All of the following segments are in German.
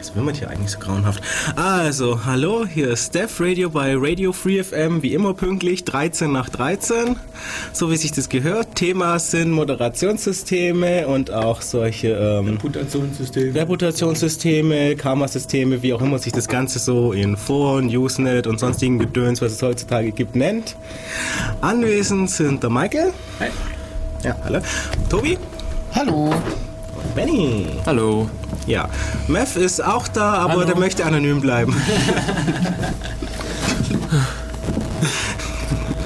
Was wimmert hier eigentlich so grauenhaft? Also, hallo, hier ist Steph Radio bei Radio Free FM, wie immer pünktlich, 13 nach 13. So wie sich das gehört. Thema sind Moderationssysteme und auch solche ähm, Reputationssysteme. Reputationssysteme, Karma-Systeme, wie auch immer sich das Ganze so in Foren, Usenet und sonstigen Gedöns, was es heutzutage gibt, nennt. Anwesend sind der Michael. Hi. Ja, hallo. Tobi. Hallo. Benny. Hallo. Ja, Mev ist auch da, aber Hallo. der möchte anonym bleiben.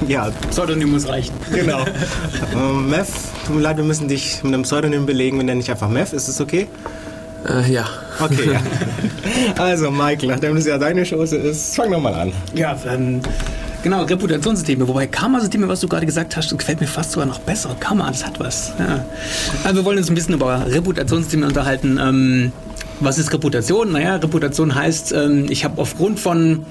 ja, Pseudonym muss reichen. genau. ähm, Mev, tut mir leid, wir müssen dich mit einem Pseudonym belegen. Wir nennen dich einfach Mev. Ist es okay? Äh, ja. Okay, ja. Also, Michael, nachdem das ja deine Chance ist, fang doch mal an. Ja, ähm, genau, Reputationssysteme. Wobei Karma-Systeme, was du gerade gesagt hast, gefällt mir fast sogar noch besser. Karma, das hat was. Ja. Also wir wollen uns ein bisschen über Reputationssysteme unterhalten. Ähm, was ist Reputation? Naja, Reputation heißt, ähm, ich habe aufgrund von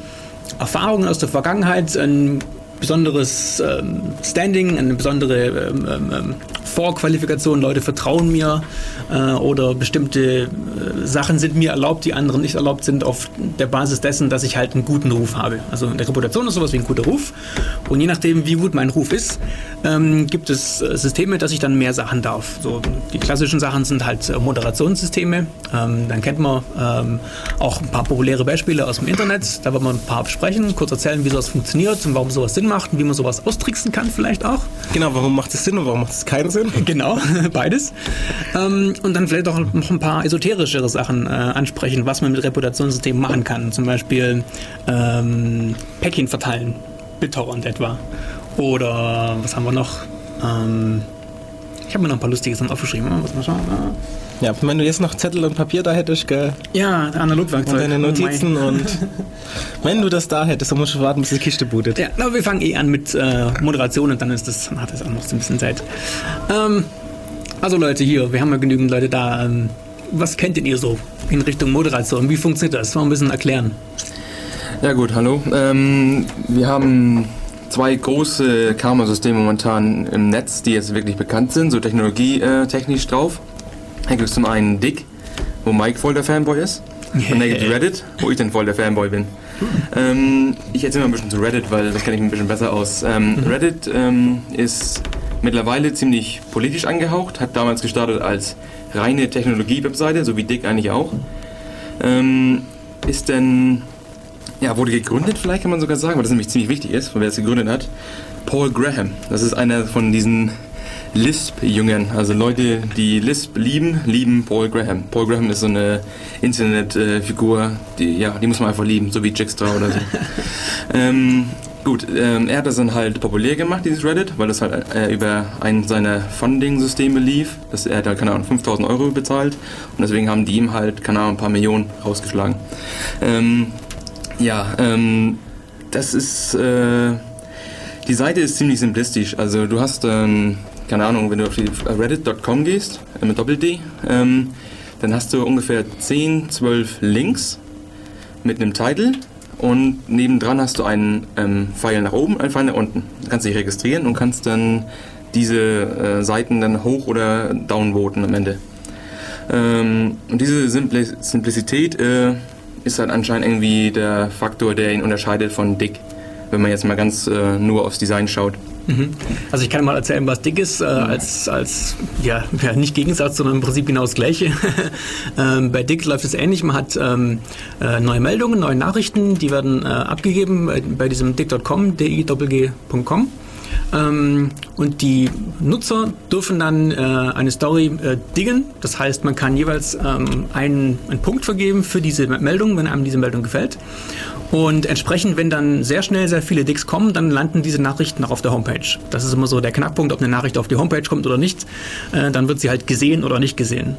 Erfahrungen aus der Vergangenheit ein besonderes ähm, Standing, eine besondere ähm, ähm, ähm, Vorqualifikation. Leute vertrauen mir äh, oder bestimmte äh, Sachen sind mir erlaubt, die anderen nicht erlaubt sind, auf der Basis dessen, dass ich halt einen guten Ruf habe. Also eine Reputation ist sowas wie ein guter Ruf. Und je nachdem, wie gut mein Ruf ist, ähm, gibt es äh, Systeme, dass ich dann mehr Sachen darf. So, die klassischen Sachen sind halt äh, Moderationssysteme. Ähm, dann kennt man ähm, auch ein paar populäre Beispiele aus dem Internet. Da wird man ein paar besprechen, kurz erzählen, wie sowas funktioniert und warum sowas Sinn macht und wie man sowas austricksen kann vielleicht auch. Genau, warum macht es Sinn und warum macht es keinen Sinn? Genau, beides. Ähm, und dann vielleicht auch noch ein paar esoterischere Sachen äh, ansprechen, was man mit Reputationssystemen machen kann. Zum Beispiel ähm, Päckchen verteilen, BitTorrent etwa. Oder was haben wir noch? Ähm, ich habe mir noch ein paar lustige Sachen aufgeschrieben. Muss mal schauen. Ja, wenn du jetzt noch Zettel und Papier da hättest, gell? Ja, Analogwerkzeug. Und deine Oh Notizen mein. und wenn du das da hättest, dann musst du warten, bis die Kiste bootet. Ja, aber wir fangen eh an mit äh, Moderation und dann ist das, dann hat das auch noch so ein bisschen Zeit. Ähm, also Leute, hier, wir haben ja genügend Leute da. Ähm, was kennt denn ihr so in Richtung Moderation? Wie funktioniert das? Mal ein bisschen erklären. Ja gut, hallo. Ähm, wir haben zwei große Karma-Systeme momentan im Netz, die jetzt wirklich bekannt sind, so technologietechnisch drauf. Da gibt es zum einen Dick, wo Mike voll der Fanboy ist. Und dann gibt es Reddit, wo ich dann voll der Fanboy bin. Ähm, ich erzähle mal ein bisschen zu Reddit, weil das kenne ich ein bisschen besser aus. Ähm, Reddit ähm, ist mittlerweile ziemlich politisch angehaucht, hat damals gestartet als reine Technologie-Webseite, so wie Dick eigentlich auch. Ähm, ist dann ja, wurde gegründet, vielleicht kann man sogar sagen, weil das nämlich ziemlich wichtig ist, von wer es gegründet hat. Paul Graham. Das ist einer von diesen Lisp-Jüngern. Also Leute, die Lisp lieben, lieben Paul Graham. Paul Graham ist so eine Internetfigur, die, ja, die muss man einfach lieben, so wie Jigsaw oder so. ähm, gut, ähm, er hat das dann halt populär gemacht, dieses Reddit, weil das halt äh, über einen seiner Funding-Systeme lief. Das, er hat da, keine Ahnung, 5000 Euro bezahlt und deswegen haben die ihm halt, keine Ahnung, ein paar Millionen rausgeschlagen. Ähm, ja, ähm, das ist, äh, die Seite ist ziemlich simplistisch. Also du hast dann, keine Ahnung, wenn du auf die reddit.com gehst, äh, mit Doppel-D, ähm, dann hast du ungefähr 10, 12 Links mit einem Titel und nebendran hast du einen ähm, Pfeil nach oben, einen Pfeil nach unten. Du kannst dich registrieren und kannst dann diese äh, Seiten dann hoch oder downvoten am Ende. Ähm, und diese Simpli Simplizität äh, ist halt anscheinend irgendwie der Faktor, der ihn unterscheidet von Dick, wenn man jetzt mal ganz äh, nur aufs Design schaut. Also ich kann mal erzählen, was dick ist, äh, als, als ja, ja, nicht Gegensatz, sondern im Prinzip genau das Gleiche. ähm, bei Dick läuft es ähnlich. Man hat ähm, äh, neue Meldungen, neue Nachrichten, die werden äh, abgegeben bei, bei diesem dick.com, di.g.com. Ähm, und die Nutzer dürfen dann äh, eine Story äh, diggen. Das heißt, man kann jeweils ähm, einen, einen Punkt vergeben für diese Meldung, wenn einem diese Meldung gefällt. Und entsprechend, wenn dann sehr schnell sehr viele Dicks kommen, dann landen diese Nachrichten auch auf der Homepage. Das ist immer so der Knackpunkt, ob eine Nachricht auf die Homepage kommt oder nicht. Äh, dann wird sie halt gesehen oder nicht gesehen.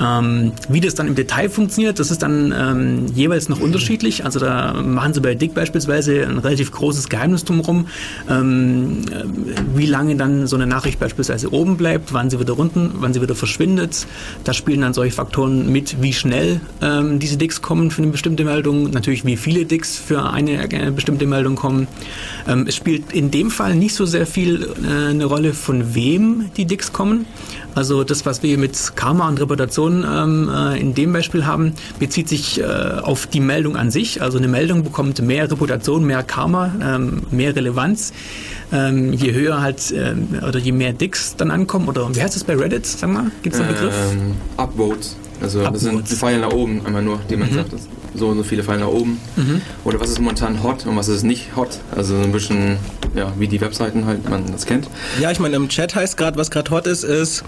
Ähm, wie das dann im Detail funktioniert, das ist dann ähm, jeweils noch unterschiedlich. Also da machen sie bei Dick beispielsweise ein relativ großes Geheimnis drumherum, ähm, äh, wie lange dann so eine Nachricht beispielsweise oben bleibt, wann sie wieder unten, wann sie wieder verschwindet. Da spielen dann solche Faktoren mit, wie schnell ähm, diese Dicks kommen für eine bestimmte Meldung, natürlich wie viele Dicks für eine äh, bestimmte Meldung kommen. Ähm, es spielt in dem Fall nicht so sehr viel äh, eine Rolle, von wem die Dicks kommen. Also das, was wir mit Karma und Reputation ähm, äh, in dem Beispiel haben, bezieht sich äh, auf die Meldung an sich. Also eine Meldung bekommt mehr Reputation, mehr Karma, ähm, mehr Relevanz. Ähm, je höher halt ähm, oder je mehr Dicks dann ankommen oder wie heißt das bei Reddit? Sag mal, gibt es einen Begriff? Ähm, Upvotes. Also das sind die Pfeile nach oben, einmal nur, die man mhm. sagt, so und so viele Pfeile nach oben. Mhm. Oder was ist momentan hot und was ist nicht hot. Also ein bisschen, ja, wie die Webseiten halt, man das kennt. Ja, ich meine, im Chat heißt gerade, was gerade hot ist, ist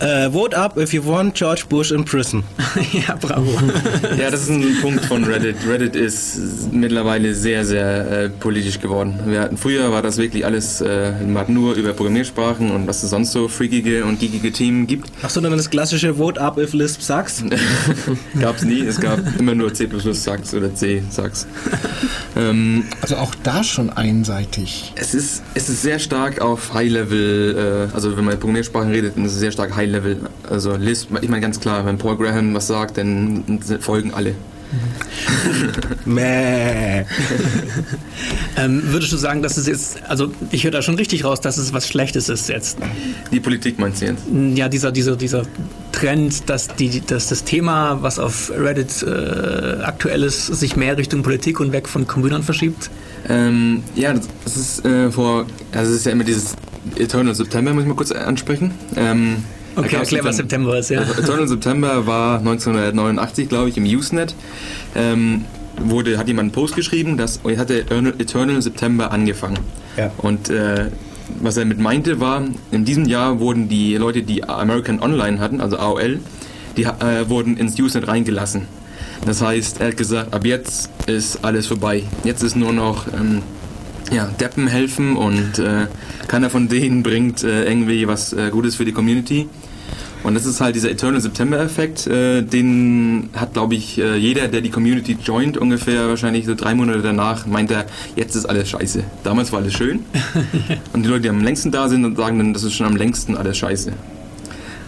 uh, Vote up if you want George Bush in prison. ja, bravo. ja, das ist ein Punkt von Reddit. Reddit ist mittlerweile sehr, sehr äh, politisch geworden. Wir hatten, früher war das wirklich alles, äh, man hat nur über Programmiersprachen und was es sonst so freakige und geekige Themen gibt. Ach so, dann das klassische Vote up if Lisp sucks? gab es nie, es gab immer nur C++ Sax oder C Sax. ähm, also auch da schon einseitig. Es ist, es ist sehr stark auf High-Level, äh, also wenn man Programmiersprachen redet, dann ist es sehr stark High-Level. Also Lisp, ich meine ganz klar, wenn Paul Graham was sagt, dann folgen alle. Mäh. ähm, würdest du sagen, dass es jetzt, also ich höre da schon richtig raus, dass es was Schlechtes ist jetzt? Die Politik meinst du jetzt? Ja, dieser, dieser, dieser Trend, dass, die, dass das Thema, was auf Reddit äh, aktuell ist, sich mehr Richtung Politik und weg von Computern verschiebt? Ähm, ja, das ist äh, vor, also es ist ja immer dieses Eternal September, muss ich mal kurz ansprechen. Ähm, Okay, erklär, was September ist, ja. Eternal September war 1989, glaube ich, im Usenet. Ähm, wurde, hat jemand einen Post geschrieben, dass hatte Eternal September angefangen. Ja. Und äh, was er mit meinte war, in diesem Jahr wurden die Leute, die American Online hatten, also AOL, die äh, wurden ins Usenet reingelassen. Das heißt, er hat gesagt, ab jetzt ist alles vorbei. Jetzt ist nur noch ähm, ja, Deppen helfen und äh, keiner von denen bringt äh, irgendwie was äh, Gutes für die Community. Und das ist halt dieser Eternal September-Effekt, äh, den hat, glaube ich, äh, jeder, der die Community joint, ungefähr wahrscheinlich so drei Monate danach, meint er, jetzt ist alles scheiße. Damals war alles schön. und die Leute, die am längsten da sind, sagen dann, das ist schon am längsten alles scheiße.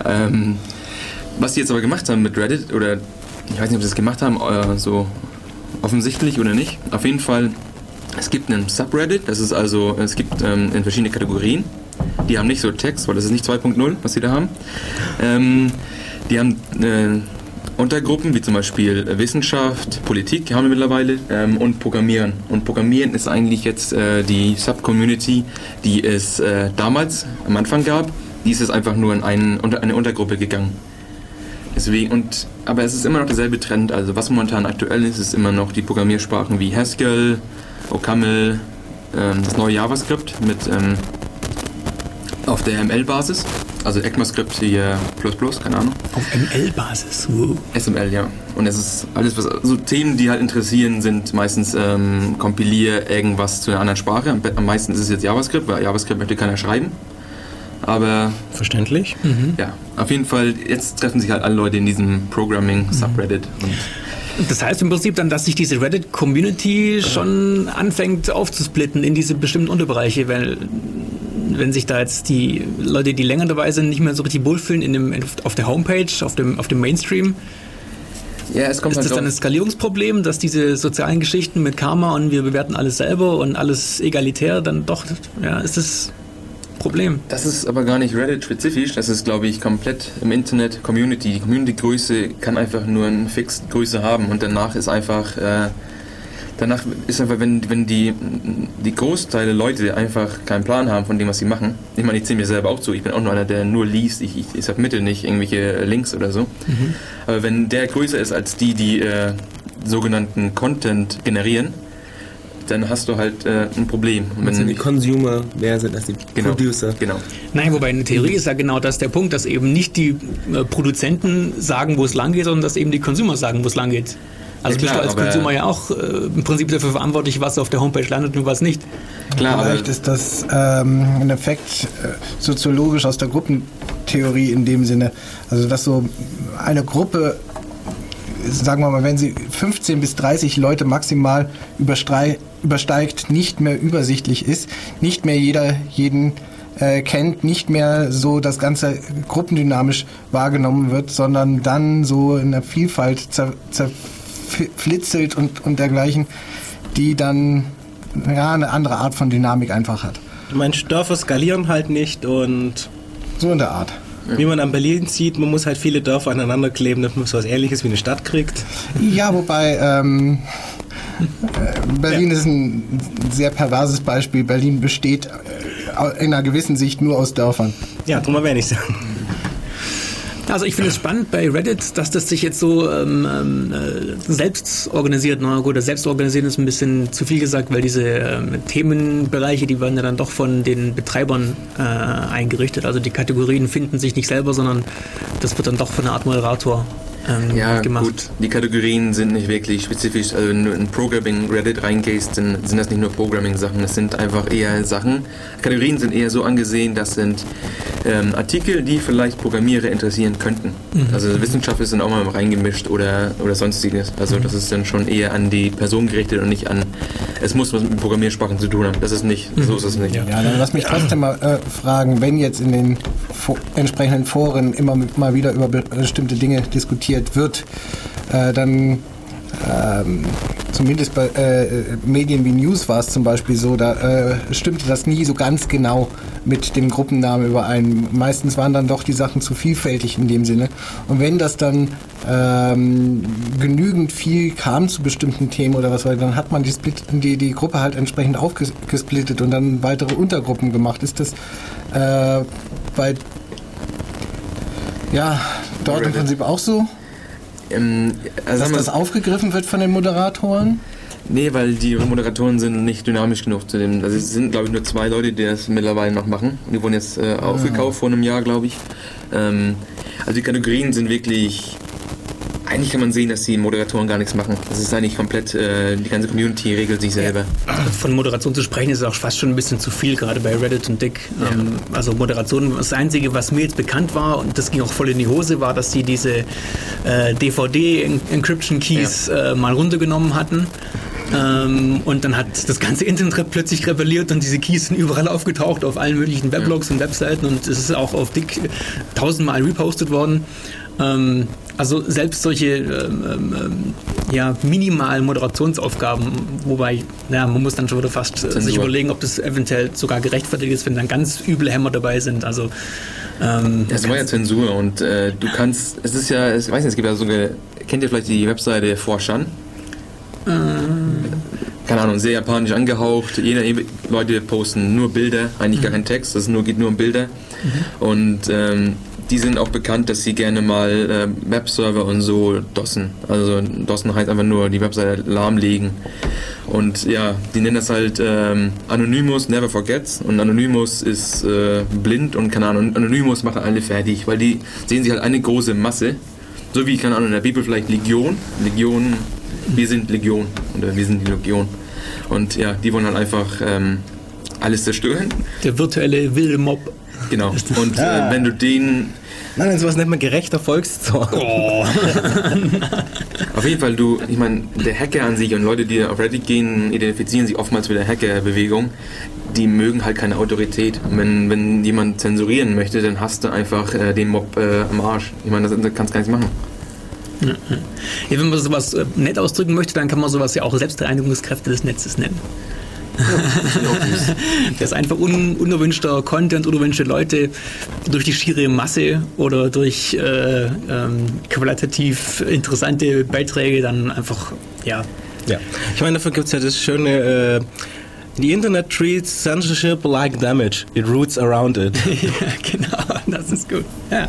Ähm, was die jetzt aber gemacht haben mit Reddit, oder ich weiß nicht, ob sie das gemacht haben, äh, so offensichtlich oder nicht, auf jeden Fall es gibt einen Subreddit, das ist also, es gibt ähm, in verschiedene Kategorien. Die haben nicht so Text, weil das ist nicht 2.0, was sie da haben. Ähm, die haben äh, Untergruppen, wie zum Beispiel Wissenschaft, Politik haben wir mittlerweile ähm, und Programmieren. Und Programmieren ist eigentlich jetzt äh, die Subcommunity, die es äh, damals am Anfang gab. Die ist jetzt einfach nur in einen, unter eine Untergruppe gegangen. Deswegen, und, aber es ist immer noch derselbe Trend. Also was momentan aktuell ist, ist immer noch die Programmiersprachen wie Haskell, OCaml ähm, das neue JavaScript mit ähm, auf der ML-Basis. Also ECMAScript hier plus plus, keine Ahnung. Auf ML-Basis, wow. SML, ja. Und es ist alles, was, also Themen, die halt interessieren, sind meistens ähm, kompilier irgendwas zu einer anderen Sprache. Am, am meisten ist es jetzt JavaScript, weil JavaScript möchte keiner schreiben. Aber. Verständlich. Mhm. Ja, auf jeden Fall, jetzt treffen sich halt alle Leute in diesem Programming-Subreddit mhm. Das heißt im Prinzip dann, dass sich diese Reddit-Community schon anfängt aufzusplitten in diese bestimmten Unterbereiche, weil wenn sich da jetzt die Leute, die länger dabei sind, nicht mehr so richtig wohlfühlen in dem, auf der Homepage, auf dem, auf dem Mainstream, ja, es kommt ist halt das dann ein Skalierungsproblem, dass diese sozialen Geschichten mit Karma und wir bewerten alles selber und alles egalitär dann doch, ja, ist das Problem. Das ist aber gar nicht Reddit-spezifisch, das ist, glaube ich, komplett im Internet Community. Die Community-Größe kann einfach nur eine fixe Größe haben und danach ist einfach, äh, danach ist einfach, wenn, wenn die, die Großteil der Leute einfach keinen Plan haben von dem, was sie machen. Ich meine, ich zähle mir selber auch zu, ich bin auch nur einer, der nur liest, ich, ich, ich submitte nicht irgendwelche Links oder so. Mhm. Aber wenn der größer ist als die, die äh, sogenannten Content generieren, dann hast du halt äh, ein Problem. Wenn sind die Consumer mehr sind als die genau, Producer. Genau. Nein, wobei in der Theorie ist ja genau das der Punkt, dass eben nicht die äh, Produzenten sagen, wo es lang geht, sondern dass eben die Consumer sagen, wo es lang geht. Also ja, klar, bist du als Consumer ja auch äh, im Prinzip dafür verantwortlich, was auf der Homepage landet und was nicht. Klar, Vielleicht ist das ähm, ein Effekt äh, soziologisch aus der Gruppentheorie in dem Sinne, also dass so eine Gruppe sagen wir mal, wenn sie 15 bis 30 Leute maximal übersteigt, nicht mehr übersichtlich ist, nicht mehr jeder jeden äh, kennt, nicht mehr so das Ganze gruppendynamisch wahrgenommen wird, sondern dann so in der Vielfalt zer, zerflitzelt und, und dergleichen, die dann ja, eine andere Art von Dynamik einfach hat. Du meinst, Dörfer skalieren halt nicht und... So in der Art. Wie man an Berlin sieht, man muss halt viele Dörfer aneinander kleben, damit man so was ähnliches wie eine Stadt kriegt. Ja, wobei ähm, äh, Berlin ja. ist ein sehr perverses Beispiel. Berlin besteht äh, in einer gewissen Sicht nur aus Dörfern. Ja, drum erwähne ich es. Also ich finde es spannend bei Reddit, dass das sich jetzt so ähm, ähm, äh, selbst organisiert. Na gut, das selbst organisieren ist ein bisschen zu viel gesagt, weil diese ähm, Themenbereiche, die werden ja dann doch von den Betreibern äh, eingerichtet. Also die Kategorien finden sich nicht selber, sondern das wird dann doch von einer Art Moderator ähm, ja, gemacht. gut, die Kategorien sind nicht wirklich spezifisch. Also wenn du in Programming Reddit reingehst, dann sind das nicht nur Programming-Sachen, das sind einfach eher Sachen. Kategorien sind eher so angesehen, das sind ähm, Artikel, die vielleicht Programmierer interessieren könnten. Mhm. Also Wissenschaft ist dann auch mal reingemischt oder, oder sonstiges. Also mhm. das ist dann schon eher an die Person gerichtet und nicht an, es muss was mit Programmiersprachen zu tun haben. Das ist nicht, mhm. so ist es nicht. Ja, dann lass mich trotzdem mal äh, fragen, wenn jetzt in den entsprechenden Foren immer mal wieder über bestimmte Dinge diskutiert wird, äh, dann ähm, zumindest bei äh, Medien wie News war es zum Beispiel so, da äh, stimmte das nie so ganz genau mit dem Gruppennamen überein. Meistens waren dann doch die Sachen zu vielfältig in dem Sinne. Und wenn das dann ähm, genügend viel kam zu bestimmten Themen oder was, dann hat man die, Split, die, die Gruppe halt entsprechend aufgesplittet und dann weitere Untergruppen gemacht. Ist das äh, bei ja, dort im Prinzip auch so? Ähm, also Dass das aufgegriffen wird von den Moderatoren? Nee, weil die Moderatoren sind nicht dynamisch genug zu dem. Also es sind, glaube ich, nur zwei Leute, die das mittlerweile noch machen. Die wurden jetzt äh, aufgekauft vor einem Jahr, glaube ich. Ähm, also die Kategorien sind wirklich eigentlich kann man sehen, dass die Moderatoren gar nichts machen. Das ist eigentlich komplett, äh, die ganze Community regelt sich selber. Also von Moderation zu sprechen ist auch fast schon ein bisschen zu viel, gerade bei Reddit und Dick. Ja. Ähm, also Moderation, das Einzige, was mir jetzt bekannt war, und das ging auch voll in die Hose, war, dass sie diese äh, DVD-Encryption-Keys ja. äh, mal runtergenommen hatten. Ähm, und dann hat das ganze Internet plötzlich rebelliert und diese Keys sind überall aufgetaucht auf allen möglichen Weblogs ja. und Webseiten und es ist auch auf Dick tausendmal repostet worden. Ähm, also selbst solche ähm, ähm, ja, minimalen Moderationsaufgaben, wobei ja, man muss dann schon wieder fast Zensur. sich überlegen, ob das eventuell sogar gerechtfertigt ist, wenn dann ganz üble Hämmer dabei sind. Also ähm, das war ja Zensur und äh, du kannst, es ist ja, ich weiß nicht, es gibt ja sogar, kennt ihr vielleicht die Webseite Forshan? Ähm. Keine Ahnung, sehr japanisch angehaucht. Jeder, Leute posten nur Bilder, eigentlich mhm. gar kein Text, das nur, geht nur um Bilder. Mhm. Und ähm, die sind auch bekannt, dass sie gerne mal äh, Webserver und so dossen. Also dossen heißt einfach nur die Webseite lahmlegen. Und ja, die nennen das halt ähm, Anonymous Never Forgets. Und Anonymous ist äh, blind und keine Ahnung, Anonymous machen alle fertig, weil die sehen sich halt eine große Masse. So wie, keine Ahnung, in der Bibel vielleicht Legion. Legion, wir sind Legion. Oder wir sind die Legion. Und ja, die wollen halt einfach ähm, alles zerstören. Der virtuelle wilde Mob. Genau. Und äh, wenn du den Nein, sowas nennt man gerechter Volkszorn. Oh. auf jeden Fall, du, ich meine, der Hacker an sich und Leute, die auf Reddit gehen, identifizieren sich oftmals mit der Hackerbewegung. Die mögen halt keine Autorität. Und wenn, wenn jemand zensurieren möchte, dann hast du einfach äh, den Mob äh, am Arsch. Ich meine, das, das kannst du gar nichts machen. Ja, wenn man sowas äh, nett ausdrücken möchte, dann kann man sowas ja auch Selbstreinigungskräfte des Netzes nennen. das ist einfach un, unerwünschter Content, unerwünschte Leute durch die schiere Masse oder durch äh, ähm, qualitativ interessante Beiträge dann einfach, ja. Ja, ich meine, dafür gibt es ja das schöne. Äh The Internet treats censorship like damage. It roots around it. ja, genau, das ist gut. Ja.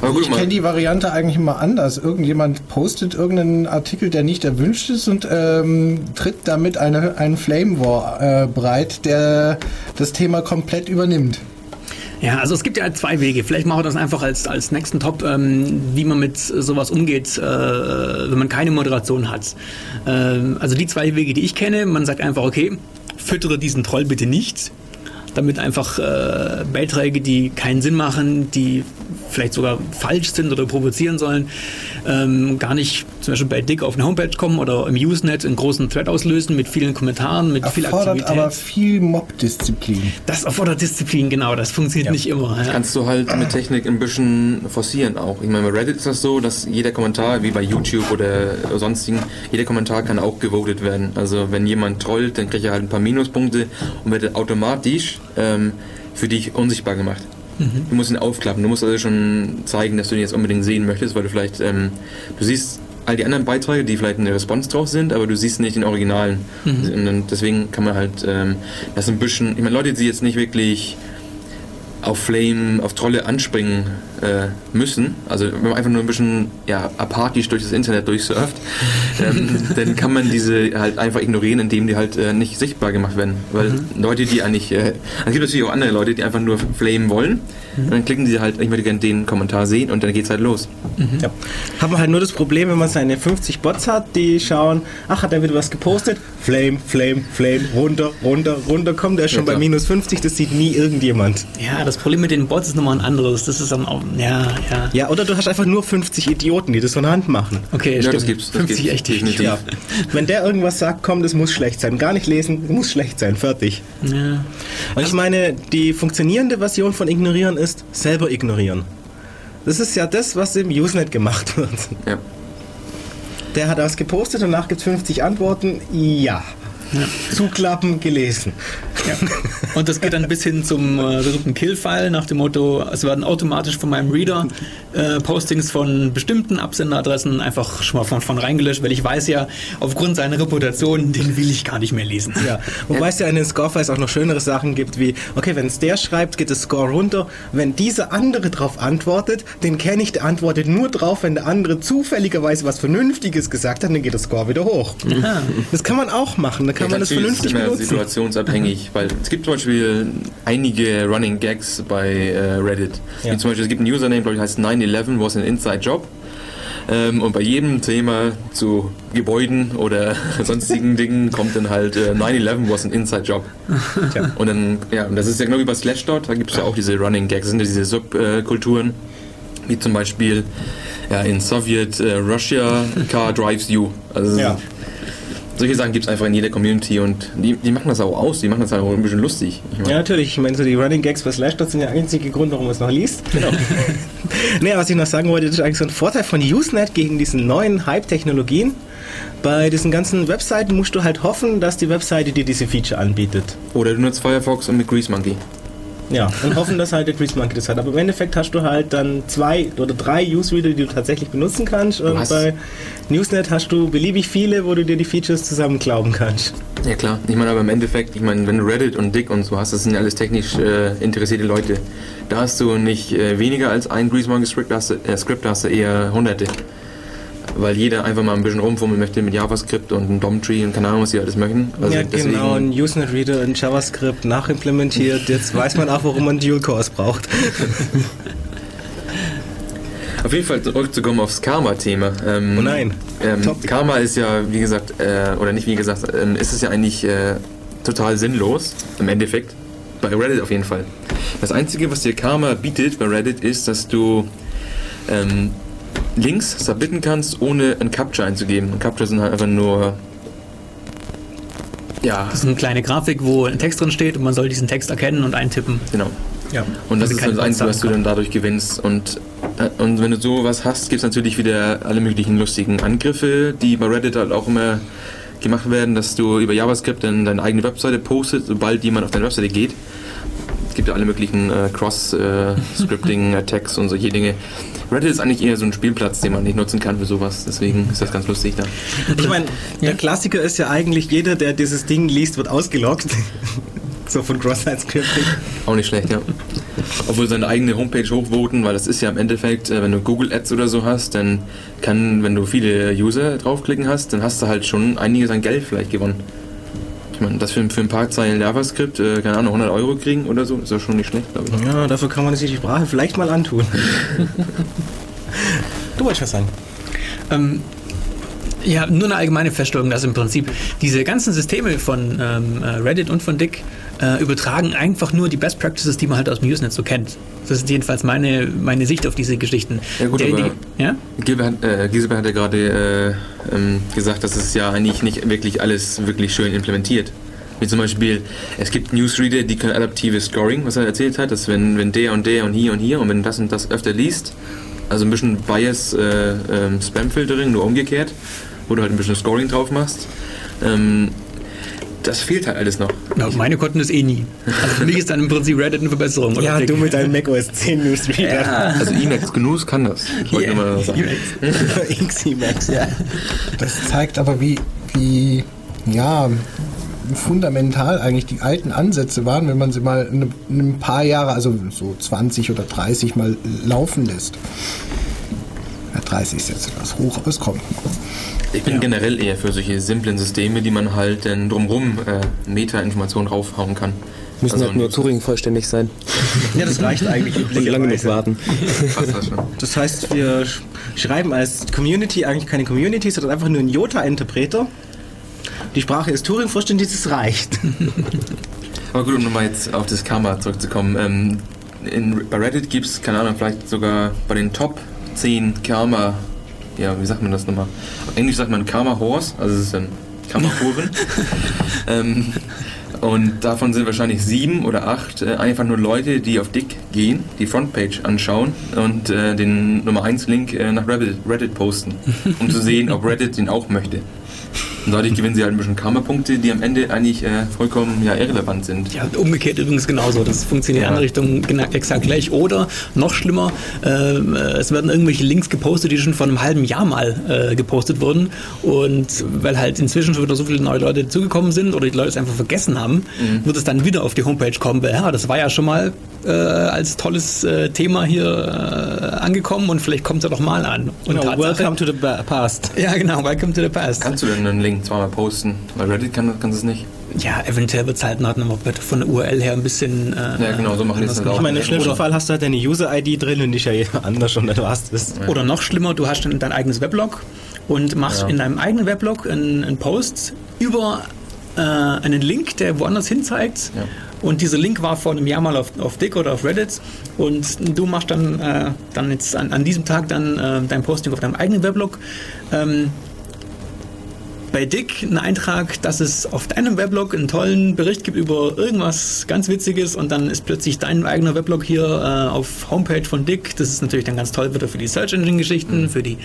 Gut, ich kenne die Variante eigentlich immer anders. Irgendjemand postet irgendeinen Artikel, der nicht erwünscht ist und ähm, tritt damit eine, einen Flame War äh, breit, der das Thema komplett übernimmt. Ja, also es gibt ja zwei Wege. Vielleicht machen wir das einfach als, als nächsten Top, ähm, wie man mit sowas umgeht, äh, wenn man keine Moderation hat. Ähm, also die zwei Wege, die ich kenne, man sagt einfach, okay, füttere diesen Troll bitte nicht damit einfach äh, Beiträge, die keinen Sinn machen, die vielleicht sogar falsch sind oder provozieren sollen, ähm, gar nicht zum Beispiel bei Dick auf eine Homepage kommen oder im Usenet einen großen Thread auslösen mit vielen Kommentaren, mit erfordert viel Aktivität. aber viel Mob-Disziplin. Das erfordert Disziplin, genau. Das funktioniert ja. nicht immer. Das kannst du halt mit Technik ein bisschen forcieren auch. Ich meine, bei Reddit ist das so, dass jeder Kommentar, wie bei YouTube oder sonstigen, jeder Kommentar kann auch gewotet werden. Also wenn jemand trollt, dann kriegt er halt ein paar Minuspunkte und wird automatisch ähm, für dich unsichtbar gemacht. Mhm. Du musst ihn aufklappen. Du musst also schon zeigen, dass du ihn jetzt unbedingt sehen möchtest, weil du vielleicht, ähm, du siehst all die anderen Beiträge, die vielleicht eine Response drauf sind, aber du siehst nicht den Originalen. Mhm. Und deswegen kann man halt ähm, das ein bisschen, ich meine, Leute, die jetzt nicht wirklich auf Flame, auf Trolle anspringen äh, müssen, also wenn man einfach nur ein bisschen ja, apathisch durch das Internet durchsurft, ähm, dann kann man diese halt einfach ignorieren, indem die halt äh, nicht sichtbar gemacht werden. Weil mhm. Leute, die eigentlich, äh, es gibt natürlich auch andere Leute, die einfach nur Flame wollen, mhm. und dann klicken sie halt, ich möchte gerne den Kommentar sehen und dann geht's halt los. Mhm. Ja. Hat man halt nur das Problem, wenn man seine 50 Bots hat, die schauen, ach, hat er wieder was gepostet? Flame, Flame, Flame, runter, runter, runter, kommt er ist schon ja, bei minus 50, das sieht nie irgendjemand. Ja, das Problem mit den Bots ist nochmal ein anderes. Das ist dann auch, ja, ja. Ja, oder du hast einfach nur 50 Idioten, die das von Hand machen. Okay, ja, stimmt. das gibt's. Das 50 gibt's. echt definitiv. Ja. Wenn der irgendwas sagt, komm, das muss schlecht sein. Gar nicht lesen, muss schlecht sein, fertig. Ja. Und ich meine, die funktionierende Version von ignorieren ist selber ignorieren. Das ist ja das, was im Usenet gemacht wird. Ja. Der hat das gepostet, danach gibt es 50 Antworten. Ja. Ja. Zuklappen, gelesen. Ja. Und das geht dann bis hin zum äh, Kill-File nach dem Motto, es werden automatisch von meinem Reader äh, Postings von bestimmten Absenderadressen einfach schon mal von, von reingelöscht, weil ich weiß ja, aufgrund seiner Reputation, den will ich gar nicht mehr lesen. Ja. Wobei es ja in den Scorefiles auch noch schönere Sachen gibt, wie, okay, wenn es der schreibt, geht das Score runter. Wenn dieser andere drauf antwortet, den kenne ich, der antwortet nur drauf, wenn der andere zufälligerweise was Vernünftiges gesagt hat, dann geht das Score wieder hoch. Ja. Das kann man auch machen. Da kann ja, man das vernünftig ist benutzen. situationsabhängig, weil es gibt zum Beispiel einige Running Gags bei äh, Reddit. Ja. Wie zum Beispiel, es gibt ein Username, glaube ich, heißt 9-11 was an inside job. Ähm, und bei jedem Thema zu Gebäuden oder sonstigen Dingen kommt dann halt äh, 9-11 was an inside job. Ja. Und dann, ja, und das ist ja genau wie bei Slashdot, da gibt es ja auch diese Running Gags, sind ja diese Subkulturen, wie zum Beispiel ja, in Soviet äh, Russia Car drives you. Also ja solche Sachen gibt es einfach in jeder Community und die, die machen das auch aus, die machen das auch ein bisschen lustig. Ich mein, ja, natürlich. Ich meine, so die Running Gags bei Slashdot sind der einzige Grund, warum man es noch liest. Genau. naja, was ich noch sagen wollte, das ist eigentlich so ein Vorteil von Usenet gegen diesen neuen Hype-Technologien. Bei diesen ganzen Webseiten musst du halt hoffen, dass die Webseite dir diese Feature anbietet. Oder du nutzt Firefox und mit Grease Monkey. Ja, und hoffen, dass halt der Grease Monkey das hat. Aber im Endeffekt hast du halt dann zwei oder drei Use-Reader, die du tatsächlich benutzen kannst. Und Was? bei Newsnet hast du beliebig viele, wo du dir die Features zusammenklauben kannst. Ja klar, ich meine aber im Endeffekt, ich meine, wenn du Reddit und Dick und so hast, das sind ja alles technisch äh, interessierte Leute. Da hast du nicht äh, weniger als ein Grease Monkey Script, da hast du, äh, Script, da hast du eher hunderte weil jeder einfach mal ein bisschen rumfummeln möchte mit JavaScript und einem DOM-Tree und keine Ahnung, was sie alles möchten. Also ja, genau, ein Usenet-Reader in JavaScript nachimplementiert. Jetzt weiß man auch, warum man Dual-Cores braucht. Auf jeden Fall zurückzukommen aufs Karma-Thema. Ähm, oh nein. Ähm, Karma ist ja, wie gesagt, äh, oder nicht wie gesagt, ähm, ist es ja eigentlich äh, total sinnlos, im Endeffekt. Bei Reddit auf jeden Fall. Das Einzige, was dir Karma bietet bei Reddit, ist, dass du ähm, Links submitten kannst, ohne ein Capture einzugeben. Ein Capture sind halt einfach nur. Ja. Das ist eine kleine Grafik, wo ein Text drin steht und man soll diesen Text erkennen und eintippen. Genau. Ja. Und das ist das Einzige, was du dann dadurch gewinnst. Und, äh, und wenn du sowas hast, gibt es natürlich wieder alle möglichen lustigen Angriffe, die bei Reddit halt auch immer gemacht werden, dass du über JavaScript dann deine eigene Webseite postest, sobald jemand auf deine Webseite geht. Es gibt ja alle möglichen äh, Cross-Scripting-Attacks äh, und solche Dinge. Reddit ist eigentlich eher so ein Spielplatz, den man nicht nutzen kann für sowas. Deswegen ist das ganz lustig da. Ich meine, der Klassiker ist ja eigentlich, jeder, der dieses Ding liest, wird ausgeloggt. so von Cross-Site-Scripting. Auch nicht schlecht, ja. Obwohl seine eigene Homepage hochvoten, weil das ist ja im Endeffekt, äh, wenn du Google Ads oder so hast, dann kann, wenn du viele User draufklicken hast, dann hast du halt schon einiges an Geld vielleicht gewonnen. Ich meine, das für, für ein paar Zeilen JavaScript, äh, keine Ahnung, 100 Euro kriegen oder so, ist ja schon nicht schlecht, glaube ich. Ja, dafür kann man sich die Sprache vielleicht mal antun. du wolltest was sagen. Ähm, ja, nur eine allgemeine Feststellung, dass im Prinzip diese ganzen Systeme von ähm, äh, Reddit und von Dick äh, übertragen einfach nur die Best Practices, die man halt aus dem Usenet so kennt. Das ist jedenfalls meine, meine Sicht auf diese Geschichten. Ja gut, Der, aber die, ja? Gilbert, äh, Gisbert hat ja gerade äh, ähm, gesagt, dass es ja eigentlich nicht wirklich alles wirklich schön implementiert. Wie zum Beispiel, es gibt Newsreader, die können adaptives Scoring, was er erzählt hat, dass wenn, wenn der und der und hier und hier und wenn das und das öfter liest, also ein bisschen Bias äh, ähm, Spam-Filtering, nur umgekehrt, wo du halt ein bisschen Scoring drauf machst. Ähm, das fehlt halt alles noch. Ja, meine konnten das eh nie. Also für mich ist dann im Prinzip Reddit eine Verbesserung. oder? Ja, du mit deinem Mac OS 10 Newsreader. Also Emacs Gnus kann das. Wollte ich Yeah. mal sagen. Emacs, ja. Das zeigt aber, wie, wie ja, fundamental eigentlich die alten Ansätze waren, wenn man sie mal ein, ein paar Jahre, also so 20 oder 30 mal laufen lässt. Ja, 30 ist jetzt etwas hoch, aber es kommt. Ich bin generell eher für solche simplen Systeme, die man halt dann drumrum äh, Meta-Informationen raufhauen kann. Müssen Also halt nur Turing vollständig sein. Ja, das reicht eigentlich Und lange genug warten. Das heißt, wir sch- schreiben als Community eigentlich keine Community, sondern einfach nur einen Jota-Interpreter. Die Sprache ist Turing vollständig, das reicht. Aber gut, um nochmal jetzt auf das Karma zurückzukommen. Ähm, in, bei Reddit gibt es, keine Ahnung, vielleicht sogar bei den Top 10 Karma, ja, wie sagt man das nochmal? Auf Englisch sagt man Karma Horse, also es ist ein Karma-Huren. ähm, und davon sind wahrscheinlich sieben oder acht äh, einfach nur Leute, die auf Dick gehen, die Frontpage anschauen und äh, den Nummer 1 Link äh, nach Reddit, Reddit posten, um zu sehen, ob Reddit den auch möchte. Und dadurch gewinnen sie halt ein bisschen Karma-Punkte, die am Ende eigentlich äh, vollkommen ja, irrelevant sind. Ja, umgekehrt übrigens genauso. Das funktioniert in Ja. andere Richtung gena- exakt gleich. Oder noch schlimmer, ähm, äh, es werden irgendwelche Links gepostet, die schon vor einem halben Jahr mal äh, gepostet wurden. Und weil halt inzwischen schon wieder so viele neue Leute dazugekommen sind oder die Leute es einfach vergessen haben, Mhm. wird es dann wieder auf die Homepage kommen. weil, Ja, das war ja schon mal äh, als tolles äh, Thema hier äh, angekommen und vielleicht kommt es ja doch mal an. Und Genau, welcome to the past. ja, genau, welcome to the past. Kannst du denn einen Link zweimal posten? Weil Reddit kann, kann es nicht. Ja, eventuell wird es halt noch noch von der URL her ein bisschen. Äh, Ja, genau, so machen die es gemacht. Ich meine, im schlimmsten Oder- Fall hast du halt deine User-ID drin und nicht ja jeder anders und dann war's das. Oder noch schlimmer, du hast dann dein eigenes Weblog und machst Ja. in deinem eigenen Weblog einen, einen Post über äh, einen Link, der woanders hin zeigt. Ja. Und dieser Link war vor einem Jahr mal auf, auf Dick oder auf Reddit. Und du machst dann, äh, dann jetzt an, an diesem Tag dann äh, dein Posting auf deinem eigenen Weblog. Ähm, bei Dick einen Eintrag, dass es auf deinem Weblog einen tollen Bericht gibt über irgendwas ganz Witziges und dann ist plötzlich dein eigener Weblog hier äh, auf Homepage von Dick. Das ist natürlich dann ganz toll wieder für die Search Engine Geschichten, für die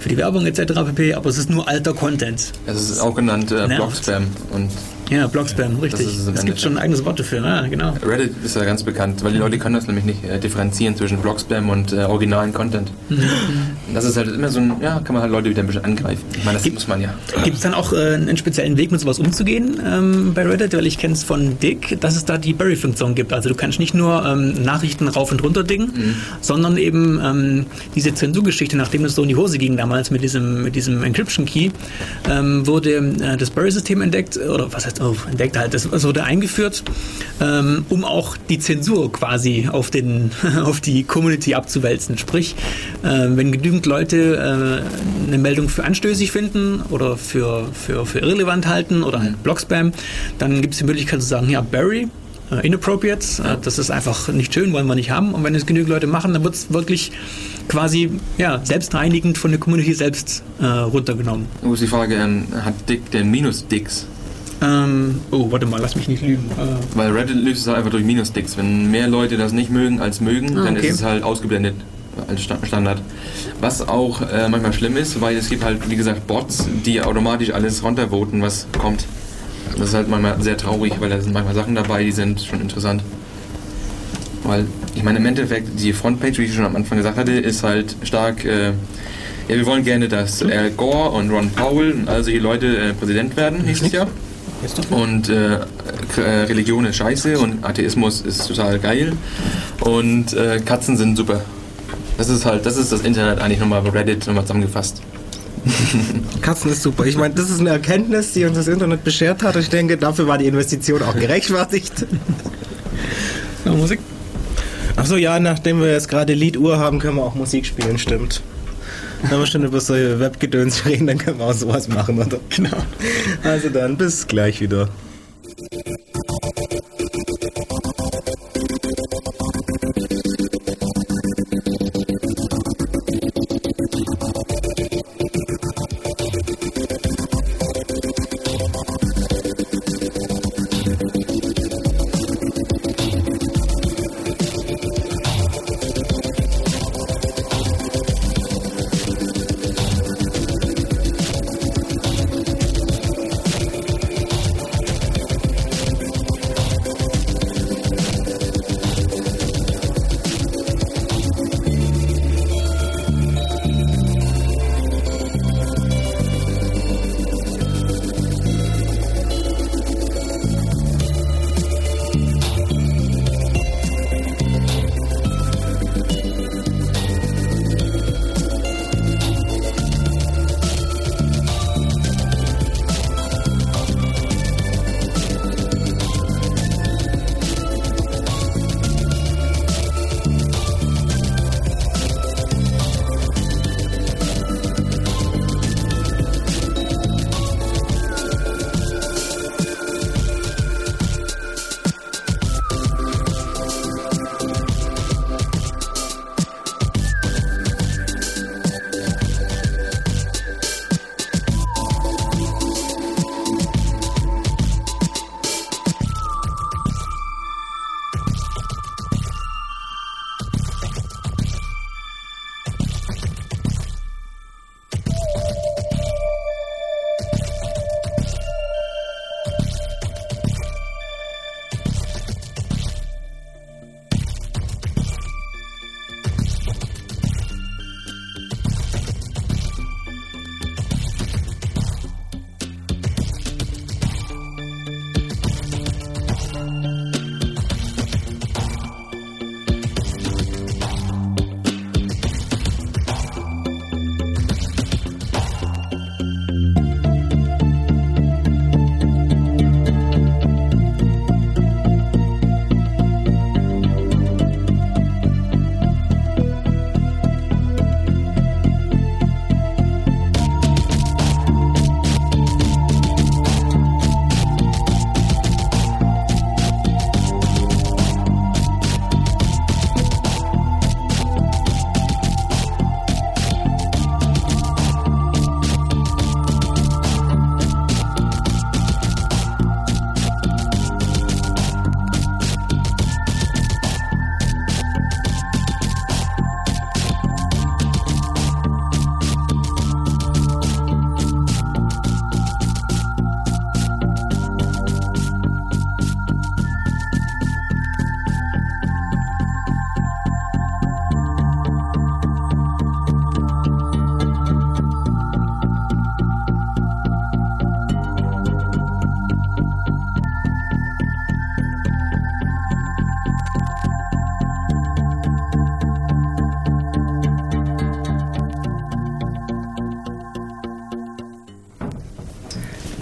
für die Werbung etc. pp. Aber es ist nur alter Content. Es ist auch genannt äh, Nervt. Blog-Spam. Und Ja, Blogspam, richtig. es gibt schon ein eigenes Wort dafür, ja, genau. Reddit ist ja ganz bekannt, weil die Leute können das nämlich nicht äh, differenzieren zwischen Blog-Spam und äh, originalen Content. Und das ist halt immer so ein, ja, kann man halt Leute wieder ein bisschen angreifen. Ich meine, das muss man ja. Gibt es dann auch äh, einen speziellen Weg, mit sowas umzugehen ähm, bei Reddit? Weil ich kenne es von Dick, dass es da die Bury-Funktion gibt. Also du kannst nicht nur ähm, Nachrichten rauf und runter dingen, sondern eben ähm, diese Zensurgeschichte, nachdem es so in die Hose ging damals mit diesem, mit diesem Encryption-Key, ähm, wurde äh, das Bury-System entdeckt, oder was heißt, oh, entdeckt halt, das, das wurde eingeführt, ähm, um auch die Zensur quasi auf, den, auf die Community abzuwälzen. Sprich, äh, wenn genügend Leute äh, eine Meldung für anstößig finden oder für, für, für irrelevant halten oder halt Blockspam, dann gibt es die Möglichkeit zu sagen, ja, Barry, äh, inappropriate, äh, das ist einfach nicht schön, wollen wir nicht haben. Und wenn es genügend Leute machen, dann wird es wirklich quasi ja, selbstreinigend von der Community selbst äh, runtergenommen. Wo ist die Frage, ähm, hat Dick denn Minus-Dicks? Ähm, oh, warte mal, lass mich nicht lügen. Äh, Weil Reddit löst es halt einfach durch Minus-Dicks. Wenn mehr Leute das nicht mögen als mögen, Ah, dann okay. ist es halt ausgeblendet als Sta- Standard. Was auch äh, manchmal schlimm ist, weil es gibt halt, wie gesagt, Bots, die automatisch alles runtervoten, was kommt. Das ist halt manchmal sehr traurig, weil da sind manchmal Sachen dabei, die sind schon interessant. Weil, ich meine, im Endeffekt, die Frontpage, wie ich schon am Anfang gesagt hatte, ist halt stark. Äh, ja, wir wollen gerne, dass Al Gore und Ron Powell und all solche Leute äh, Präsident werden, hieß es ja. Und äh, äh, Religion ist scheiße und Atheismus ist total geil. Und äh, Katzen sind super. Das ist halt, das ist das Internet eigentlich nochmal bei Reddit nochmal zusammengefasst. Katzen ist super. Ich meine, das ist eine Erkenntnis, die uns das Internet beschert hat. Und ich denke, dafür war die Investition auch gerechtfertigt. Musik? Achso, ja, nachdem wir jetzt gerade Lieduhr haben, können wir auch Musik spielen, stimmt. Wenn wir schon über so Webgedöns reden, dann können wir auch sowas machen, oder? Genau. Also dann, bis gleich wieder.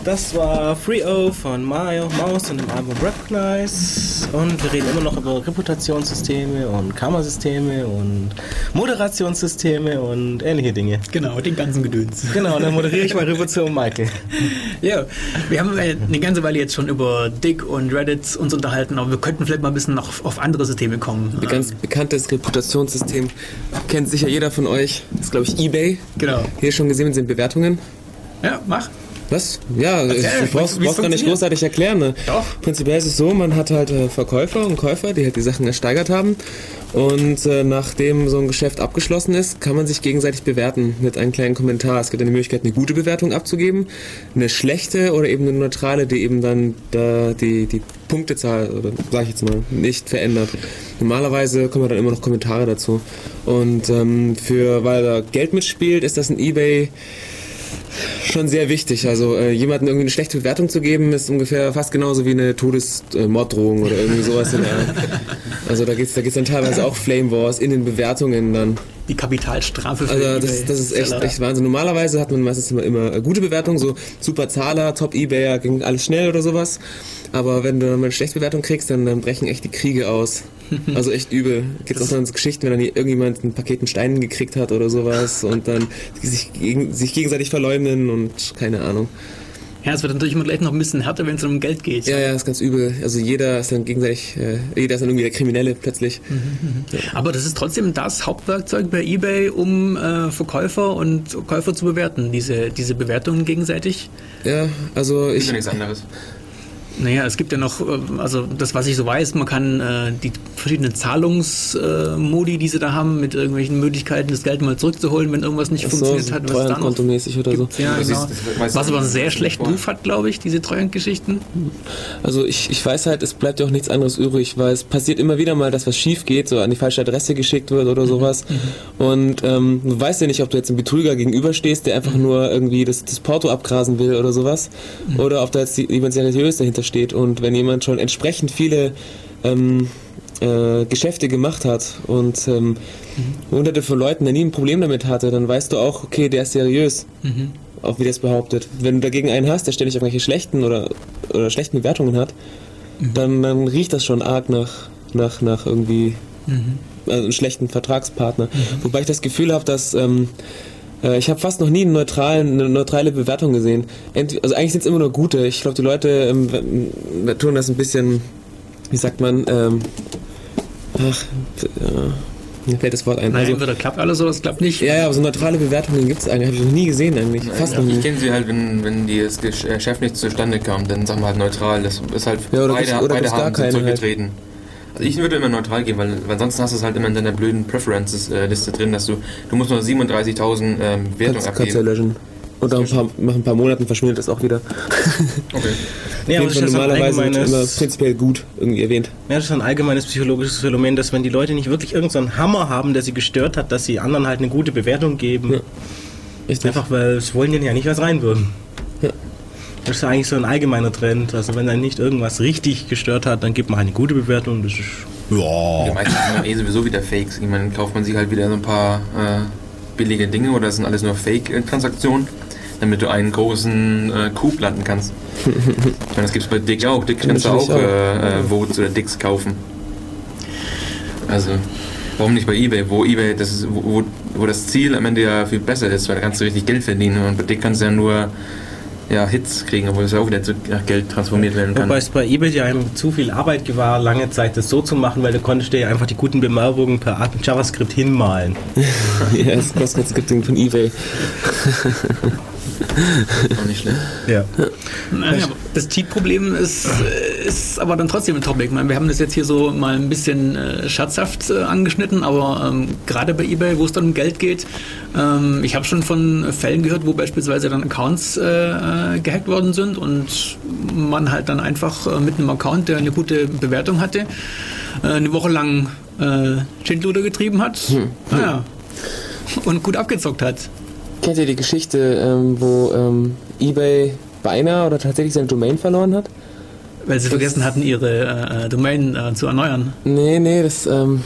Das war Free-O von Mario Maus und dem Album Recognize. Und wir reden immer noch über Reputationssysteme und Kammersysteme und Moderationssysteme und ähnliche Dinge. Genau, den ganzen Gedöns. Genau, dann moderiere ich mal rüber zu Michael. Ja, wir haben eine ganze Weile jetzt schon über Dick und Reddit uns unterhalten, aber wir könnten vielleicht mal ein bisschen noch auf andere Systeme kommen. Ein ganz bekanntes Reputationssystem kennt sicher jeder von euch. Das ist, glaube ich, eBay. Genau. Hier schon gesehen sind Bewertungen. Ja, mach. Was? Ja, ich brauch's, wie- wie es brauch's gar nicht großartig erklären. Ne? Doch. Prinzipiell ist es so, man hat halt äh, Verkäufer und Käufer, die halt die Sachen ersteigert haben. Und äh, nachdem so ein Geschäft abgeschlossen ist, kann man sich gegenseitig bewerten mit einem kleinen Kommentar. Es gibt eine Möglichkeit, eine gute Bewertung abzugeben, eine schlechte oder eben eine neutrale, die eben dann da die, die Punktezahl, oder sag ich jetzt mal, nicht verändert. Normalerweise kommen dann immer noch Kommentare dazu. Und ähm, für, weil da Geld mitspielt, ist das ein Ebay schon sehr wichtig. Also äh, jemandem irgendwie eine schlechte Bewertung zu geben, ist ungefähr fast genauso wie eine Todesmorddrohung oder irgendwie sowas. In der. Also da geht's da geht's dann teilweise auch Flame Wars in den Bewertungen dann. Die Kapitalstrafe für Also das, das ist echt, echt Wahnsinn. Normalerweise hat man meistens immer, immer äh, gute Bewertungen, so super Zahler, Top Ebayer, ging alles schnell oder sowas. Aber wenn du dann mal eine schlechte Bewertung kriegst, dann, dann brechen echt die Kriege aus. Also echt übel. Gibt auch dann so Geschichten, wenn dann hier irgendjemand ein Paket mit Steinen gekriegt hat oder sowas und dann sich, gegen, sich gegenseitig verleumden und keine Ahnung. Ja, es wird natürlich immer gleich noch ein bisschen härter, wenn es um Geld geht. Ja, ja, ist ganz übel. Also jeder ist dann gegenseitig, äh, jeder ist dann irgendwie der Kriminelle plötzlich. Aber das ist trotzdem das Hauptwerkzeug bei eBay, um äh, Verkäufer und Käufer zu bewerten, diese, diese Bewertungen gegenseitig. Ja, also Ist ich, ja nichts anderes. Naja, es gibt ja noch, äh, also das, was ich so weiß, man kann äh, die verschiedenen Zahlungsmodi, äh, die sie da haben, mit irgendwelchen Möglichkeiten, das Geld mal zurückzuholen, wenn irgendwas nicht so, funktioniert so hat. Was es da noch Treuhandkontomäßig oder so. Ja, Das genau. ist- das was aber einen sehr schlechten Ruf hat, glaube ich, diese Treuhandgeschichten. Also ich, ich weiß halt, es bleibt ja auch nichts anderes übrig, weil es passiert immer wieder mal, dass was schief geht, so an die falsche Adresse geschickt wird oder sowas. Und ähm, du weißt ja nicht, ob du jetzt einem Betrüger gegenüberstehst, der einfach nur irgendwie das, das Porto abgrasen will oder sowas, oder ob da jetzt die- jemand seriös dahinter steht. Und wenn jemand schon entsprechend viele ähm, äh, Geschäfte gemacht hat und ähm, hunderte von Leuten, der nie ein Problem damit hatte, dann weißt du auch, okay, der ist seriös. Auch wie das behauptet. Wenn du dagegen einen hast, der ständig irgendwelche schlechten oder, oder schlechten Bewertungen hat, dann, dann riecht das schon arg nach, nach, nach irgendwie also einem schlechten Vertragspartner. Wobei ich das Gefühl habe, dass ähm, äh, ich habe fast noch nie eine neutrale Bewertung gesehen. Also eigentlich sind es immer nur gute. Ich glaube, die Leute ähm, tun das ein bisschen, wie sagt man, ähm, ach, äh, mir fällt das Wort ein. Naja, Also, entweder klappt alles oder es klappt nicht. ja, ja, aber so neutrale Bewertungen gibt es eigentlich, habe ich noch nie gesehen eigentlich. Fast noch nie. Ich kenne sie halt, wenn, wenn die das Gesch- Geschäft nicht zustande kam, dann sagen wir halt neutral. Das ist halt Ja, oder beide, gibt's- oder beide gibt's gar haben sind keine halt. Ich würde immer neutral gehen, weil, weil ansonsten hast du es halt immer in deiner blöden Preferences-Liste drin, dass du, du musst nur 37.000 ähm, Wertungen Kannst, kannst ja abgeben. löschen. Und nach ein, paar, nach ein paar Monaten verschwindet das auch wieder. Okay. Nee, aber das ist ja ein normalerweise wird immer allgemeines, prinzipiell gut irgendwie erwähnt. ja, das ist ein allgemeines psychologisches Phänomen, dass wenn die Leute nicht wirklich irgendeinen Hammer haben, der sie gestört hat, dass sie anderen halt eine gute Bewertung geben. Ja. Einfach weil sie wollen denen ja nicht was reinwürgen. Das ist eigentlich so ein allgemeiner Trend. Also wenn dann nicht irgendwas richtig gestört hat, dann gibt man eine gute Bewertung. Das ist Die ja. meisten sind eh sowieso wieder Fakes. Ich meine, kauft man sich halt wieder so ein paar äh, billige Dinge oder sind alles nur Fake-Transaktionen, damit du einen großen äh, Coup landen kannst. ich meine, das gibt es bei Dick auch. Dick kannst du auch, Natürlich äh, äh, Votes oder Dicks kaufen. Also, warum nicht bei Ebay? Wo Ebay, das ist, wo, wo, wo das Ziel am Ende ja viel besser ist, weil da kannst du richtig Geld verdienen und bei Dick kannst du ja nur ja, Hits kriegen, obwohl es ja auch wieder zu Geld transformiert werden kann. Wobei es bei eBay ja einem zu viel Arbeit war, lange Zeit das so zu machen, weil du konntest dir ja einfach die guten Bemerkungen per Art JavaScript hinmalen. ja, das Cross-Scripting von Ebay. Auch nicht schlecht. Ja. Naja, das Cheat-Problem ist, ist aber dann trotzdem ein Topic. Ich meine, wir haben das jetzt hier so mal ein bisschen äh, scherzhaft äh, angeschnitten, aber ähm, gerade bei eBay, wo es dann um Geld geht, ähm, ich habe schon von Fällen gehört, wo beispielsweise dann Accounts äh, äh, gehackt worden sind und man halt dann einfach äh, mit einem Account, der eine gute Bewertung hatte, äh, eine Woche lang äh, Schindluder getrieben hat. Naja. Und gut abgezockt hat. Kennt ihr die Geschichte, ähm, wo ähm, Ebay beinahe oder tatsächlich seine Domain verloren hat? Weil sie vergessen hatten, ihre äh, Domain äh, zu erneuern. Nee, nee, das, ähm,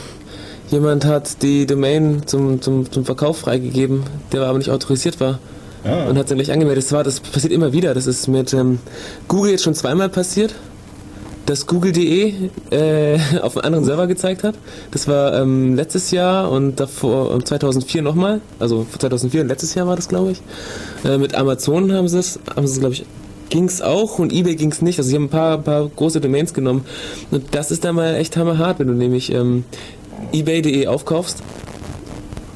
jemand hat die Domain zum, zum, zum Verkauf freigegeben, der aber nicht autorisiert war. ah. und hat dann gleich angemeldet. Das, war, das passiert immer wieder. Das ist mit ähm, Google jetzt schon zweimal passiert dass Google.de äh, auf einen anderen Server gezeigt hat. Das war ähm, letztes Jahr und davor 2004 nochmal. Also 2004 und letztes Jahr war das, glaube ich. Äh, mit Amazon haben sie es, haben sie es, glaube ich, ging es auch und eBay ging es nicht. Also sie haben ein paar, paar große Domains genommen. Und das ist dann mal echt hammerhart, wenn du nämlich ähm, eBay.de aufkaufst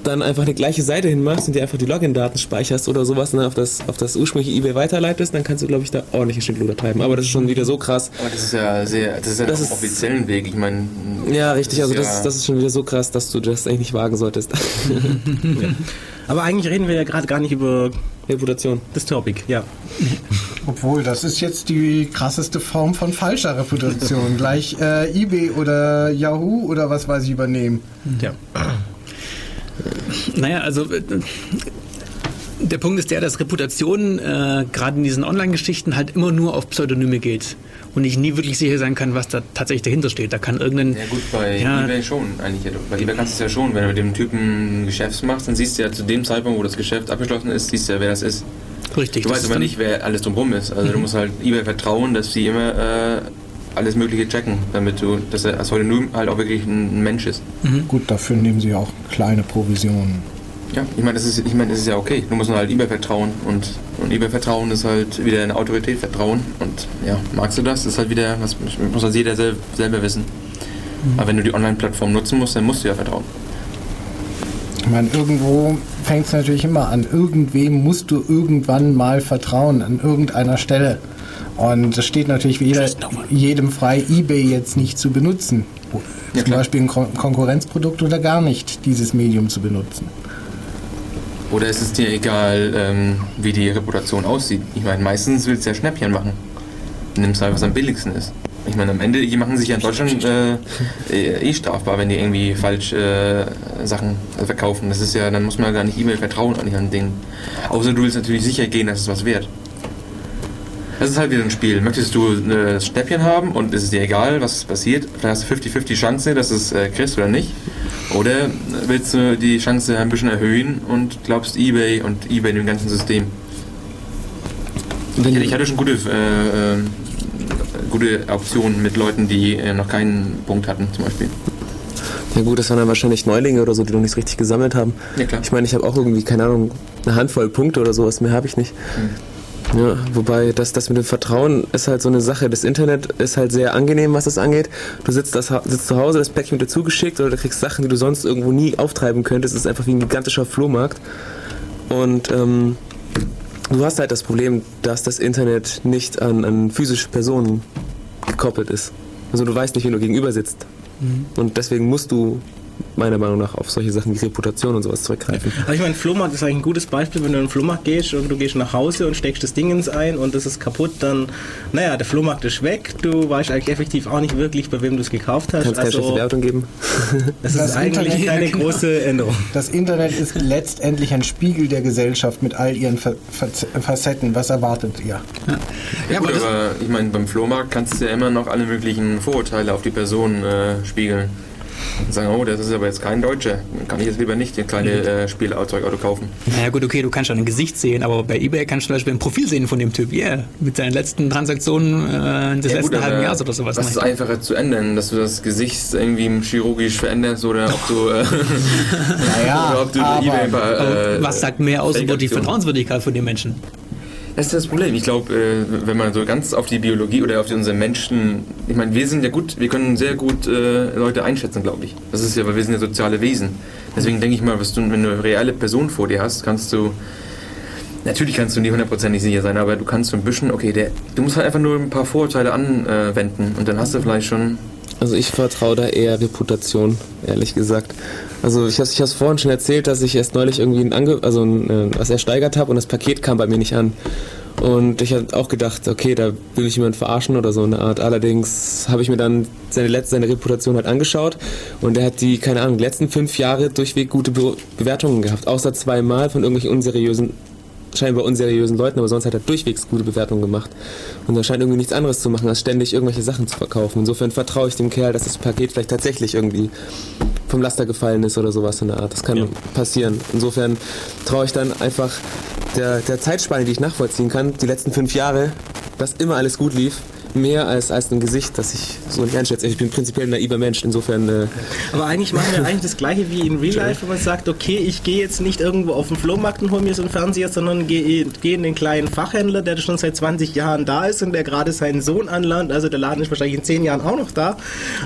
dann einfach eine gleiche Seite hinmachst und dir einfach die Login-Daten speicherst oder sowas und dann auf das, auf das ursprüngliche eBay weiterleitest, dann kannst du, glaube ich, da ordentlich ein Schindluder treiben. Aber das ist schon wieder so krass. Aber das ist ja sehr, das ist ja das ist, offiziellen Weg. Ich meine. Ja, richtig. Also das, ja das ist schon wieder so krass, dass du das eigentlich nicht wagen solltest. ja. Aber eigentlich reden wir ja gerade gar nicht über Reputation. Das Topic, ja. Obwohl, das ist jetzt die krasseste Form von falscher Reputation. Gleich äh, eBay oder Yahoo oder was weiß ich übernehmen. Ja. Naja, also äh, der Punkt ist der, dass Reputation äh, gerade in diesen Online-Geschichten halt immer nur auf Pseudonyme geht und ich nie wirklich sicher sein kann, was da tatsächlich dahinter steht. Da kann irgendein. Ja gut, bei ja, eBay schon eigentlich. Bei eBay kannst du es ja schon, wenn du mit dem Typen ein Geschäft machst, dann siehst du ja zu dem Zeitpunkt, wo das Geschäft abgeschlossen ist, siehst du ja, wer das ist. Richtig. Du weißt aber nicht, wer alles drumherum ist. Also mhm. du musst halt eBay vertrauen, dass sie immer äh, alles Mögliche checken, damit du, dass er als Pseudonym halt auch wirklich ein Mensch ist. Mhm. Gut, dafür nehmen sie auch kleine Provisionen. Ja, ich meine, das ist, ich meine, das ist ja okay. Du musst nur halt eBay vertrauen und, und eBay vertrauen ist halt wieder eine Autorität vertrauen und ja, magst du das? Das ist halt wieder, was muss halt jeder sel selber wissen. Mhm. Aber wenn du die Online-Plattform nutzen musst, dann musst du ja vertrauen. Ich meine, irgendwo fängt es natürlich immer an. Irgendwem musst du irgendwann mal vertrauen, an irgendeiner Stelle. Und es steht natürlich jeder, jedem frei, eBay jetzt nicht zu benutzen. Ja, Zum Beispiel ein Kon Konkurrenzprodukt oder gar nicht dieses Medium zu benutzen. Oder ist es dir egal, ähm, wie die Reputation aussieht? Ich meine, meistens willst du ja Schnäppchen machen. Du nimmst halt, was am billigsten ist. Ich meine, am Ende, die machen sich ja in Deutschland äh, eh, eh strafbar, wenn die irgendwie falsch äh, Sachen verkaufen. Das ist ja, dann muss man gar nicht E-Mail vertrauen an ihren Dingen. Außer du willst natürlich sicher gehen, dass es was wert. Das ist halt wieder ein Spiel. Möchtest du ein Schnäppchen haben und ist es dir egal, was passiert? Vielleicht hast du 50-50 Chance, dass du es äh, kriegst oder nicht. Oder willst du die Chance ein bisschen erhöhen und glaubst eBay und eBay in dem ganzen System? Ich, ich hatte schon gute, äh, äh, gute Auktionen mit Leuten, die äh, noch keinen Punkt hatten, zum Beispiel. Ja gut, das waren dann wahrscheinlich Neulinge oder so, die noch nicht richtig gesammelt haben. Ja, klar. Ich meine, ich habe auch irgendwie, keine Ahnung, eine Handvoll Punkte oder sowas, mehr habe ich nicht. Mhm. Ja, wobei das, das mit dem Vertrauen ist halt so eine Sache. Das Internet ist halt sehr angenehm, was das angeht. Du sitzt, das, sitzt zu Hause, das Päckchen wird dir zugeschickt oder du kriegst Sachen, die du sonst irgendwo nie auftreiben könntest. Es ist einfach wie ein gigantischer Flohmarkt. Und ähm, du hast halt das Problem, dass das Internet nicht an, an physische Personen gekoppelt ist. Also du weißt nicht, wen du gegenüber sitzt. Mhm. Und deswegen musst du meiner Meinung nach auf solche Sachen wie Reputation und sowas zurückgreifen. Aber ich meine, Flohmarkt ist eigentlich ein gutes Beispiel, wenn du in den Flohmarkt gehst und du gehst nach Hause und steckst das Dingens ein und das ist kaputt, dann, naja, der Flohmarkt ist weg, du weißt eigentlich effektiv auch nicht wirklich, bei wem du es gekauft hast. Kannst also, keine Wertung geben. Das, das ist eigentlich Internet, keine genau. große Änderung. Das Internet ist letztendlich ein Spiegel der Gesellschaft mit all ihren Facetten. Was erwartet ihr? Ja, ja gut, aber ich meine, beim Flohmarkt kannst du ja immer noch alle möglichen Vorurteile auf die Person äh, spiegeln und sagen, oh, das ist aber jetzt kein Deutscher. Dann kann ich jetzt lieber nicht ein kleines äh, Spielzeugauto kaufen. Naja gut, okay, du kannst schon ein Gesicht sehen, aber bei Ebay kannst du zum Beispiel ein Profil sehen von dem Typ, yeah, mit seinen letzten Transaktionen äh, des ja, letzten gut, halben Jahres oder sowas. Das ist einfacher zu ändern, dass du das Gesicht irgendwie chirurgisch veränderst oder ob du, äh, naja, oder ob du aber, Ebay, äh, was sagt mehr aus über die Vertrauenswürdigkeit von den Menschen? Das ist das Problem. Ich glaube, äh, wenn man so ganz auf die Biologie oder auf die, unsere Menschen, ich meine, wir sind ja gut, wir können sehr gut äh, Leute einschätzen, glaube ich. Das ist ja, weil wir sind ja soziale Wesen. Deswegen denke ich mal, du, wenn du eine reelle Person vor dir hast, kannst du, natürlich kannst du nie hundertprozentig sicher sein, aber du kannst so ein bisschen, okay, der, du musst halt einfach nur ein paar Vorurteile anwenden und dann hast du vielleicht schon also ich vertraue da eher Reputation, ehrlich gesagt. Also ich habe es vorhin schon erzählt, dass ich erst neulich irgendwie ein Ange also ein, äh, was ersteigert habe und das Paket kam bei mir nicht an. Und ich habe auch gedacht, okay, da will ich jemand verarschen oder so eine Art. Allerdings habe ich mir dann seine letzte, seine Reputation halt angeschaut und er hat die, keine Ahnung, letzten fünf Jahre durchweg gute Be Bewertungen gehabt, außer zweimal von irgendwelchen unseriösen scheinbar unseriösen Leuten, aber sonst hat er durchwegs gute Bewertungen gemacht. Und er scheint irgendwie nichts anderes zu machen, als ständig irgendwelche Sachen zu verkaufen. Insofern vertraue ich dem Kerl, dass das Paket vielleicht tatsächlich irgendwie vom Laster gefallen ist oder sowas in der Art. Das kann ja. passieren. Insofern traue ich dann einfach der, der Zeitspanne, die ich nachvollziehen kann, die letzten fünf Jahre, dass immer alles gut lief, mehr als, als ein Gesicht, das ich so nicht einschätze. Ich bin prinzipiell ein naiver Mensch, insofern. Äh, Aber eigentlich machen wir eigentlich das gleiche wie in Real Life, wenn man sagt, okay, ich gehe jetzt nicht irgendwo auf den Flohmarkt und hole mir so einen Fernseher, sondern gehe geh in den kleinen Fachhändler, der schon seit 20 Jahren da ist und der gerade seinen Sohn anlernt. Also der Laden ist wahrscheinlich in 10 Jahren auch noch da.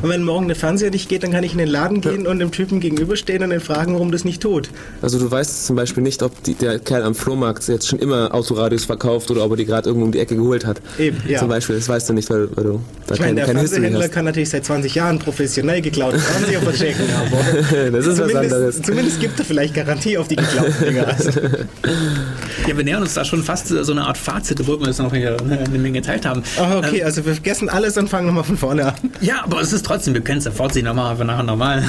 Und wenn morgen der Fernseher nicht geht, dann kann ich in den Laden gehen und dem Typen gegenüberstehen und ihn fragen, warum das nicht tut. Also du weißt zum Beispiel nicht, ob die, der Kerl am Flohmarkt jetzt schon immer Autoradios verkauft oder ob er die gerade irgendwo um die Ecke geholt hat. Eben, ja. Zum Beispiel, das weißt du nicht, weil, weil du da Ich meine, der keine hast. kann natürlich seit 20 Jahren professionell geklaute Fernseher verchecken, aber Das ist was anderes. zumindest, zumindest gibt er vielleicht Garantie auf die geklauten Dinger. Also, Ja, wir nähern uns da schon fast so eine Art Fazit, obwohl wir jetzt noch hier eine Menge Zeit haben. ah, okay, also wir vergessen alles und fangen nochmal von vorne an. Ja, aber es ist trotzdem, wir können es ja fortziehen, nochmal einfach nachher normal.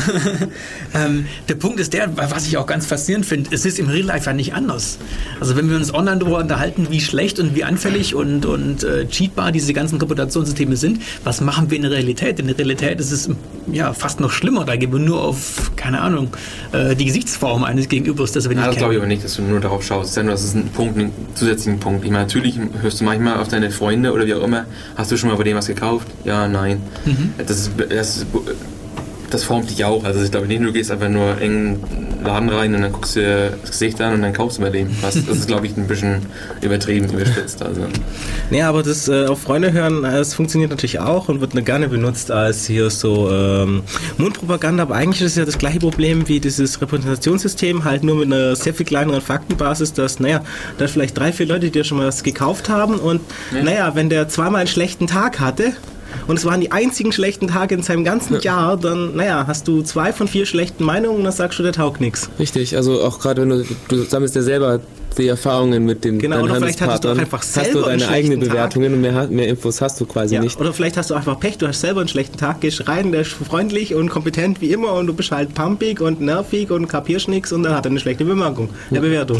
ähm, der Punkt ist der, was ich auch ganz faszinierend finde, es ist im Real Life ja nicht anders. Also wenn wir uns online darüber unterhalten, wie schlecht und wie anfällig und, und äh, cheatbar diese ganzen Reputationssysteme sind, was machen wir in der Realität? In der Realität ist es ja fast noch schlimmer, da gehen wir nur auf, keine Ahnung, äh, die Gesichtsform eines Gegenübers, das wir nicht Ja, das glaube ich aber nicht, dass du nur darauf schaust. Denn das ist ein Punkt, einen zusätzlichen Punkt. Ich meine, natürlich hörst du manchmal auf deine Freunde oder wie auch immer, hast du schon mal bei dem was gekauft? Ja, nein. Das, ist, das, ist, das formt dich auch. Also ich glaube nicht, du gehst einfach nur in einen Laden rein und dann guckst du dir das Gesicht an und dann kaufst du bei dem. Was, das ist, glaube ich, ein bisschen übertrieben, überspitzt. Also. Nee, aber das äh, auf Freunde hören, äh, es funktioniert natürlich auch und wird gerne benutzt als hier so ähm, Mundpropaganda, aber eigentlich ist es ja das gleiche Problem wie dieses Repräsentationssystem, halt nur mit einer sehr viel kleineren Faktenbasis, dass, naja, da vielleicht drei, vier Leute, die ja schon mal was gekauft haben und, naja, wenn der zweimal einen schlechten Tag hatte, und es waren die einzigen schlechten Tage in seinem ganzen Jahr, dann, naja, hast du zwei von vier schlechten Meinungen und dann sagst du, der taugt nichts. Richtig, also auch gerade wenn du, du sammelst ja selber die Erfahrungen mit den Genau, oder vielleicht hattest du einfach hast du selber deine eigenen Tag. Bewertungen und mehr, mehr Infos hast du quasi Ja, nicht. oder vielleicht hast du einfach Pech, du hast selber einen schlechten Tag, gehst rein, der ist freundlich und kompetent wie immer und du bist halt pumpig und nervig und kapierst nichts und dann hat er eine schlechte Bemerkung, eine Bewertung.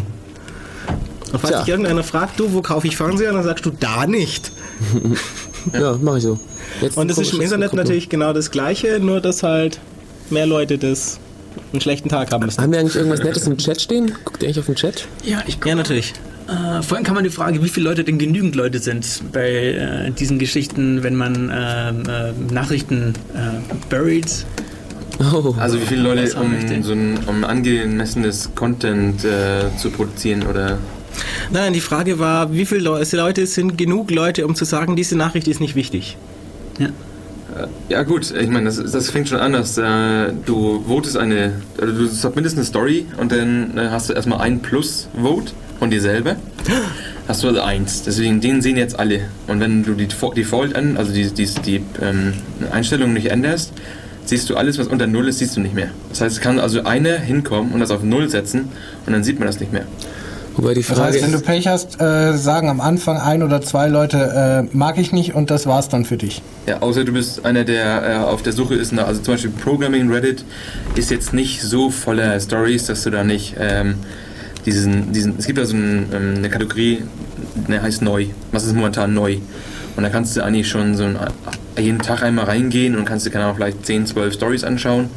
Und falls Tja. dich irgendeiner fragt, du, wo kaufe ich Fernseher, dann sagst du, da nicht. Ja, mache ich so. Jetzt Und das ist im Internet natürlich genau das Gleiche, nur dass halt mehr Leute das einen schlechten Tag haben müssen. Haben wir eigentlich irgendwas Nettes im Chat stehen? Guckt ihr eigentlich auf den Chat? Ja, ich Ja, natürlich. Äh, vorhin kam man die Frage, wie viele Leute denn genügend Leute sind bei äh, diesen Geschichten, wenn man ähm, äh, Nachrichten äh, buried. Oh, Also wie viele Leute, um denn? so ein um angemessenes Content äh, zu produzieren oder Nein, die Frage war, wie viele Leu- Leute sind genug Leute, um zu sagen, diese Nachricht ist nicht wichtig. Ja. Ja gut, ich meine, das, das fängt schon an, dass äh, du votest eine, also du submittest eine Story und dann äh, hast du erstmal ein Plus-Vote von dir selber. Hast du also eins. Deswegen, den sehen jetzt alle. Und wenn du die Default an, also die, die, die ähm, Einstellungen nicht änderst, siehst du alles, was unter Null ist, siehst du nicht mehr. Das heißt, es kann also einer hinkommen und das auf Null setzen und dann sieht man das nicht mehr. Wobei die Das Frage heißt, wenn du Pech hast, äh, sagen am Anfang ein oder zwei Leute, äh, mag ich nicht und das war's dann für dich. Ja, außer du bist einer, der äh, auf der Suche ist nach, also zum Beispiel Programming Reddit ist jetzt nicht so voller Stories, dass du da nicht ähm, diesen, diesen, es gibt da so ein, ähm, eine Kategorie, der heißt neu. Was ist momentan neu? Und da kannst du eigentlich schon so ein, jeden Tag einmal reingehen und kannst dir keine Ahnung, vielleicht 10, 12 Stories anschauen.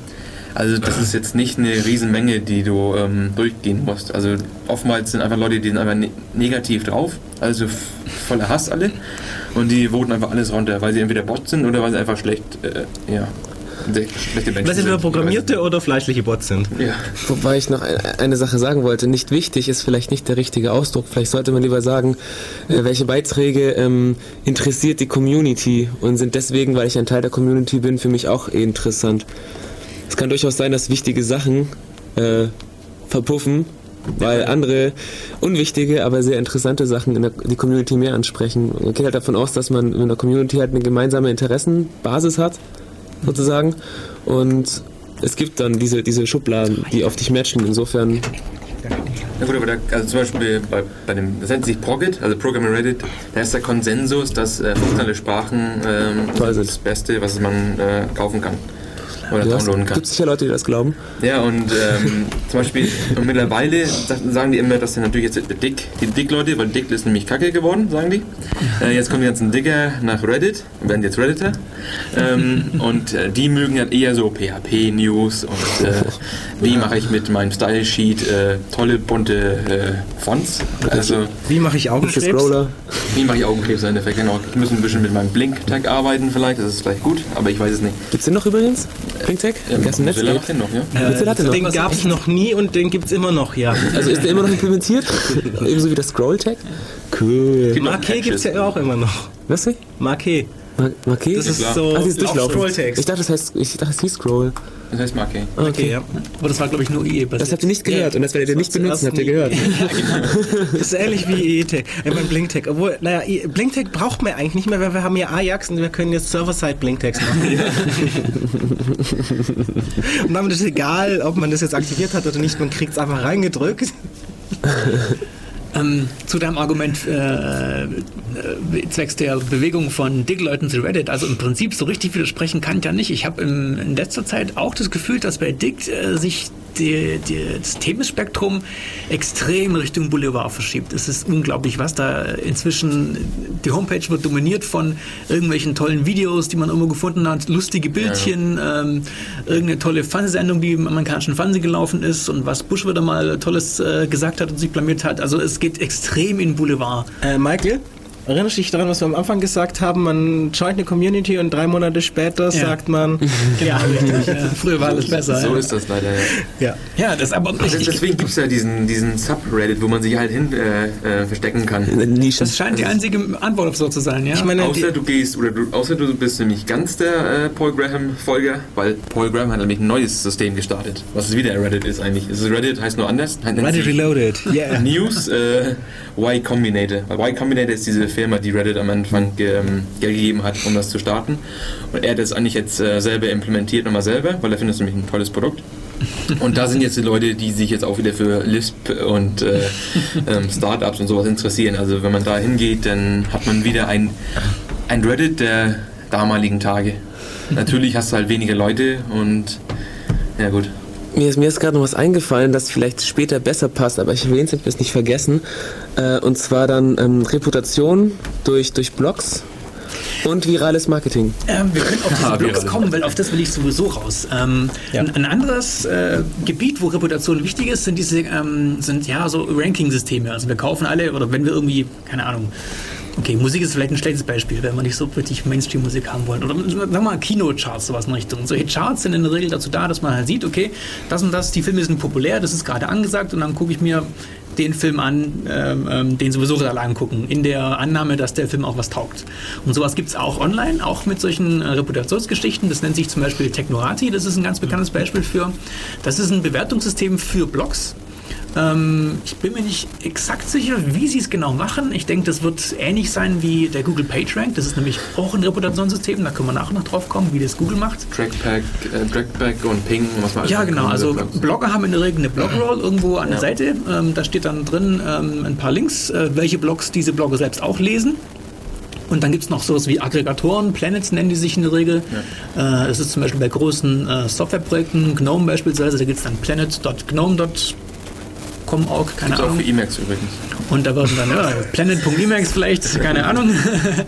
Also das ist jetzt nicht eine Riesenmenge, die du ähm, durchgehen musst. Also oftmals sind einfach Leute, die sind einfach ne negativ drauf, also voller Hass alle. Und die voten einfach alles runter, weil sie entweder Bots sind oder weil sie einfach schlecht, äh, ja, schlechte Menschen Weil sie sind. entweder Programmierte oder fleischliche Bots sind. Ja. wobei ich noch ein- eine Sache sagen wollte, nicht wichtig ist vielleicht nicht der richtige Ausdruck. Vielleicht sollte man lieber sagen, äh, welche Beiträge ähm, interessiert die Community und sind deswegen, weil ich ein Teil der Community bin, für mich auch eh interessant. Es kann durchaus sein, dass wichtige Sachen äh, verpuffen, weil andere unwichtige, aber sehr interessante Sachen in der, die Community mehr ansprechen. Man geht halt davon aus, dass man in der Community halt eine gemeinsame Interessenbasis hat, sozusagen. Und es gibt dann diese, diese Schubladen, die auf dich matchen. Insofern, Na gut, aber da, also zum Beispiel bei, bei dem, das nennt sich Progit, also Programming Reddit, da ist der Konsensus, dass äh, funktionale Sprachen ähm, das Beste, was man äh, kaufen kann. Oder Ja, downloaden es kann. gibt sicher Leute, die das glauben. Ja, und ähm, zum Beispiel, und mittlerweile sa- sagen die immer, dass sie natürlich jetzt Dick, die Dick-Leute, weil Dick ist nämlich kacke geworden, sagen die. Äh, jetzt kommen die ganzen Digger nach Reddit, werden jetzt Redditor. Ähm, und äh, die mögen dann eher so PHP-News und äh, wie mache ich mit meinem Style-Sheet äh, tolle bunte äh, Fonts. Also, Wie mache ich Augenkrebs? Scroller. wie mache ich Augenkrebs im Endeffekt? Genau, ich muss ein bisschen mit meinem Blink-Tag arbeiten vielleicht, das ist vielleicht gut, aber ich weiß es nicht. Gibt's den noch übrigens? PinkTech? Ja, Der ist im Netz. Mozilla macht den noch, ja? Mozilla hat den noch. Den gab es noch nie und den gibt es immer noch, ja. Also ist der immer noch implementiert? Ebenso wie das Scroll-Tag? Cool. Marquet gibt es ja auch immer noch. Was? Marquet. Ma- Marquet? Das ist so Ah, dieses Durchlaufen. Scrolltext. Ich dachte, das heißt, ich dachte, es hieß Scroll. Das heißt Marke. Ah, Okay, ja. Aber das war, glaube ich, nur IE basiert. Das habt ihr nicht gehört und das werdet ihr nicht Das benutzen, habt ihr zuerst gehört. Das ist ähnlich wie EETech. Ich meine Blinktech. Obwohl, naja, Blinktech braucht man eigentlich nicht mehr, weil wir haben ja Ajax und wir können jetzt Server-Side Blinktext machen. und damit ist egal, ob man das jetzt aktiviert hat oder nicht, man kriegt es einfach reingedrückt. Ähm, zu deinem Argument äh, äh, zwecks der Bewegung von Dick-Leuten zu Reddit, also im Prinzip so richtig widersprechen kann ich ja nicht. Ich habe in letzter Zeit auch das Gefühl, dass bei Dick äh, sich die, die, das Themenspektrum extrem Richtung Boulevard verschiebt. Es ist unglaublich, was da inzwischen, die Homepage wird dominiert von irgendwelchen tollen Videos, die man irgendwo gefunden hat, lustige Bildchen, ähm, irgendeine tolle Fernsehsendung, die im amerikanischen Fernsehen gelaufen ist und was Bush wieder mal Tolles äh, gesagt hat und sich blamiert hat. Also es geht extrem in Boulevard. Äh, Michael, erinnerst du dich daran, was wir am Anfang gesagt haben? Man joint eine Community und drei Monate später sagt man, Ja, richtig. ja. Früher war alles besser. So ja. ist das leider, ja. ja. Ja, das aber ich, ich, Deswegen gibt es ja diesen, diesen Subreddit, wo man sich halt hin äh, äh, verstecken kann. Das scheint die einzige Antwort auf so zu sein, ja. Ich meine, Außer du gehst, oder du, außer du bist nämlich ganz der äh, Paul Graham-Folger, weil Paul Graham hat nämlich ein neues System gestartet, was es wieder Reddit ist eigentlich. Es ist Reddit, heißt nur anders. Reddit Reloaded, yeah. News äh, Y Combinator. Weil Y Combinator ist diese Firma, die Reddit am Anfang ähm, Geld gegeben hat, um das zu starten. Und er hat das eigentlich jetzt äh, selber implementiert, nochmal selber, weil er findet es nämlich ein tolles Produkt. Und da sind jetzt die Leute, die sich jetzt auch wieder für Lisp und äh, ähm, Startups und sowas interessieren. Also wenn man da hingeht, dann hat man wieder ein, ein Reddit der damaligen Tage. Natürlich hast du halt weniger Leute und ja gut. Mir ist, mir ist gerade noch was eingefallen, das vielleicht später besser passt, aber ich will es jetzt nicht vergessen. Äh, und zwar dann ähm, Reputation durch, durch Blogs und virales Marketing. Ähm, wir können auf diese Ah, Blogs kommen, weil auf das will ich sowieso raus. Ähm, ein, ein anderes äh, Gebiet, wo Reputation wichtig ist, sind diese ähm, sind ja so Ranking-Systeme. Also wir kaufen alle oder wenn wir irgendwie keine Ahnung. Okay, Musik ist vielleicht ein schlechtes Beispiel, wenn wir nicht so richtig Mainstream-Musik haben wollen. Oder sagen wir mal Kino-Charts, sowas in Richtung. Solche Charts sind in der Regel dazu da, dass man halt sieht, okay, das und das, die Filme sind populär, das ist gerade angesagt und dann gucke ich mir den Film an, ähm, ähm, den sowieso alle angucken, in der Annahme, dass der Film auch was taugt. Und sowas gibt es auch online, auch mit solchen äh, Reputationsgeschichten. Das nennt sich zum Beispiel Technorati, das ist ein ganz bekanntes Beispiel für. Das ist ein Bewertungssystem für Blogs. Ähm, ich bin mir nicht exakt sicher, wie sie es genau machen. Ich denke, das wird ähnlich sein wie der Google PageRank. Das ist nämlich auch ein Reputationssystem. Da können wir nachher noch drauf kommen, wie das Google macht. Trackback, äh, Trackback und Ping, was man Ja, genau. Also. Blogger haben in der Regel eine Blogroll irgendwo an der Ja. Seite. Ähm, da steht dann drin ähm, ein paar Links, äh, welche Blogs diese Blogger selbst auch lesen. Und dann gibt es noch sowas wie Aggregatoren, Planets nennen die sich in der Regel. Äh, das ist zum Beispiel bei großen äh, Softwareprojekten, GNOME beispielsweise, da gibt es dann planet.gnome.com auch, keine Gibt's auch Ahnung. für Emacs übrigens. Und da werden dann, ja, planet.emacs vielleicht, keine Ahnung.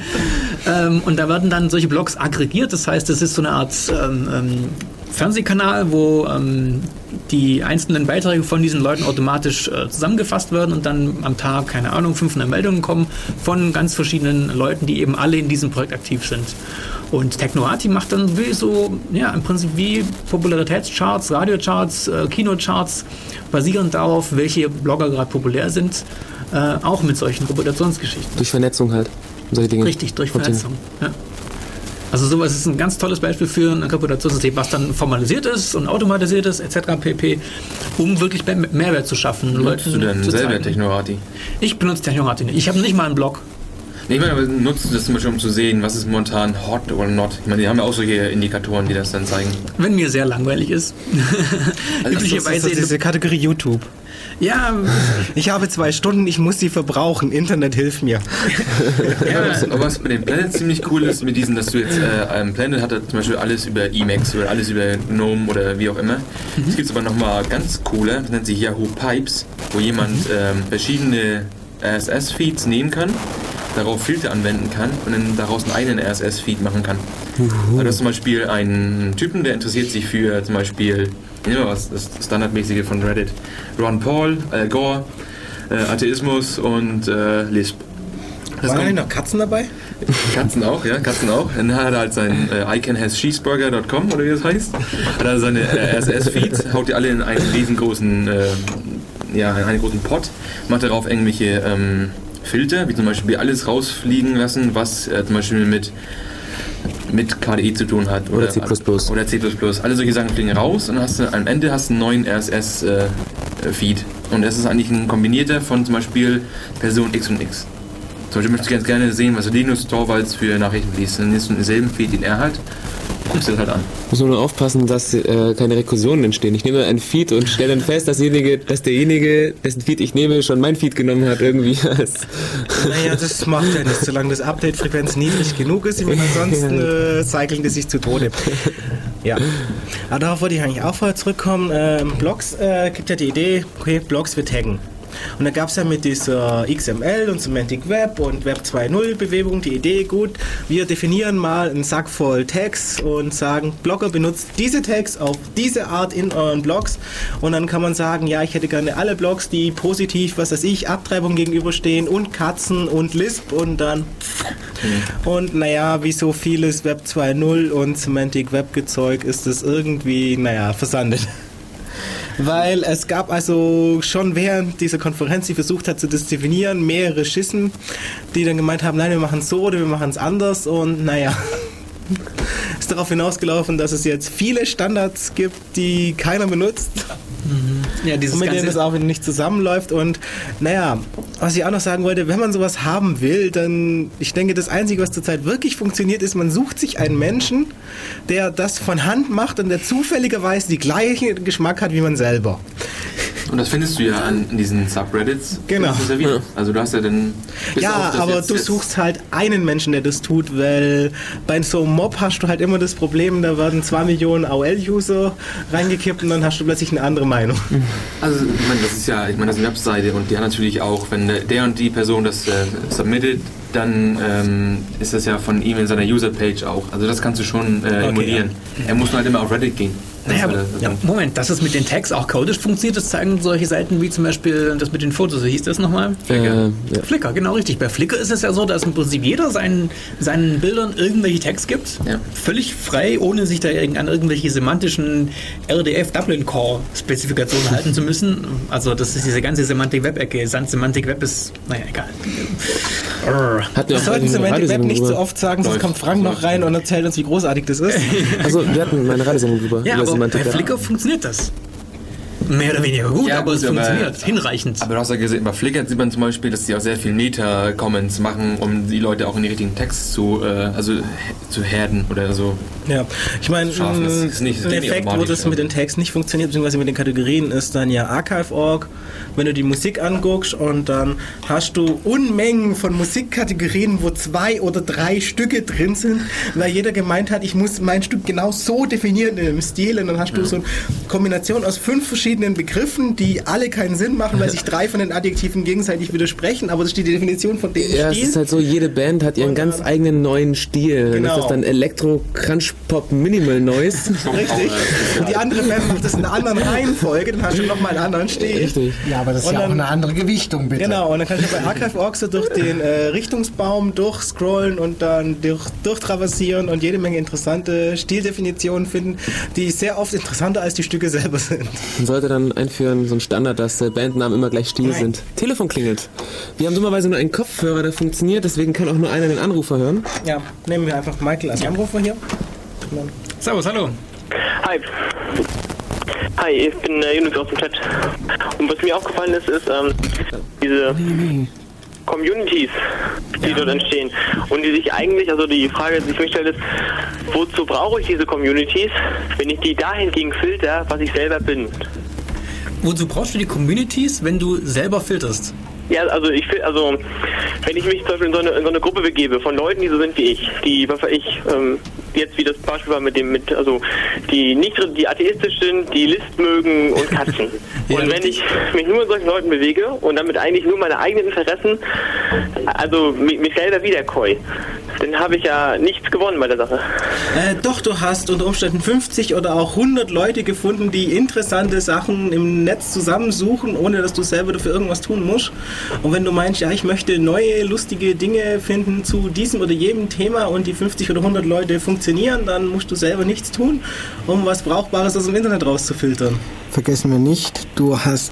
ähm, und da werden dann solche Blogs aggregiert. Das heißt, es ist so eine Art ähm, ähm, Fernsehkanal, wo ähm, die einzelnen Beiträge von diesen Leuten automatisch äh, zusammengefasst werden und dann am Tag, keine Ahnung, 500 Meldungen kommen von ganz verschiedenen Leuten, die eben alle in diesem Projekt aktiv sind. Und Technoati macht dann wie so, ja, im Prinzip wie Popularitätscharts, Radiocharts, äh, Kinocharts, basierend darauf, welche Blogger gerade populär sind, äh, auch mit solchen Reputationsgeschichten. Durch Vernetzung halt. Und solche Dinge. Richtig, durch. Vernetzung. Ja. Also sowas ist ein ganz tolles Beispiel für ein Reputationssystem, was dann formalisiert ist und automatisiert ist, etc. pp., um wirklich Mehr- Mehrwert zu schaffen. Nutzt du denn zu selber. Technorati? Ich benutze Technorati nicht. Ich habe nicht mal einen Blog. Nee, ich meine, aber nutzt du das zum Beispiel, um zu sehen, was ist momentan hot oder not? Ich meine, die haben ja auch solche Indikatoren, die das dann zeigen. Wenn mir sehr langweilig ist. Also Das ist Üblicherweise diese Kategorie YouTube. Ja, Ich habe zwei Stunden, ich muss sie verbrauchen. Internet hilft mir. Ja, was, aber was mit dem Planet ziemlich cool ist, mit diesen, dass du jetzt, äh, ein Planet hat zum Beispiel alles über Emacs oder alles über GNOME oder wie auch immer. Es gibt aber nochmal ganz coole, das nennt sich Yahoo Pipes, wo jemand ähm, verschiedene RSS-Feeds nehmen kann, darauf Filter anwenden kann und dann daraus einen eigenen RSS-Feed machen kann. Also das ist zum Beispiel ein Typen, der interessiert sich für zum Beispiel, mal was, das Standardmäßige von Reddit, Ron Paul, Al Gore, äh, Atheismus und äh, Lisp. Das Waren eigentlich noch Katzen dabei? Katzen auch, ja, Katzen auch. Dann hat er halt sein äh, icanhascheeseburger.com oder wie das heißt. Hat er seine äh, RSS-Feeds, haut die alle in einen riesengroßen, äh, ja, in einen großen Pot, macht darauf irgendwelche ähm, Filter, wie zum Beispiel alles rausfliegen lassen, was äh, zum Beispiel mit mit KDE zu tun hat. Oder C++. Oder C++. Alle solche Sachen fliegen raus und hast du, am Ende hast du einen neuen RSS-Feed. und das ist eigentlich ein kombinierter von zum Beispiel Person X und X. Zum Beispiel möchtest du ganz gerne sehen, was Linus Torvalds für Nachrichten liest. Dann nimmst du denselben Feed, den er hat, guckst dir das halt an. Muss man nur aufpassen, dass äh, keine Rekursionen entstehen. Ich nehme einen Feed und stelle dann fest, dass, derjenige, dass derjenige, dessen Feed ich nehme, schon mein Feed genommen hat irgendwie. Als Naja, das macht ja nichts, solange das Update-Frequenz niedrig genug ist. Ich meine, ansonsten äh, cycling das sich zu Tode. Ja. Aber darauf wollte ich eigentlich auch vorher zurückkommen. Ähm, Blogs äh, gibt ja die Idee, okay, Blogs wir taggen. Und da gab es ja mit dieser XML und Semantic Web und Web 2.0 Bewegung die Idee, gut, wir definieren mal einen Sack voll Tags und sagen, Blogger benutzt diese Tags auf diese Art in euren Blogs und dann kann man sagen, ja, ich hätte gerne alle Blogs, die positiv, was weiß ich, Abtreibung gegenüberstehen und Katzen und Lisp und dann und naja, wie so vieles Web 2.0 und Semantic Web Gezeug ist es irgendwie, naja, versandet. Weil es gab also schon während dieser Konferenz, die versucht hat zu definieren, mehrere Schissen, die dann gemeint haben, nein, wir machen es so oder wir machen es anders und naja. Ist darauf hinausgelaufen, dass es jetzt viele Standards gibt, die keiner benutzt ja dieses und mit denen es auch nicht zusammenläuft. Und naja, was ich auch noch sagen wollte, wenn man sowas haben will, dann, ich denke, das Einzige, was zurzeit wirklich funktioniert, ist, man sucht sich einen Menschen, der das von Hand macht und der zufälligerweise die gleiche Geschmack hat wie man selber. Und das findest du ja an in diesen Subreddits. Genau. Ja wieder. Also du hast ja dann... ja, aber jetzt- du jetzt- suchst halt einen Menschen, der das tut, weil bei so einem Mob hast du halt immer das Problem, da werden zwei Millionen AOL-User reingekippt und dann hast du plötzlich eine andere Meinung. Also, ich meine, das ist ja, ich meine, das ist eine Webseite und die hat natürlich auch, wenn der- und die Person das äh, submittet, dann ähm, ist das ja von ihm in seiner User-Page auch. Also das kannst du schon äh, emulieren. Er muss nur halt immer auf Reddit gehen. Naja, das- ja, Moment, dass es mit den Tags auch codisch funktioniert, das zeigen solche Seiten wie zum Beispiel das mit den Fotos, wie hieß das nochmal? äh, ja. Flickr, genau richtig. Bei Flickr ist es ja so, dass im Prinzip jeder seinen, seinen Bildern irgendwelche Tags gibt. Ja. Völlig frei, ohne sich da irgend- an irgendwelche semantischen RDF Dublin Core Spezifikationen halten zu müssen. Also das ist diese ganze Semantik Web-Ecke. Semantik Web ist, naja, egal. Hatten wir sollten eine Semantic Web Radiosendung nicht so drüber. oft sagen, sonst kommt Frank noch rein und erzählt uns, wie großartig das ist. Also wir hatten meine Radiosendung drüber. Ja, aber Semantik. bei Flickr funktioniert das. Mehr oder weniger gut, Ja, aber gut, es aber- funktioniert hinreichend. Aber du hast ja gesehen, bei Flickr sieht man zum Beispiel, dass die auch sehr viel Meta-Comments machen, um die Leute auch in die richtigen Texte zu, äh, also, zu herden oder so. Ja, ich meine, ein nicht Effekt, wo das mit den Tags nicht funktioniert, beziehungsweise mit den Kategorien, ist dann ja Archive.org. Wenn du die Musik anguckst und dann hast du Unmengen von Musikkategorien, wo zwei oder drei Stücke drin sind, weil jeder gemeint hat, ich muss mein Stück genau so definieren in dem Stil und dann hast du so eine Kombination aus fünf verschiedenen Begriffen, die alle keinen Sinn machen, weil sich drei von den Adjektiven gegenseitig widersprechen, aber das ist die Definition von dem Ja, es Stil. ist halt so, jede Band hat ihren Und ganz dann- eigenen neuen Stil. Dann Genau. ist das dann Elektro, Crunch, Pop, Minimal Noise. Richtig. Und die andere Band macht das in einer anderen Reihenfolge, dann hast du nochmal einen anderen Stil. Richtig. Ja, aber das ist Und ja auch dann- eine andere Gewichtung, bitte. Genau, und dann kannst du bei Archive.org so durch den äh, Richtungsbaum durchscrollen und dann durch, durchtraversieren und jede Menge interessante Stildefinitionen finden, die sehr oft interessanter als die Stücke selber sind. Man sollte dann einführen, so ein Standard, dass äh, Bandnamen immer gleich Stil Nein. sind. Telefon klingelt. Wir haben dummerweise nur einen Kopfhörer, der funktioniert, deswegen kann auch nur einer den Anrufer hören. Ja, nehmen wir einfach Michael als Anrufer hier. Servus, hallo. Hi. Hi, ich bin äh, Yunus aus dem Chat. Und was mir aufgefallen ist, ist ähm, diese Communities, die dort entstehen. Und die sich eigentlich, also die Frage, die sich mir stellt, ist, wozu brauche ich diese Communities, wenn ich die dahingegen filter, was ich selber bin? Wozu brauchst du die Communities, wenn du selber filterst? Ja, also ich also wenn ich mich zum Beispiel in so, eine, in so eine Gruppe begebe von Leuten, die so sind wie ich, die was weiß ich, ähm, jetzt wie das Beispiel war mit dem, mit, also die nicht die atheistisch sind, die List mögen und Katzen. Ja, und wenn richtig. ich mich nur in solchen Leuten bewege und damit eigentlich nur meine eigenen Interessen, also mich, mich selber wiederkäu, dann habe ich ja nichts gewonnen bei der Sache. Äh, doch, du hast unter Umständen 50 oder auch 100 Leute gefunden, die interessante Sachen im Netz zusammensuchen, ohne dass du selber dafür irgendwas tun musst. Und wenn du meinst, ja, ich möchte neue, lustige Dinge finden zu diesem oder jedem Thema und die 50 oder 100 Leute funktionieren, dann musst du selber nichts tun, um was Brauchbares aus dem Internet rauszufiltern. Vergessen wir nicht, du hast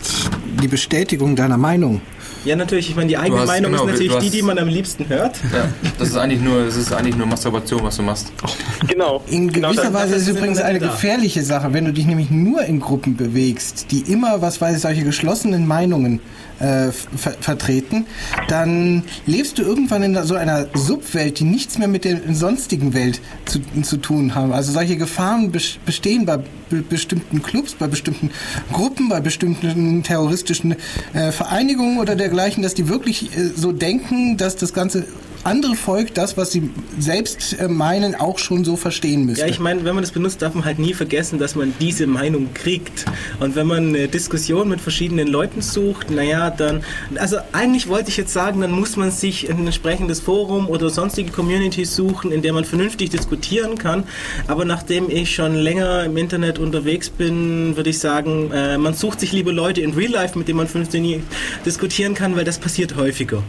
die Bestätigung deiner Meinung. Ja, natürlich, ich meine, die eigene hast- Meinung genau, ist natürlich du die, hast- die man am liebsten hört. Ja, das ist eigentlich nur, das ist eigentlich nur Masturbation, was du machst. Genau. In genau gewisser das- Weise ist es übrigens eine da. gefährliche Sache, wenn du dich nämlich nur in Gruppen bewegst, die immer, was weiß ich, solche geschlossenen Meinungen äh, ver vertreten, dann lebst du irgendwann in so einer Subwelt, die nichts mehr mit der sonstigen Welt zu, zu tun haben. Also solche Gefahren bes- bestehen bei be bestimmten Clubs, bei bestimmten Gruppen, bei bestimmten terroristischen äh, Vereinigungen oder dergleichen, dass die wirklich äh, so denken, dass das ganze andere Volk das, was sie selbst äh, meinen, auch schon so verstehen müsste. Ja, ich meine, wenn man das benutzt, darf man halt nie vergessen, dass man diese Meinung kriegt. Und wenn man eine Diskussion mit verschiedenen Leuten sucht, naja, dann, also eigentlich wollte ich jetzt sagen, dann muss man sich ein entsprechendes Forum oder sonstige Communities suchen, in der man vernünftig diskutieren kann. Aber nachdem ich schon länger im Internet unterwegs bin, würde ich sagen, äh, man sucht sich lieber Leute in Real Life, mit denen man vernünftig diskutieren kann, weil das passiert häufiger.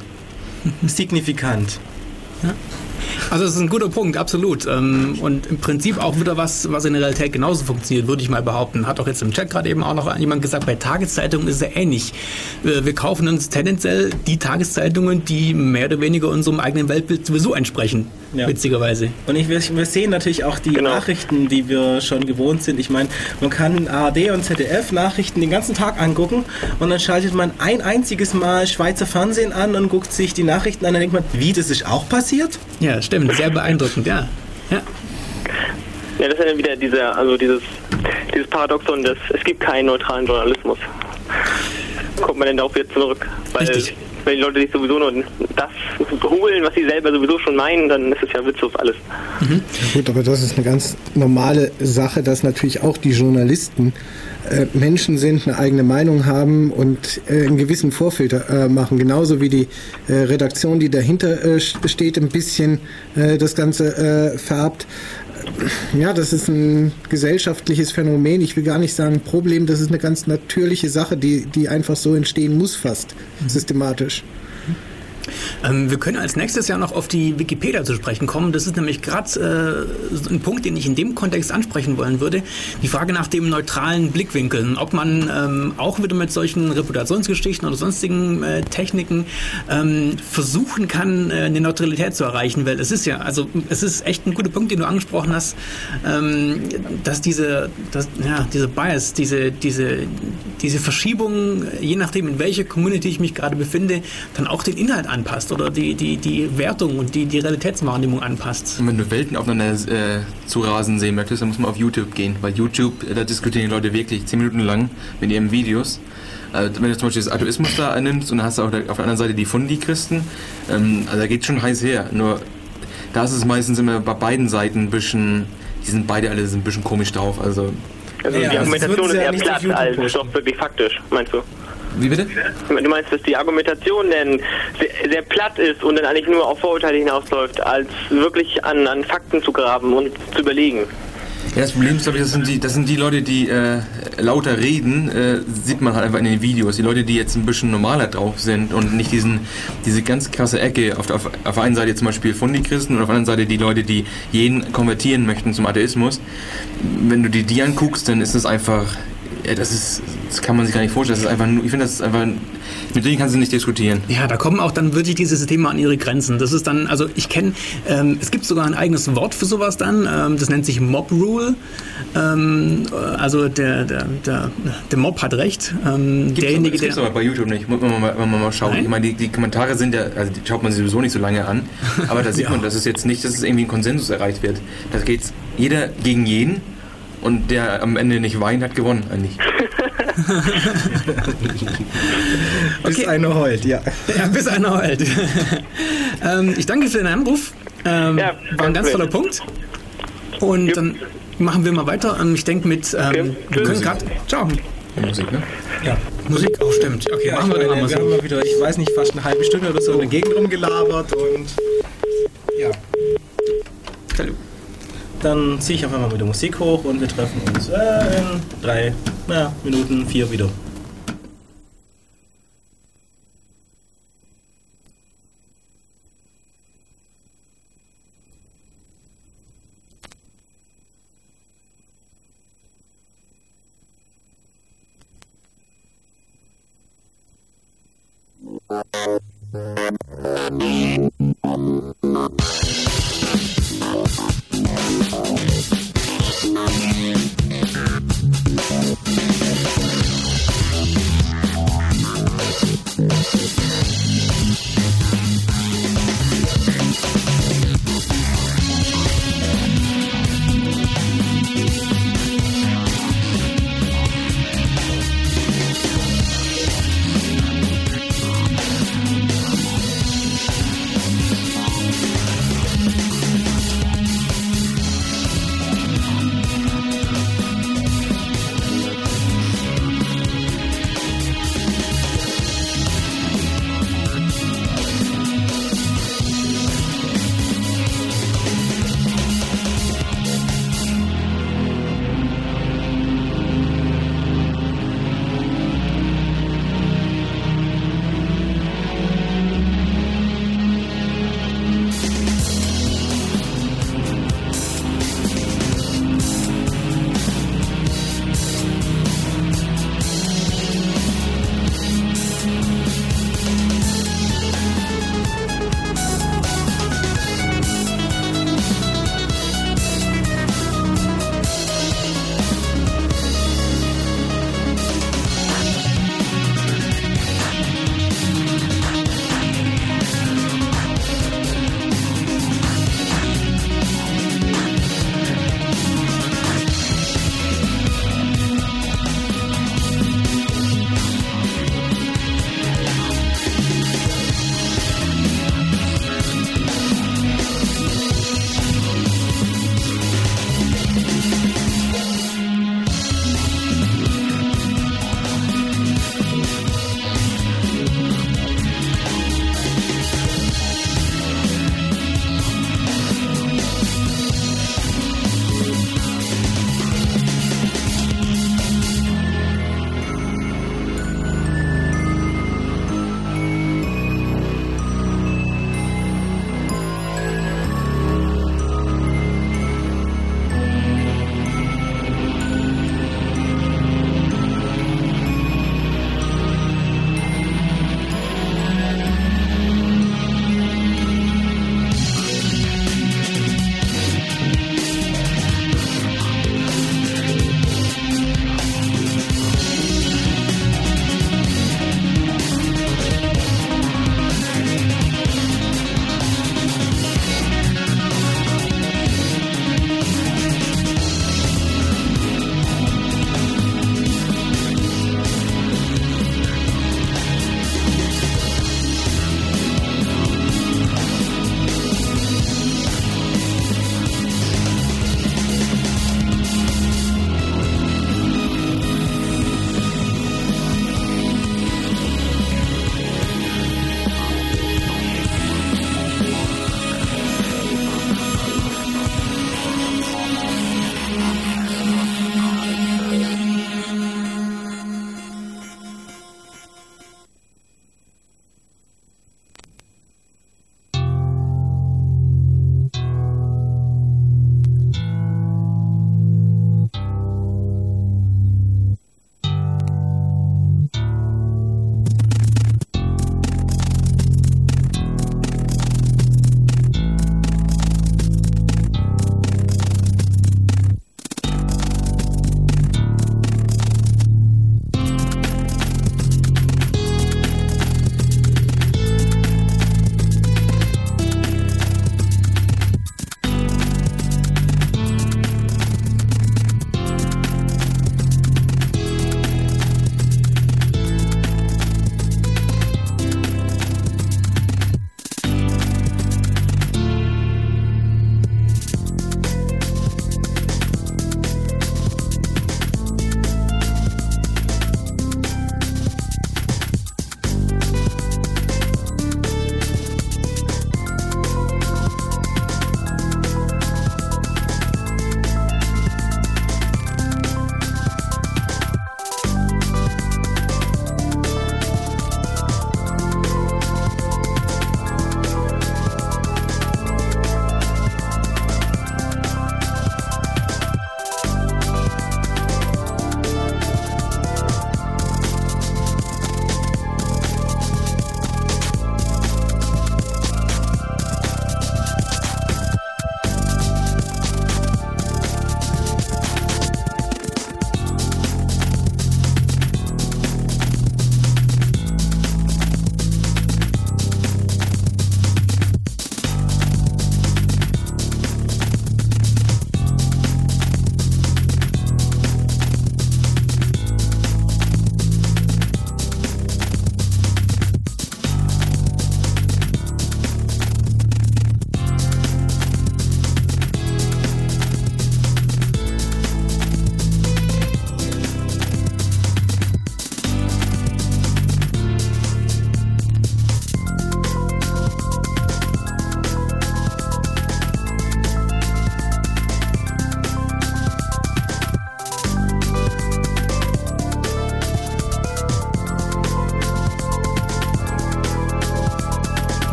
Signifikant. Also das ist ein guter Punkt, absolut. Ähm, Und im Prinzip auch wieder was, was in der Realität genauso funktioniert, würde ich mal behaupten. Hat auch jetzt im Chat gerade eben auch noch jemand gesagt, bei Tageszeitungen ist es ja ähnlich. Äh, Wir kaufen uns tendenziell die Tageszeitungen, die mehr oder weniger unserem eigenen Weltbild sowieso entsprechen, Ja. witzigerweise. Und ich, wir sehen natürlich auch die Genau. Nachrichten, die wir schon gewohnt sind. Ich meine, man kann ARD und ZDF Nachrichten den ganzen Tag angucken und dann schaltet man ein einziges Mal Schweizer Fernsehen an und guckt sich die Nachrichten an und denkt man, wie, das ist auch passiert? Ja, stimmt, sehr beeindruckend, ja. ja. Ja, das ist ja dann wieder dieser, also dieses, dieses Paradoxon, dass es gibt keinen neutralen Journalismus. Kommt man denn darauf wieder zurück? Weil, Richtig. Wenn die Leute sich sowieso nur das holen, was sie selber sowieso schon meinen, dann ist es ja witzlos alles. Gut, aber das ist eine ganz normale Sache, dass natürlich auch die Journalisten äh, Menschen sind, eine eigene Meinung haben und äh, einen gewissen Vorfilter äh, machen. Genauso wie die äh, Redaktion, die dahinter äh, st- steht, ein bisschen äh, das Ganze äh, färbt. Ja, das ist ein gesellschaftliches Phänomen. Ich will gar nicht sagen Problem, das ist eine ganz natürliche Sache, die, die einfach so entstehen muss fast, systematisch. Ähm, wir können als nächstes ja noch auf die Wikipedia zu sprechen kommen. Das ist nämlich gerade äh, ein Punkt, den ich in dem Kontext ansprechen wollen würde. Die Frage nach dem neutralen Blickwinkel. Ob man ähm, auch wieder mit solchen Reputationsgeschichten oder sonstigen äh, Techniken ähm, versuchen kann, äh, eine Neutralität zu erreichen. Weil es ist ja, also es ist echt ein guter Punkt, den du angesprochen hast, ähm, dass diese, dass, ja, diese Bias, diese, diese, diese Verschiebung, je nachdem, in welcher Community ich mich gerade befinde, dann auch den Inhalt anpasst oder die, die, die Wertung und die, die Realitätswahrnehmung anpasst. Und wenn du Welten aufeinander äh, zu rasen sehen möchtest, dann muss man auf YouTube gehen. Weil YouTube, äh, da diskutieren die Leute wirklich 10 Minuten lang mit ihren Videos. Äh, wenn du zum Beispiel das Atheismus da nimmst und dann hast du auf der, auf der anderen Seite die Fundi-Christen, ähm, also da geht schon heiß her. Nur da ist es meistens immer bei beiden Seiten ein bisschen, die sind beide alle ein bisschen komisch drauf. Also, Also Ja, die also Argumentation ist eher platt als doch wirklich faktisch, meinst du? Wie bitte? Du meinst, dass die Argumentation denn sehr, sehr platt ist und dann eigentlich nur auf Vorurteile hinausläuft, als wirklich an, an Fakten zu graben und zu überlegen. Ja, das Problem ist, glaube ich, das sind die, das sind die Leute, die äh, lauter reden, äh, sieht man halt einfach in den Videos. Die Leute, die jetzt ein bisschen normaler drauf sind und nicht diesen, diese ganz krasse Ecke. Auf der, auf, auf der einen Seite zum Beispiel Fundi-Christen und auf der anderen Seite die Leute, die jeden konvertieren möchten zum Atheismus. Wenn du dir die anguckst, dann ist es einfach, ja, das ist, das kann man sich gar nicht vorstellen. Das ist einfach nur, ich finde, das ist einfach, mit denen kannst du nicht diskutieren. Ja, da kommen auch dann wirklich diese Systeme an ihre Grenzen. Das ist dann, also ich kenne, ähm, es gibt sogar ein eigenes Wort für sowas dann, ähm, das nennt sich Mob Rule. Ähm, also der, der, der, der Mob hat recht. Ähm, derjenige, aber, das der. aber bei YouTube nicht, muss man mal, wenn man mal schaut. Nein? Ich meine, die, die Kommentare sind ja, also die schaut man sich sowieso nicht so lange an, aber da sieht Ja. man, dass es jetzt nicht, dass es irgendwie ein Konsensus erreicht wird. Da geht jeder gegen jeden und der am Ende nicht weint, hat gewonnen eigentlich. Bis Okay. einer heult, ja. Ja, bis einer heult. ähm, ich danke für den Anruf. Ähm, Ja, war ein ganz toller. Punkt. Und Jupp. dann machen wir mal weiter. Ähm, ich denke mit, ähm, Okay, wir können gerade, ciao. Musik, ne? Ja, Musik auch stimmt. Okay, Ja, machen wir dann meine, mal wir haben mal wieder, ich weiß nicht, fast eine halbe Stunde oder so in der Gegend rumgelabert und ja, Salut. Dann ziehe ich einfach mal wieder Musik hoch und wir treffen uns äh, in drei na, Minuten, vier wieder.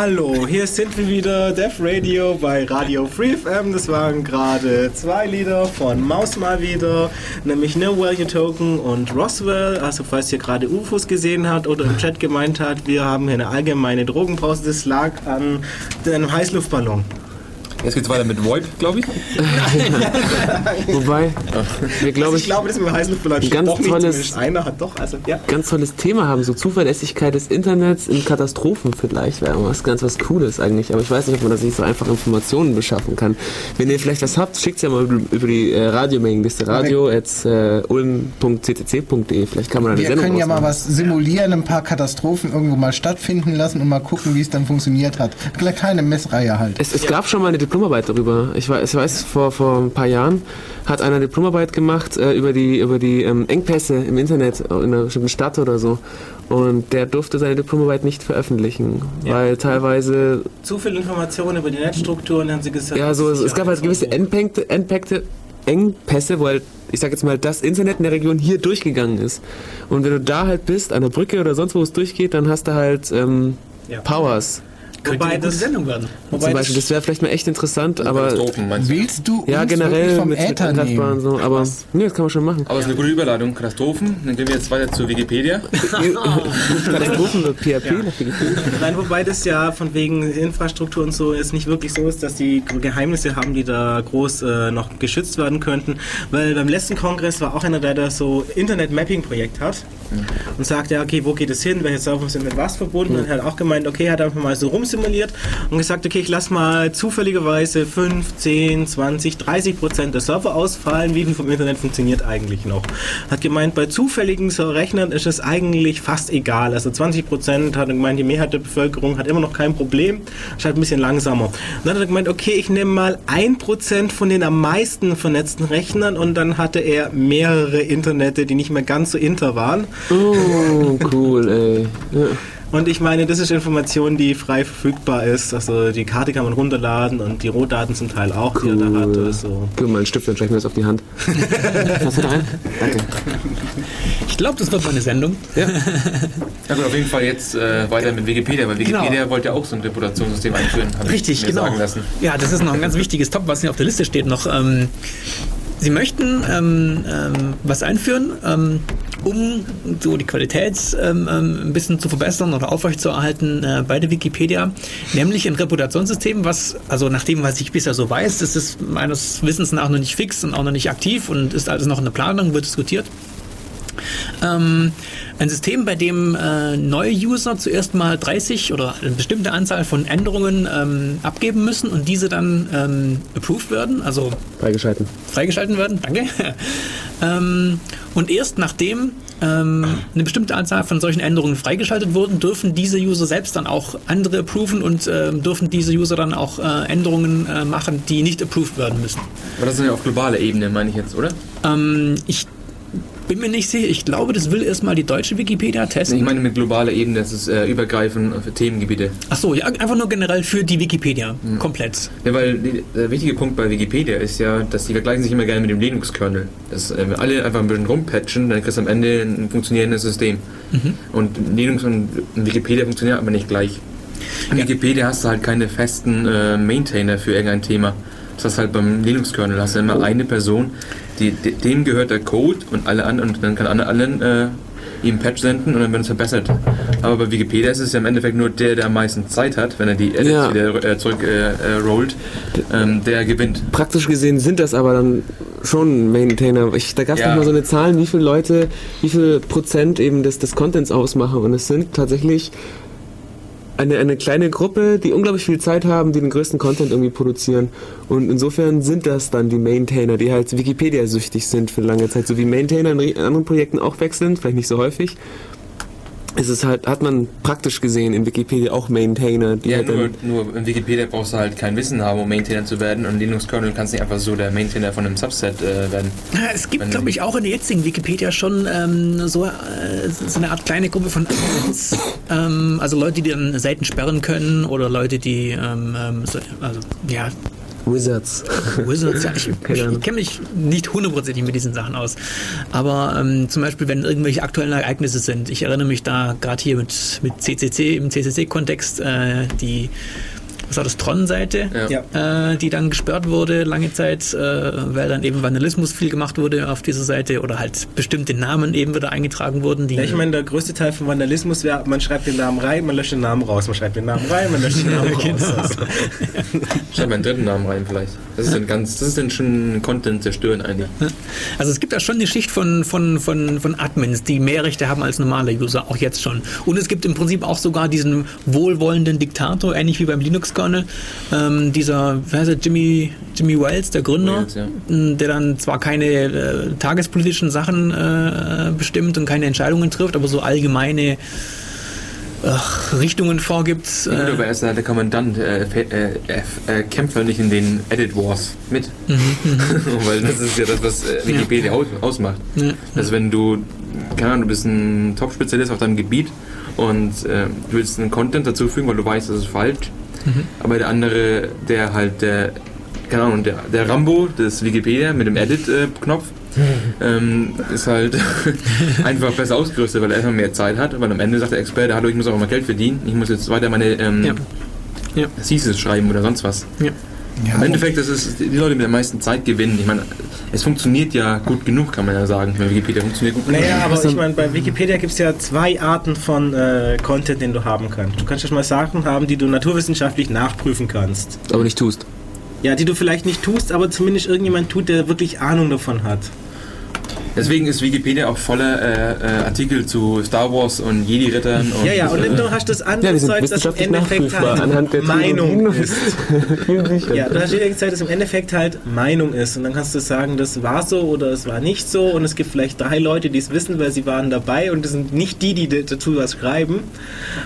Hallo, hier sind wir wieder, Def Radio bei Radio Free FM. Das waren gerade zwei Lieder von Maus mal wieder, nämlich No Value Token und Roswell. Also falls ihr gerade UFOs gesehen habt oder im Chat gemeint hat, wir haben hier eine allgemeine Drogenpause. Das lag an einem Heißluftballon. Jetzt geht's weiter mit VoIP, glaube ich. Wobei, wir glaube Also ich, ich glaube, das mit dem Heißluftballon ganz doch nicht, tolles- zumindest einer hat doch, also ja. ganz tolles Thema haben. So Zuverlässigkeit des Internets in Katastrophen vielleicht wäre was ganz was Cooles eigentlich. Aber ich weiß nicht, ob man da sich so einfach Informationen beschaffen kann. Wenn ihr vielleicht was habt, schickt ja mal über, die äh, Radiomailingliste radio at äh, ulm.ccc.de. Vielleicht kann man eine Wir Sendung können ja mal was simulieren, ein paar Katastrophen irgendwo mal stattfinden lassen und mal gucken, wie es dann funktioniert hat. Eine kleine Messreihe halt. Es, es gab schon mal eine Diplomarbeit darüber. Ich weiß, ich weiß vor, vor ein paar Jahren hat einer eine Diplomarbeit gemacht äh, über die, über die ähm, Engpässe im Internet in einer bestimmten Stadt oder so. Und der durfte seine Diplomarbeit nicht veröffentlichen, Ja. weil teilweise, Zu viel Informationen über die Netzstrukturen, haben sie gesagt. ja, so, es, es gab halt gewisse. Endpunkte, Endpunkte, Engpässe, wo halt, ich sag jetzt mal, das Internet in der Region hier durchgegangen ist. Und wenn du da halt bist, an der Brücke oder sonst wo es durchgeht, dann hast du halt ähm, Ja. Powers. Könnte Wobei eine gute das- Sendung werden. Wobei Zum Beispiel, das wäre vielleicht mal echt interessant, aber du? Willst du ja, generell vom mit, mit Äther und nehmen? so, aber nee, das kann man schon machen. Aber es ist eine gute Überleitung. Katastrophen. Dann gehen wir jetzt weiter zu Wikipedia. Katastrophen wird PHP nach Wikipedia. Nein, wobei das ja von wegen Infrastruktur und so jetzt nicht wirklich so ist, dass die Geheimnisse haben, die da groß äh, noch geschützt werden könnten. Weil beim letzten Kongress war auch einer, der da so Internet-Mapping-Projekt hat und sagt, ja, okay, wo geht es hin, welche Server sind mit was verbunden und er hat auch gemeint, okay, hat einfach mal so rumsimuliert und gesagt, okay, ich lasse mal zufälligerweise 5, 10, 20, 30 Prozent der Server ausfallen, wie viel vom Internet funktioniert eigentlich noch. Hat gemeint, bei zufälligen Rechnern ist es eigentlich fast egal. Also 20 Prozent hat er gemeint, die Mehrheit der Bevölkerung hat immer noch kein Problem, ist halt ein bisschen langsamer. Und dann hat er gemeint, okay, ich nehme mal 1 Prozent von den am meisten vernetzten Rechnern und dann hatte er mehrere Internete, die nicht mehr ganz so inter waren. Oh, cool, ey. Ja. Und ich meine, das ist Information, die frei verfügbar ist. Also die Karte kann man runterladen und die Rohdaten zum Teil auch, die er da hat. Also. Gib mir mal einen Stift, dann schreibe ich mir das auf die Hand. Hast du da ein? Danke. Ich glaube, das wird mal eine Sendung. Ja gut, auf jeden Fall jetzt äh, weiter mit Wikipedia, weil Wikipedia Genau. wollte ja auch so ein Reputationssystem einführen. Richtig, mir genau. sagen lassen. Ja, das ist noch ein ganz wichtiges Top, was hier auf der Liste steht noch. Ähm, Sie möchten ähm, ähm, was einführen, ähm, um so die Qualität ähm, ähm, ein bisschen zu verbessern oder aufrechtzuerhalten äh, bei der Wikipedia, nämlich ein Reputationssystem, was, also nach dem, was ich bisher so weiß, ist es meines Wissens nach noch nicht fix und auch noch nicht aktiv und ist alles noch in der Planung, wird diskutiert. Ähm, ein System, bei dem äh, neue User zuerst mal 30 oder eine bestimmte Anzahl von Änderungen ähm, abgeben müssen und diese dann ähm, approved werden, also Freigeschalten. freigeschalten werden. Danke. ähm, und erst nachdem ähm, eine bestimmte Anzahl von solchen Änderungen freigeschaltet wurden, dürfen diese User selbst dann auch andere approven und ähm, dürfen diese User dann auch äh, Änderungen äh, machen, die nicht approved werden müssen. Aber das ist ja auf globaler Ebene, meine ich jetzt, oder? Ähm, ich bin mir nicht sicher. Ich glaube, das will erstmal die deutsche Wikipedia testen. Ich meine mit globaler Ebene, das ist äh, übergreifend für Themengebiete. Ach so, ja, einfach nur generell für die Wikipedia. Komplett. Ja, weil der wichtige Punkt bei Wikipedia ist ja, dass die vergleichen sich immer gerne mit dem Linux-Kernel. Dass äh, alle einfach ein bisschen rumpatchen, dann kriegst du am Ende ein funktionierendes System. Und Linux und Wikipedia funktionieren aber nicht gleich. In Wikipedia hast du halt keine festen äh, Maintainer für irgendein Thema. Das heißt halt beim Linux-Kernel hast du immer eine Person, die, de- dem gehört der Code und alle anderen und dann kann alle anderen äh, ihm Patch senden und dann wird es verbessert. Aber bei Wikipedia ist es ja im Endeffekt nur der, der am meisten Zeit hat, wenn er die Edits Ja. wieder äh, zurück äh, äh, rollt, ähm, der gewinnt. Praktisch gesehen sind das aber dann schon Maintainer. Ich, da gab es Ja. noch mal so eine Zahl, wie viele Leute, wie viel Prozent eben des, des Contents ausmachen. Und es sind tatsächlich eine, eine kleine Gruppe, die unglaublich viel Zeit haben, die den größten Content irgendwie produzieren. Und insofern sind das dann die Maintainer, die halt Wikipedia-süchtig sind für lange Zeit. So wie Maintainer in re- anderen Projekten auch wechseln, vielleicht nicht so häufig. Es ist halt, hat man praktisch gesehen in Wikipedia auch Maintainer, die Ja, halt nur, nur in Wikipedia brauchst du halt kein Wissen haben, um Maintainer zu werden und in Linux-Kernel kannst du nicht einfach so der Maintainer von einem Subset äh, werden. Ja, Es gibt, glaube ich, auch in der jetzigen Wikipedia schon ähm, so, äh, so eine Art kleine Gruppe von Admins. ähm, also Leute, die dann Seiten sperren können oder Leute, die ähm, ähm, so, also, ja, Wizards. Wizards, ja, ich, ich, ich kenne mich nicht hundertprozentig mit diesen Sachen aus. Aber ähm, zum Beispiel, wenn irgendwelche aktuellen Ereignisse sind, ich erinnere mich da gerade hier mit, mit CCC, im CCC-Kontext, äh, die was war das, Tron-Seite, Ja. äh, die dann gesperrt wurde lange Zeit, äh, weil dann eben Vandalismus viel gemacht wurde auf dieser Seite oder halt bestimmte Namen eben wieder eingetragen wurden. Die Ja, ich meine, der größte Teil von Vandalismus wäre, man schreibt den Namen rein, man löscht den Namen raus, man schreibt den Namen rein, man löscht den Namen raus. Genau. Also, Schreib meinen dritten Namen rein vielleicht. Das ist dann ganz, das ist dann schon Content zerstören eigentlich. Also es gibt da schon eine Schicht von, von, von, von Admins, die mehr Rechte haben als normale User, auch jetzt schon. Und es gibt im Prinzip auch sogar diesen wohlwollenden Diktator, ähnlich wie beim Linux-Kernel, ähm, dieser, wer heißt er, Jimmy, Jimmy Wells, der Gründer, Wales, ja. der dann zwar keine äh, tagespolitischen Sachen äh, bestimmt und keine Entscheidungen trifft, aber so allgemeine ach, Richtungen vorgibt. Ja, gut, Äh, aber er ist ja der Kommandant, äh, äh, äh, kämpft halt nicht in den Edit Wars mit. Weil das ist ja das, was äh, Wikipedia aus, ausmacht. ja. Also wenn du, keine Ahnung, du bist ein Top-Spezialist auf deinem Gebiet und äh, du willst einen Content dazufügen, weil du weißt, das ist falsch. Aber der andere, der halt der, keine Ahnung, der, der Rambo des Wikipedia mit dem Edit-Knopf, ähm, ist halt einfach besser ausgerüstet, weil er einfach mehr Zeit hat. Weil am Ende sagt der Experte, hallo, ich muss auch mal Geld verdienen, ich muss jetzt weiter meine ähm, Ja. Ja. Thesis schreiben oder sonst was. Ja. Im Endeffekt, das ist die Leute mit der meisten Zeit gewinnen. Ich meine, es funktioniert ja gut genug, kann man ja sagen. Weil Wikipedia funktioniert gut genug. naja, aber ich meine, bei Wikipedia gibt es ja zwei Arten von äh, Content, den du haben kannst. Du kannst ja schon mal Sachen haben, die du naturwissenschaftlich nachprüfen kannst. Aber nicht tust. Ja, die du vielleicht nicht tust, aber zumindest irgendjemand tut, der wirklich Ahnung davon hat. Deswegen ist Wikipedia auch voller äh, äh, Artikel zu Star Wars und Jedi-Rittern. Ja, ja, und dann du hast das Ja, andere sind Zeug, das im Endeffekt halt anhand der Meinung ist. Ja, du hast jede Zeit, das im Endeffekt halt Meinung ist. Und dann kannst du sagen, das war so oder es war nicht so. Und es gibt vielleicht drei Leute, die es wissen, weil sie waren dabei. Und das sind nicht die, die dazu was schreiben.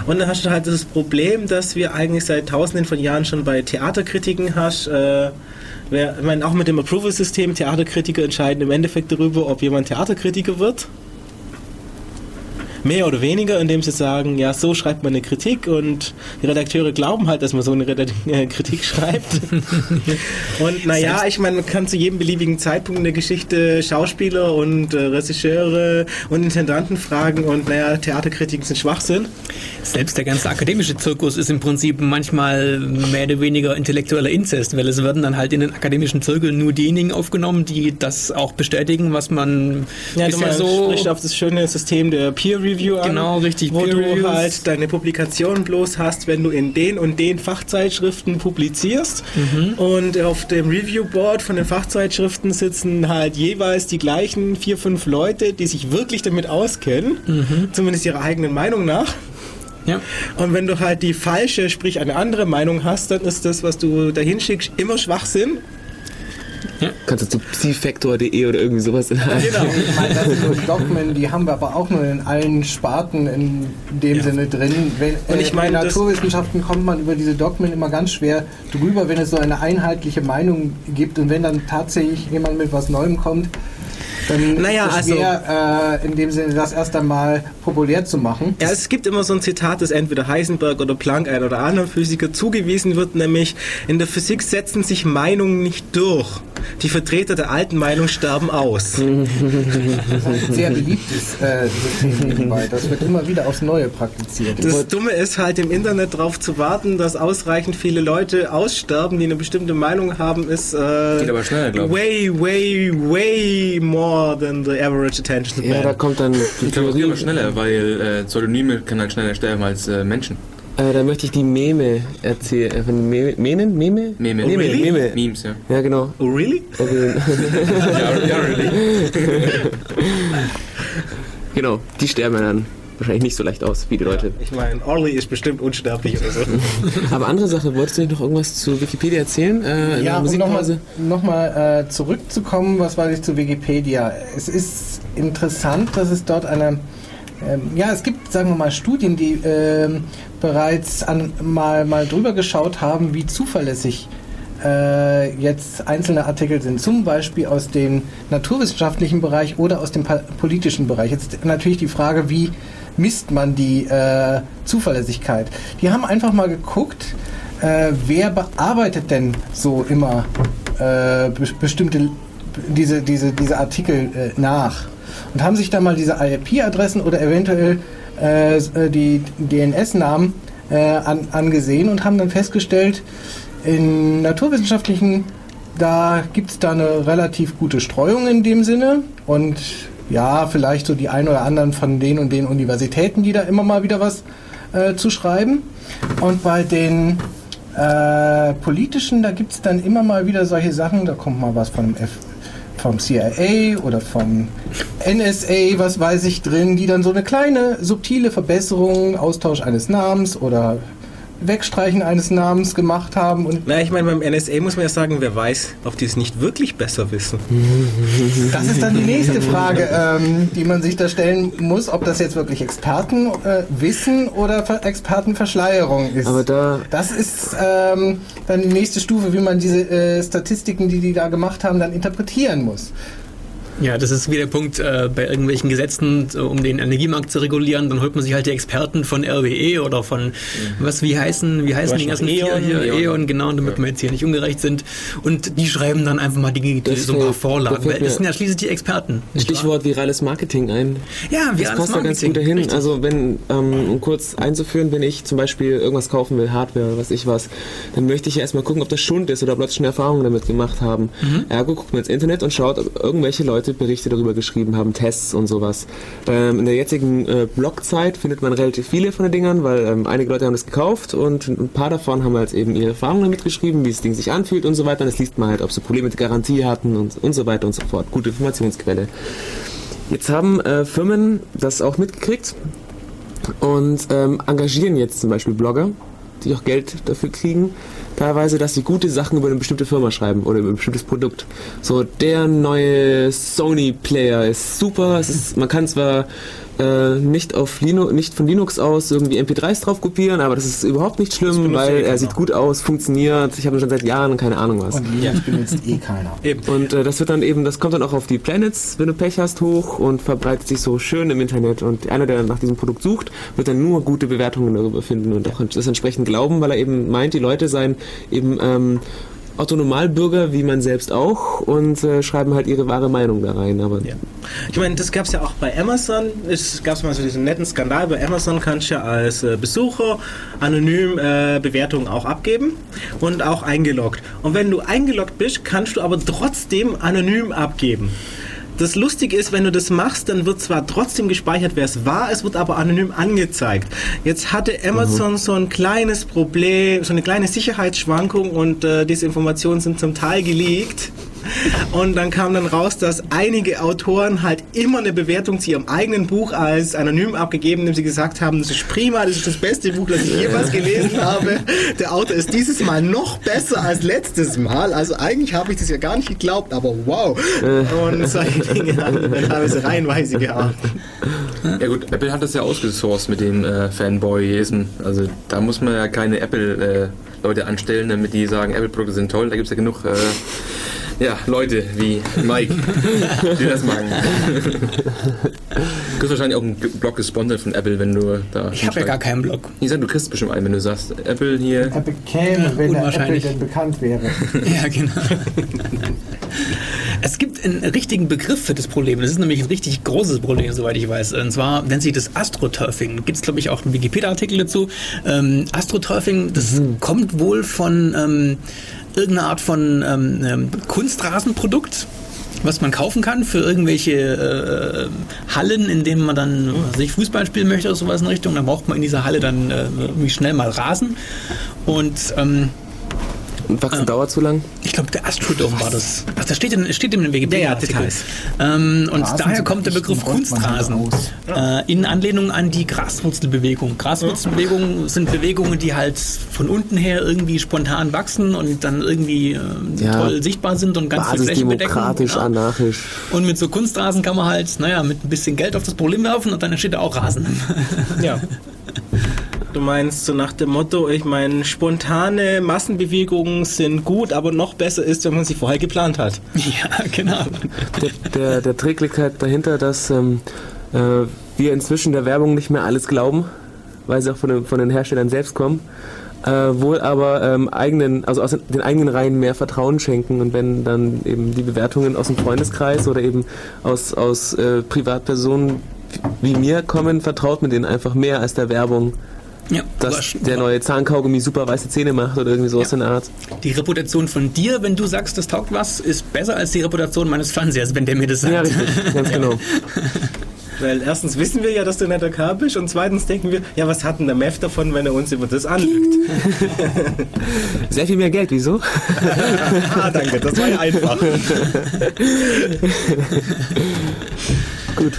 Und dann hast du halt das Problem, dass wir eigentlich seit tausenden von Jahren schon bei Theaterkritiken hast. Äh, wer, ich meine, auch mit dem Approval-System, Theaterkritiker entscheiden im Endeffekt darüber, ob jemand Theaterkritiker wird. Mehr oder weniger, indem sie sagen, ja, so schreibt man eine Kritik und die Redakteure glauben halt, dass man so eine Redak äh, Kritik schreibt. und naja, ich meine, man kann zu jedem beliebigen Zeitpunkt in der Geschichte Schauspieler und äh, Regisseure und Intendanten fragen und naja, Theaterkritiken sind Schwachsinn. Selbst der ganze akademische Zirkus ist im Prinzip manchmal mehr oder weniger intellektueller Inzest, weil es werden dann halt in den akademischen Zirkeln nur diejenigen aufgenommen, die das auch bestätigen, was man Ja, bisher so sprichst auf das schöne System der Peer Review an. Genau, richtig, Wo Peer du halt deine Publikation bloß hast, wenn du in den und den Fachzeitschriften publizierst. Mhm. Und auf dem Review Board von den Fachzeitschriften sitzen halt jeweils die gleichen vier, fünf Leute, die sich wirklich damit auskennen. Mhm. Zumindest ihrer eigenen Meinung nach. ja. Und wenn du halt die falsche, sprich eine andere Meinung hast, dann ist das, was du dahin schickst, immer Schwachsinn. Kannst du zu psifactor.de oder irgendwie sowas in der Art. Genau. Ich meine, das sind nur Dogmen, die haben wir aber auch nur in allen Sparten in dem Sinne drin. Wenn, Und ich äh, meine, in Naturwissenschaften kommt man über diese Dogmen immer ganz schwer drüber, wenn es so eine einheitliche Meinung gibt und wenn dann tatsächlich jemand mit was Neuem kommt, dann Naja, ist es also- schwer, äh, in dem Sinne das erst einmal populär zu machen. Ja, es gibt immer so ein Zitat, das entweder Heisenberg oder Planck, ein oder anderen Physiker, zugewiesen wird, nämlich in der Physik setzen sich Meinungen nicht durch. Die Vertreter der alten Meinung sterben aus. Das ist ein sehr beliebtes äh, System nebenbei. Das wird immer wieder aufs Neue praktiziert. Das Dumme ist halt im Internet darauf zu warten, dass ausreichend viele Leute aussterben, die eine bestimmte Meinung haben, ist äh, Geht aber schneller, way, way, way more than the average attention span. Ja, da kommt dann die Ich glaube, es geht Theorie. aber schneller, weil äh, Pseudonyme kann halt schneller sterben als äh, Menschen. Äh, da möchte ich die Meme erzählen. Äh, von Meme, Menen? Meme? Meme. Meme, really? Meme. Memes, ja. Ja, genau. oh, really? Okay. ja, ja, really. genau, die sterben dann wahrscheinlich nicht so leicht aus wie die Leute. Ich meine, Orly ist bestimmt unsterblich oder so. Aber andere Sache, wolltest du nicht noch irgendwas zu Wikipedia erzählen? Äh, Ja, um nochmal noch mal, äh, zurückzukommen, was weiß ich zu Wikipedia. Es ist interessant, dass es dort eine, ähm, ja, es gibt, sagen wir mal, Studien, die ähm, bereits an, mal, mal drüber geschaut haben, wie zuverlässig äh, jetzt einzelne Artikel sind, zum Beispiel aus dem naturwissenschaftlichen Bereich oder aus dem politischen Bereich. Jetzt natürlich die Frage, wie misst man die äh, Zuverlässigkeit? Die haben einfach mal geguckt, äh, wer bearbeitet denn so immer äh, be bestimmte diese, diese, diese Artikel äh, nach? Und haben sich da mal diese IP-Adressen oder eventuell äh, die DNS-Namen äh, an, angesehen und haben dann festgestellt, in naturwissenschaftlichen, da gibt es da eine relativ gute Streuung in dem Sinne und ja, vielleicht so die ein oder anderen von den und den Universitäten, die da immer mal wieder was äh, zu schreiben. Und bei den äh, politischen, da gibt es dann immer mal wieder solche Sachen, da kommt mal was von F vom CIA oder vom NSA, was weiß ich drin, die dann so eine kleine subtile Verbesserung, Austausch eines Namens oder Wegstreichen eines Namens gemacht haben. Und Na, ich meine, beim NSA muss man ja sagen, wer weiß, ob die es nicht wirklich besser wissen. das ist dann die nächste Frage, ähm, die man sich da stellen muss, ob das jetzt wirklich Experten äh, wissen oder Ver Expertenverschleierung ist. Aber da das ist ähm, dann die nächste Stufe, wie man diese äh, Statistiken, die die da gemacht haben, dann interpretieren muss. Ja, das ist wie der Punkt äh, bei irgendwelchen Gesetzen, äh, um den Energiemarkt zu regulieren, dann holt man sich halt die Experten von RWE oder von mhm. was wie heißen, wie heißen die ganzen Eon, vier hier, Eon. Genau, damit wir jetzt hier nicht ungerecht sind. Und die schreiben dann einfach mal die, die so ein paar Vorlagen, weil das sind ja schließlich die Experten. Stichwort virales Marketing ein. Ja, wir Das passt da ganz gut dahin. Also wenn, ähm, um kurz einzuführen, wenn ich zum Beispiel irgendwas kaufen will, Hardware oder was ich was, dann möchte ich ja erstmal gucken, ob das Schund ist oder ob Leute schon Erfahrungen damit gemacht haben. Ergo guckt man ins Internet und schaut, ob irgendwelche Leute Berichte darüber geschrieben haben, Tests und sowas. Ähm, in der jetzigen äh, Blogzeit findet man relativ viele von den Dingern, weil ähm, einige Leute haben das gekauft und ein paar davon haben halt eben ihre Erfahrungen damit geschrieben, wie das Ding sich anfühlt und so weiter. Und das liest man halt, ob sie Probleme mit Garantie hatten und, und so weiter und so fort. Gute Informationsquelle. Jetzt haben äh, Firmen das auch mitgekriegt und ähm, engagieren jetzt zum Beispiel Blogger, die auch Geld dafür kriegen, teilweise, dass sie gute Sachen über eine bestimmte Firma schreiben oder über ein bestimmtes Produkt. So, der neue Sony-Player ist super, ist, man kann zwar äh, nicht, auf Linux, nicht von Linux aus irgendwie MP3s drauf kopieren, aber das ist überhaupt nicht schlimm, weil eh er sieht gut aus, funktioniert, ich habe ihn schon seit Jahren, keine Ahnung was. Und Linux benutzt eh keiner. Eben. Und äh, das wird dann eben, das kommt dann auch auf die Planets, wenn du Pech hast, hoch und verbreitet sich so schön im Internet. Und einer, der nach diesem Produkt sucht, wird dann nur gute Bewertungen darüber finden und auch das entsprechend glauben, weil er eben meint, die Leute seien eben ähm, Autonomalbürger wie man selbst auch und äh, schreiben halt ihre wahre Meinung da rein. Aber Ja. Ich meine, das gab es ja auch bei Amazon. Es gab mal so diesen netten Skandal. Bei Amazon kannst du ja als äh, Besucher anonym äh, Bewertungen auch abgeben und auch eingeloggt. Und wenn du eingeloggt bist, kannst du aber trotzdem anonym abgeben. Das Lustige ist, wenn du das machst, dann wird zwar trotzdem gespeichert, wer es war, es wird aber anonym angezeigt. Jetzt hatte Amazon so ein kleines Problem, so eine kleine Sicherheitsschwankung und äh, diese Informationen sind zum Teil geleakt. Und dann kam dann raus, dass einige Autoren halt immer eine Bewertung zu ihrem eigenen Buch als anonym abgegeben, indem sie gesagt haben, das ist prima, das ist das beste Buch, das ich jemals gelesen habe. Der Autor ist dieses Mal noch besser als letztes Mal. Also eigentlich habe ich das ja gar nicht geglaubt, aber wow. Und solche Dinge haben dann teilweise reihenweise gehabt. Ja gut, Apple hat das ja ausgesourced mit dem äh, Fanboyism. Also da muss man ja keine Apple-Leute anstellen, damit die sagen, Apple-Produkte sind toll. Da gibt es ja genug äh, ja, Leute wie Mike, die das machen. Du kriegst wahrscheinlich auch einen Blog gesponsert von Apple, wenn du da... Ich habe ja gar keinen Blog. Ich sag, du kriegst bestimmt einen, wenn du sagst, Apple hier... Er bekäme, wenn der Apple denn bekannt wäre. Ja, genau. Es gibt einen richtigen Begriff für das Problem. Das ist nämlich ein richtig großes Problem, soweit ich weiß. Und zwar nennt sich das Astroturfing. Gibt es, glaube ich, auch einen Wikipedia-Artikel dazu. Ähm, Astroturfing, das kommt wohl von ähm, irgendeiner Art von ähm, ähm, Kunstrasenprodukt was man kaufen kann für irgendwelche äh, Hallen, in denen man dann was weiß ich, Fußball spielen möchte oder sowas in Richtung. Dann braucht man in dieser Halle dann äh, irgendwie schnell mal Rasen. Und ähm, wachsen dauert zu lang. ich glaube, der Astrodome war das. Ach, das steht in, steht in dem Wikipedia-Artikel. Ja, Details. ähm, und Rasen daher kommt der Begriff Kunstrasen. Äh, in Anlehnung an die Graswurzelbewegung. Graswurzelbewegungen sind Bewegungen, die halt von unten her irgendwie spontan wachsen und dann irgendwie äh, Ja. toll sichtbar sind und ganz viel Fläche bedecken. Basisdemokratisch, Ja. anarchisch. Und mit so Kunstrasen kann man halt, naja, mit ein bisschen Geld auf das Problem werfen und dann entsteht da auch Rasen. Ja. Du meinst so nach dem Motto, ich meine, spontane Massenbewegungen sind gut, aber noch besser ist, wenn man sie vorher geplant hat. ja, genau. Der, der, der Trick liegt halt dahinter, dass ähm, äh, wir inzwischen der Werbung nicht mehr alles glauben, weil sie auch von den, von den Herstellern selbst kommen. äh, wohl aber ähm, eigenen, also aus den eigenen Reihen mehr Vertrauen schenken und wenn dann eben die Bewertungen aus dem Freundeskreis oder eben aus, aus äh, Privatpersonen wie mir kommen, vertraut man denen einfach mehr als der Werbung. Ja, Dass der neue Zahnkaugummi super weiße Zähne macht oder irgendwie sowas Ja. in der Art. Die Reputation von dir, wenn du sagst, das taugt was, ist besser als die Reputation meines Fernsehers, wenn der mir das sagt. Ja, richtig, ganz genau. Weil erstens wissen wir ja, dass du netter Kerl bist und zweitens denken wir, ja, was hat denn der Mev davon, wenn er uns über das anlügt? Sehr viel mehr Geld, wieso? ah, danke, das war ja einfach. Gut.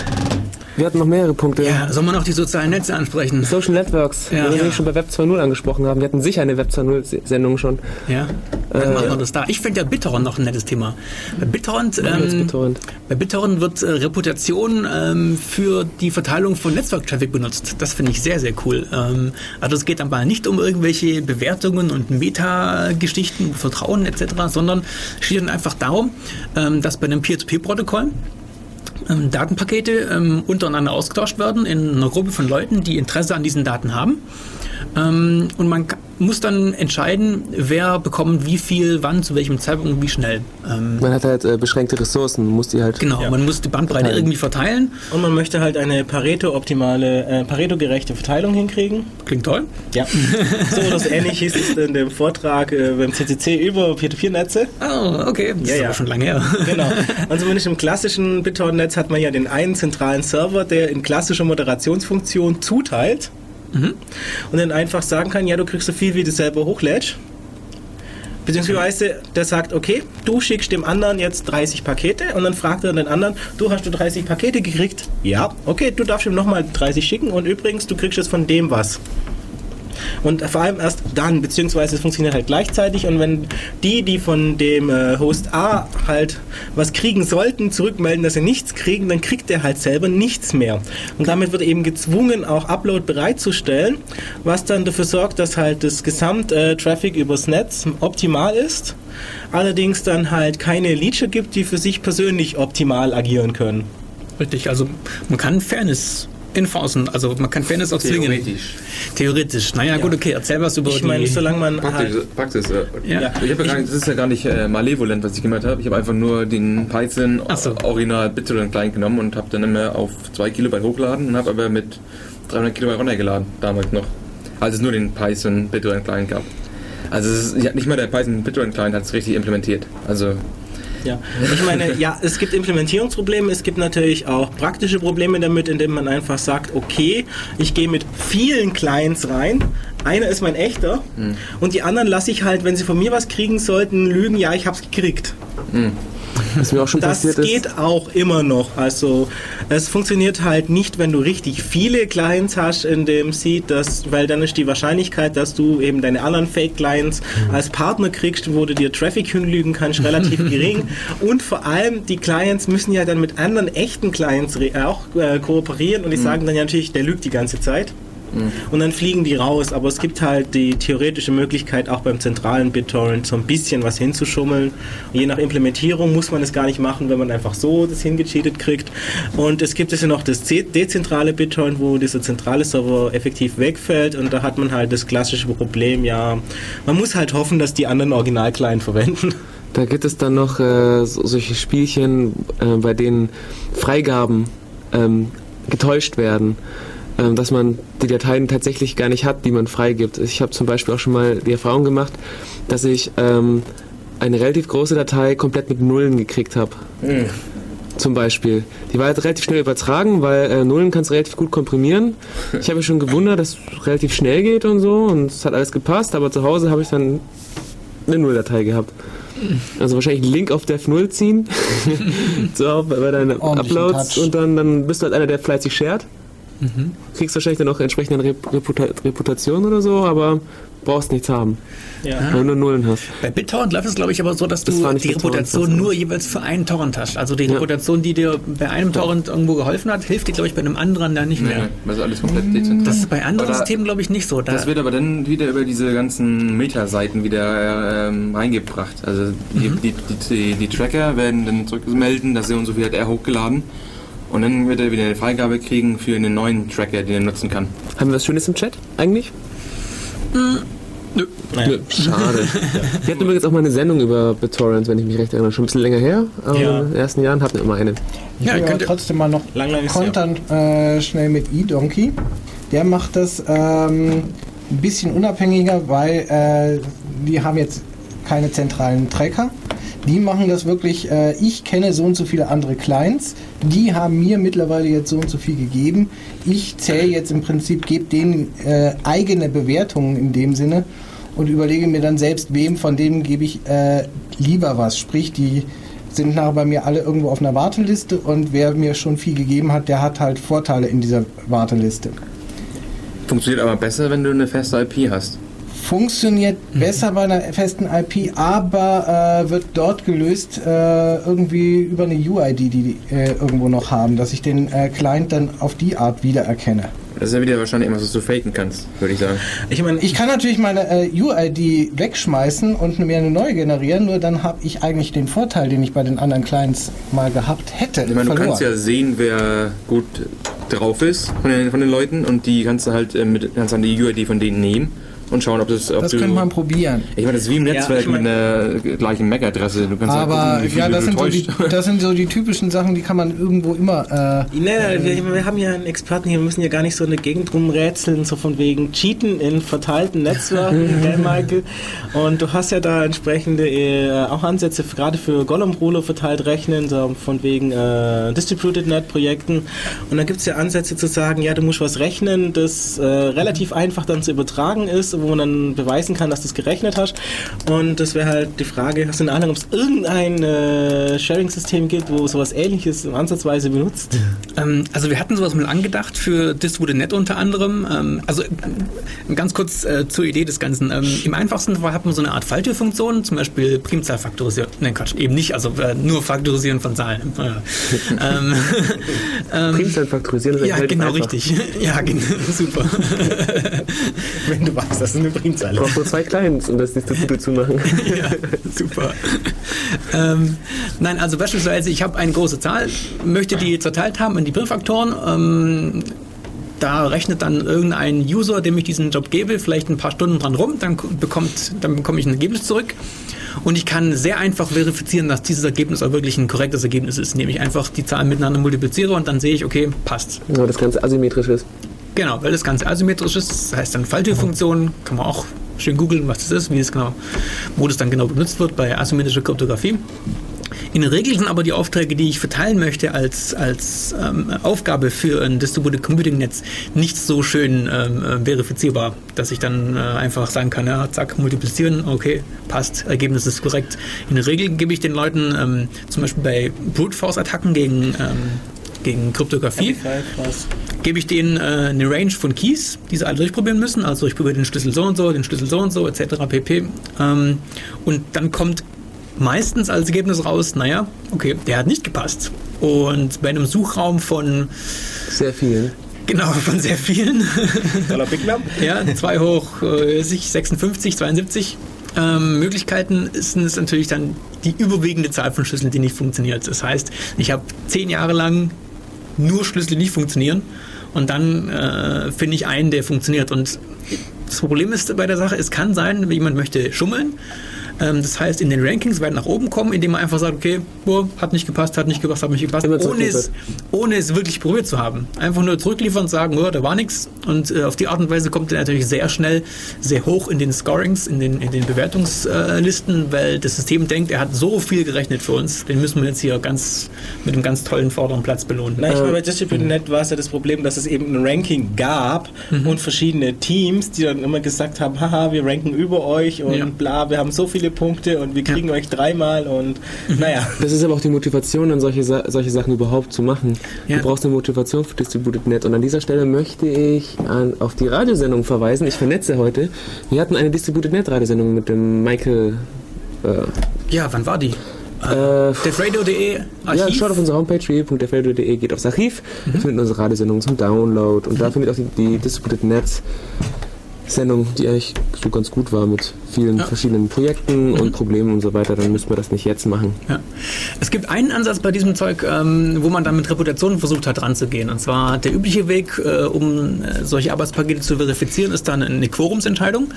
Wir hatten noch mehrere Punkte. Ja, soll man noch die sozialen Netze ansprechen? Social Networks, Ja. wenn wir Ja. schon bei Web 2.0 angesprochen haben. Wir hatten sicher eine Web 2.0-Sendung schon. Ja, dann machen wir das da. Ich finde ja BitTorrent noch ein nettes Thema. Bei BitTorrent, ähm, BitTorrent. bei BitTorrent wird äh, Reputation ähm, für die Verteilung von Netzwerktraffic benutzt. Das finde ich sehr, sehr cool. Ähm, also es geht aber nicht um irgendwelche Bewertungen und Meta-Geschichten, Vertrauen etc., sondern es steht dann einfach darum, ähm, dass bei einem Peer-to-Peer-Protokoll ähm, Datenpakete ähm, untereinander ausgetauscht werden in einer Gruppe von Leuten, die Interesse an diesen Daten haben. Ähm, und man muss dann entscheiden, wer bekommt wie viel, wann, zu welchem Zeitpunkt, wie schnell. Ähm, Man hat halt äh, beschränkte Ressourcen, muss die halt. genau, Ja. man muss die Bandbreite Verteilen. irgendwie verteilen. Und man möchte halt eine Pareto-optimale, äh, Pareto-gerechte Verteilung hinkriegen. Klingt toll. Ja. so oder so ähnlich hieß es in dem Vortrag äh, beim CCC über Peer-to-Peer-Netze. Oh, okay. Das Ja, ist ja. aber schon lange her. Genau. Und zumindest im klassischen BitTorrent-Netz hat man ja den einen zentralen Server, der in klassischer Moderationsfunktion zuteilt und dann einfach sagen kann, ja, du kriegst so viel, wie du selber hochlädst. Beziehungsweise der sagt, okay, du schickst dem anderen jetzt 30 Pakete und dann fragt er den anderen, du hast du 30 Pakete gekriegt? Ja, okay, du darfst ihm nochmal 30 schicken und übrigens, du kriegst jetzt von dem was. Und vor allem erst dann, beziehungsweise es funktioniert halt gleichzeitig und wenn die, die von dem äh, Host A halt was kriegen sollten, zurückmelden, dass sie nichts kriegen, dann kriegt der halt selber nichts mehr. Und damit wird eben gezwungen, auch Upload bereitzustellen, was dann dafür sorgt, dass halt das Gesamt-Traffic übers Netz optimal ist, allerdings dann halt keine Leacher gibt, die für sich persönlich optimal agieren können. Richtig, also man kann Fairness enforcen, also man kann Fairness auch zwingen. Theoretisch. Theoretisch. Naja, gut, okay, erzähl was über Ich die... meine, solange man Praxis, halt Praxis äh, Ja. Ich habe ja gar nicht, das ist ja gar nicht äh, malevolent, was ich gemacht habe. Ich habe einfach nur den Python so. Original BitTorrent Client genommen und habe dann immer auf 2 Kilobyte hochgeladen und habe aber mit 300 Kilobyte runtergeladen, damals noch. Als es nur den Python BitTorrent Client gab. Also es ist, ja, nicht mal der Python BitTorrent Client hat es richtig implementiert. Also Ja, ich meine, ja, es gibt Implementierungsprobleme, es gibt natürlich auch praktische Probleme damit, indem man einfach sagt, okay, ich gehe mit vielen Clients rein, einer ist mein echter und die anderen lasse ich halt, wenn sie von mir was kriegen sollten, lügen, ja, ich hab's gekriegt. Was mir auch schon Das passiert ist. geht auch immer noch. Also es funktioniert halt nicht, wenn du richtig viele Clients hast in dem Seed, das, weil dann ist die Wahrscheinlichkeit, dass du eben deine anderen Fake-Clients als Partner kriegst, wo du dir Traffic hinlügen kannst, relativ gering. Und vor allem, die Clients müssen ja dann mit anderen echten Clients auch äh, kooperieren und die sagen dann ja natürlich, der lügt die ganze Zeit. Und dann fliegen die raus. Aber es gibt halt die theoretische Möglichkeit, auch beim zentralen BitTorrent so ein bisschen was hinzuschummeln. Und je nach Implementierung muss man es gar nicht machen, wenn man einfach so das hingecheatet kriegt. Und es gibt es ja noch das de- dezentrale BitTorrent, wo dieser zentrale Server effektiv wegfällt. Und da hat man halt das klassische Problem, ja, man muss halt hoffen, dass die anderen Original-Client verwenden. Da gibt es dann noch äh, so, solche Spielchen, äh, bei denen Freigaben ähm, getäuscht werden. Ähm, dass man die Dateien tatsächlich gar nicht hat, die man freigibt. Ich habe zum Beispiel auch schon mal die Erfahrung gemacht, dass ich ähm, eine relativ große Datei komplett mit Nullen gekriegt habe. Zum Beispiel. Die war halt relativ schnell übertragen, weil äh, Nullen kannst du relativ gut komprimieren. Ich habe mich schon gewundert, dass es relativ schnell geht und so und es hat alles gepasst, aber zu Hause habe ich dann eine Nulldatei gehabt. Also wahrscheinlich einen Link auf Dev 0 ziehen, so bei deinen Uploads und dann, dann bist du halt einer, der fleißig shared. Kriegst wahrscheinlich dann auch entsprechende Rep Reputa Reputation oder so, aber brauchst nichts haben, Ja. wenn du nur Nullen hast. Bei BitTorrent läuft es, glaube ich, aber so, dass Das du die Reputation nur jeweils für einen Torrent hast. Also die Ja. Reputation, die dir bei einem Torrent irgendwo geholfen hat, hilft dir, glaube ich, bei einem anderen dann nicht nee, mehr. nee, das ist alles komplett dezentral. Das ist bei anderen Aber da- Systemen, glaube ich, nicht so. Da, Das wird aber dann wieder über diese ganzen Meta-Seiten wieder ähm, reingebracht. Also die, Mhm. die, die, die Tracker werden dann zurückmelden, dass sie und so viel hat er hochgeladen. Und dann wird er wieder eine Freigabe kriegen für einen neuen Tracker, den er nutzen kann. Haben wir was Schönes im Chat eigentlich? Nö. Nö, Schade. Wir hatten übrigens auch mal eine Sendung über BitTorrent, wenn ich mich recht erinnere. Schon ein bisschen länger her, aber Ja. in den ersten Jahren hatten wir immer eine. Ich Ja, will aber trotzdem mal noch Lang, lang kontern äh, schnell mit eDonkey. Der macht das ähm, ein bisschen unabhängiger, weil äh, die haben jetzt keine zentralen Tracker. Die machen das wirklich, äh, ich kenne so und so viele andere Clients, die haben mir mittlerweile jetzt so und so viel gegeben. Ich zähle jetzt im Prinzip, gebe denen äh, eigene Bewertungen in dem Sinne und überlege mir dann selbst, wem von denen gebe ich äh, lieber was. Sprich, die sind nachher bei mir alle irgendwo auf einer Warteliste und wer mir schon viel gegeben hat, der hat halt Vorteile in dieser Warteliste. Funktioniert aber besser, wenn du eine feste IP hast. Funktioniert besser bei einer festen IP, aber äh, wird dort gelöst äh, irgendwie über eine UID, die die äh, irgendwo noch haben, dass ich den äh, Client dann auf die Art wiedererkenne. Das ist ja wieder wahrscheinlich irgendwas, was du faken kannst, würde ich sagen. Ich meine, Ich kann natürlich meine äh, UID wegschmeißen und mir eine neue generieren, nur dann habe ich eigentlich den Vorteil, den ich bei den anderen Clients mal gehabt hätte. Ich meine, du verloren. kannst ja sehen, wer gut drauf ist von den, von den Leuten und die kannst du halt äh, mit, kannst dann die UID von denen nehmen und schauen, ob das. Ob das du, könnte man probieren. Ich meine, das ist wie im Ja, Netzwerk ich mein- mit einer gleichen MAC-Adresse. Du kannst halt Aber gucken, wie viel ja, das du sind, so die, das sind so die typischen Sachen, die kann man irgendwo immer. Äh, Nee, nee, wir, wir haben ja einen Experten hier, wir müssen ja gar nicht so eine Gegend rumrätseln, so von wegen Cheaten in verteilten Netzwerken, gell, Michael? Und du hast ja da entsprechende äh, auch Ansätze, gerade für Gollum-Ruler verteilt rechnen, so von wegen äh, Distributed Net-Projekten. Und da gibt es ja Ansätze zu sagen, ja, du musst was rechnen, das äh, relativ einfach dann zu übertragen ist, wo man dann beweisen kann, dass du es gerechnet hast. Und das wäre halt die Frage, hast du eine Ahnung, ob es irgendein äh, Sharing-System gibt, wo sowas ähnliches ansatzweise benutzt? Ähm, also wir hatten sowas mal angedacht für Distributed Net unter anderem. Ähm, also äh, ganz kurz äh, zur Idee des Ganzen. Ähm, Im einfachsten Fall hat man so eine Art Falltürfunktion, zum Beispiel Primzahlfaktorisieren. Nein, Quatsch, eben nicht, also äh, nur Faktorisieren von Zahlen. Äh, ähm, ähm, Primzahl faktorisieren ist ja, genau, einfach. richtig. Ja, genau, super. Wenn du weißt, dass es eine Primzahl Du brauchst nur zwei Clients, um das Distribute zu machen. ja, super. ähm, nein, also beispielsweise, ich habe eine große Zahl, möchte die zerteilt haben in die Primfaktoren. Ähm, da rechnet dann irgendein User, dem ich diesen Job gebe, vielleicht ein paar Stunden dran rum, dann bekommt, dann bekomme ich ein Ergebnis zurück. Und ich kann sehr einfach verifizieren, dass dieses Ergebnis auch wirklich ein korrektes Ergebnis ist, indem ich einfach die Zahlen miteinander multipliziere und dann sehe ich, okay, passt. Genau, das Ganze asymmetrisch ist. Genau, weil das Ganze asymmetrisch ist, das heißt dann Falltürfunktion, kann man auch schön googeln, was das ist, wie das genau, wo das dann genau benutzt wird bei asymmetrischer Kryptographie. In der Regel sind aber die Aufträge, die ich verteilen möchte als, als ähm, Aufgabe für ein Distributed Computing Netz, nicht so schön ähm, äh, verifizierbar, dass ich dann äh, einfach sagen kann, ja, zack, multiplizieren, okay, passt, Ergebnis ist korrekt. In der Regel gebe ich den Leuten ähm, zum Beispiel bei Brute Force Attacken gegen, ähm, gegen Kryptographie, gebe ich denen äh, eine Range von Keys, die sie alle durchprobieren müssen. Also ich probiere den Schlüssel so und so, den Schlüssel so und so, etc. pp. Ähm, und dann kommt meistens als Ergebnis raus, naja, okay, der hat nicht gepasst. Und bei einem Suchraum von, Sehr viel. genau, von sehr vielen, Dollar Big ja, 2 hoch äh, sich 56, 72 ähm, Möglichkeiten sind es natürlich dann die überwiegende Zahl von Schlüsseln, die nicht funktioniert. Das heißt, ich habe zehn Jahre lang nur Schlüssel, nicht funktionieren und dann äh, finde ich einen, der funktioniert. Und das Problem ist bei der Sache, es kann sein, jemand möchte schummeln, das heißt, in den Rankings weit nach oben kommen, indem man einfach sagt, okay, boah, hat nicht gepasst, hat nicht gepasst, hat nicht gepasst, ohne es, ohne es wirklich probiert zu haben. Einfach nur zurückliefern und sagen, oh, da war nichts. Und äh, auf die Art und Weise kommt er natürlich sehr schnell, sehr hoch in den Scorings, in den, in den Bewertungslisten, weil das System denkt, er hat so viel gerechnet für uns, den müssen wir jetzt hier ganz mit einem ganz tollen vorderen Platz belohnen. Na, ich meine, bei Distributed Net war es ja das Problem, dass es eben ein Ranking gab und verschiedene Teams, die dann immer gesagt haben, haha, wir ranken über euch und Ja. bla, wir haben so viele Punkte und wir kriegen euch dreimal und naja. Das ist aber auch die Motivation, dann solche, solche Sachen überhaupt zu machen. Ja. Du brauchst eine Motivation für Distributed Net. Und an dieser Stelle möchte ich an, auf die Radiosendung verweisen. Ich vernetze heute. Wir hatten eine Distributed Net Radiosendung mit dem Michael. Äh, Ja, wann war die? äh, Defradio.de Archiv. ja, schaut auf unsere Homepage www.defradio.de, geht aufs Archiv, da findet unsere Radiosendung zum Download und da findet auch die, die Distributed Net Sendung, die eigentlich so ganz gut war mit vielen verschiedenen Projekten und Problemen und so weiter, dann müssen wir das nicht jetzt machen. Ja. Es gibt einen Ansatz bei diesem Zeug, ähm, wo man dann mit Reputation versucht hat ranzugehen. Und zwar der übliche Weg, äh, um äh, solche Arbeitspakete zu verifizieren, ist dann eine Quorumsentscheidung.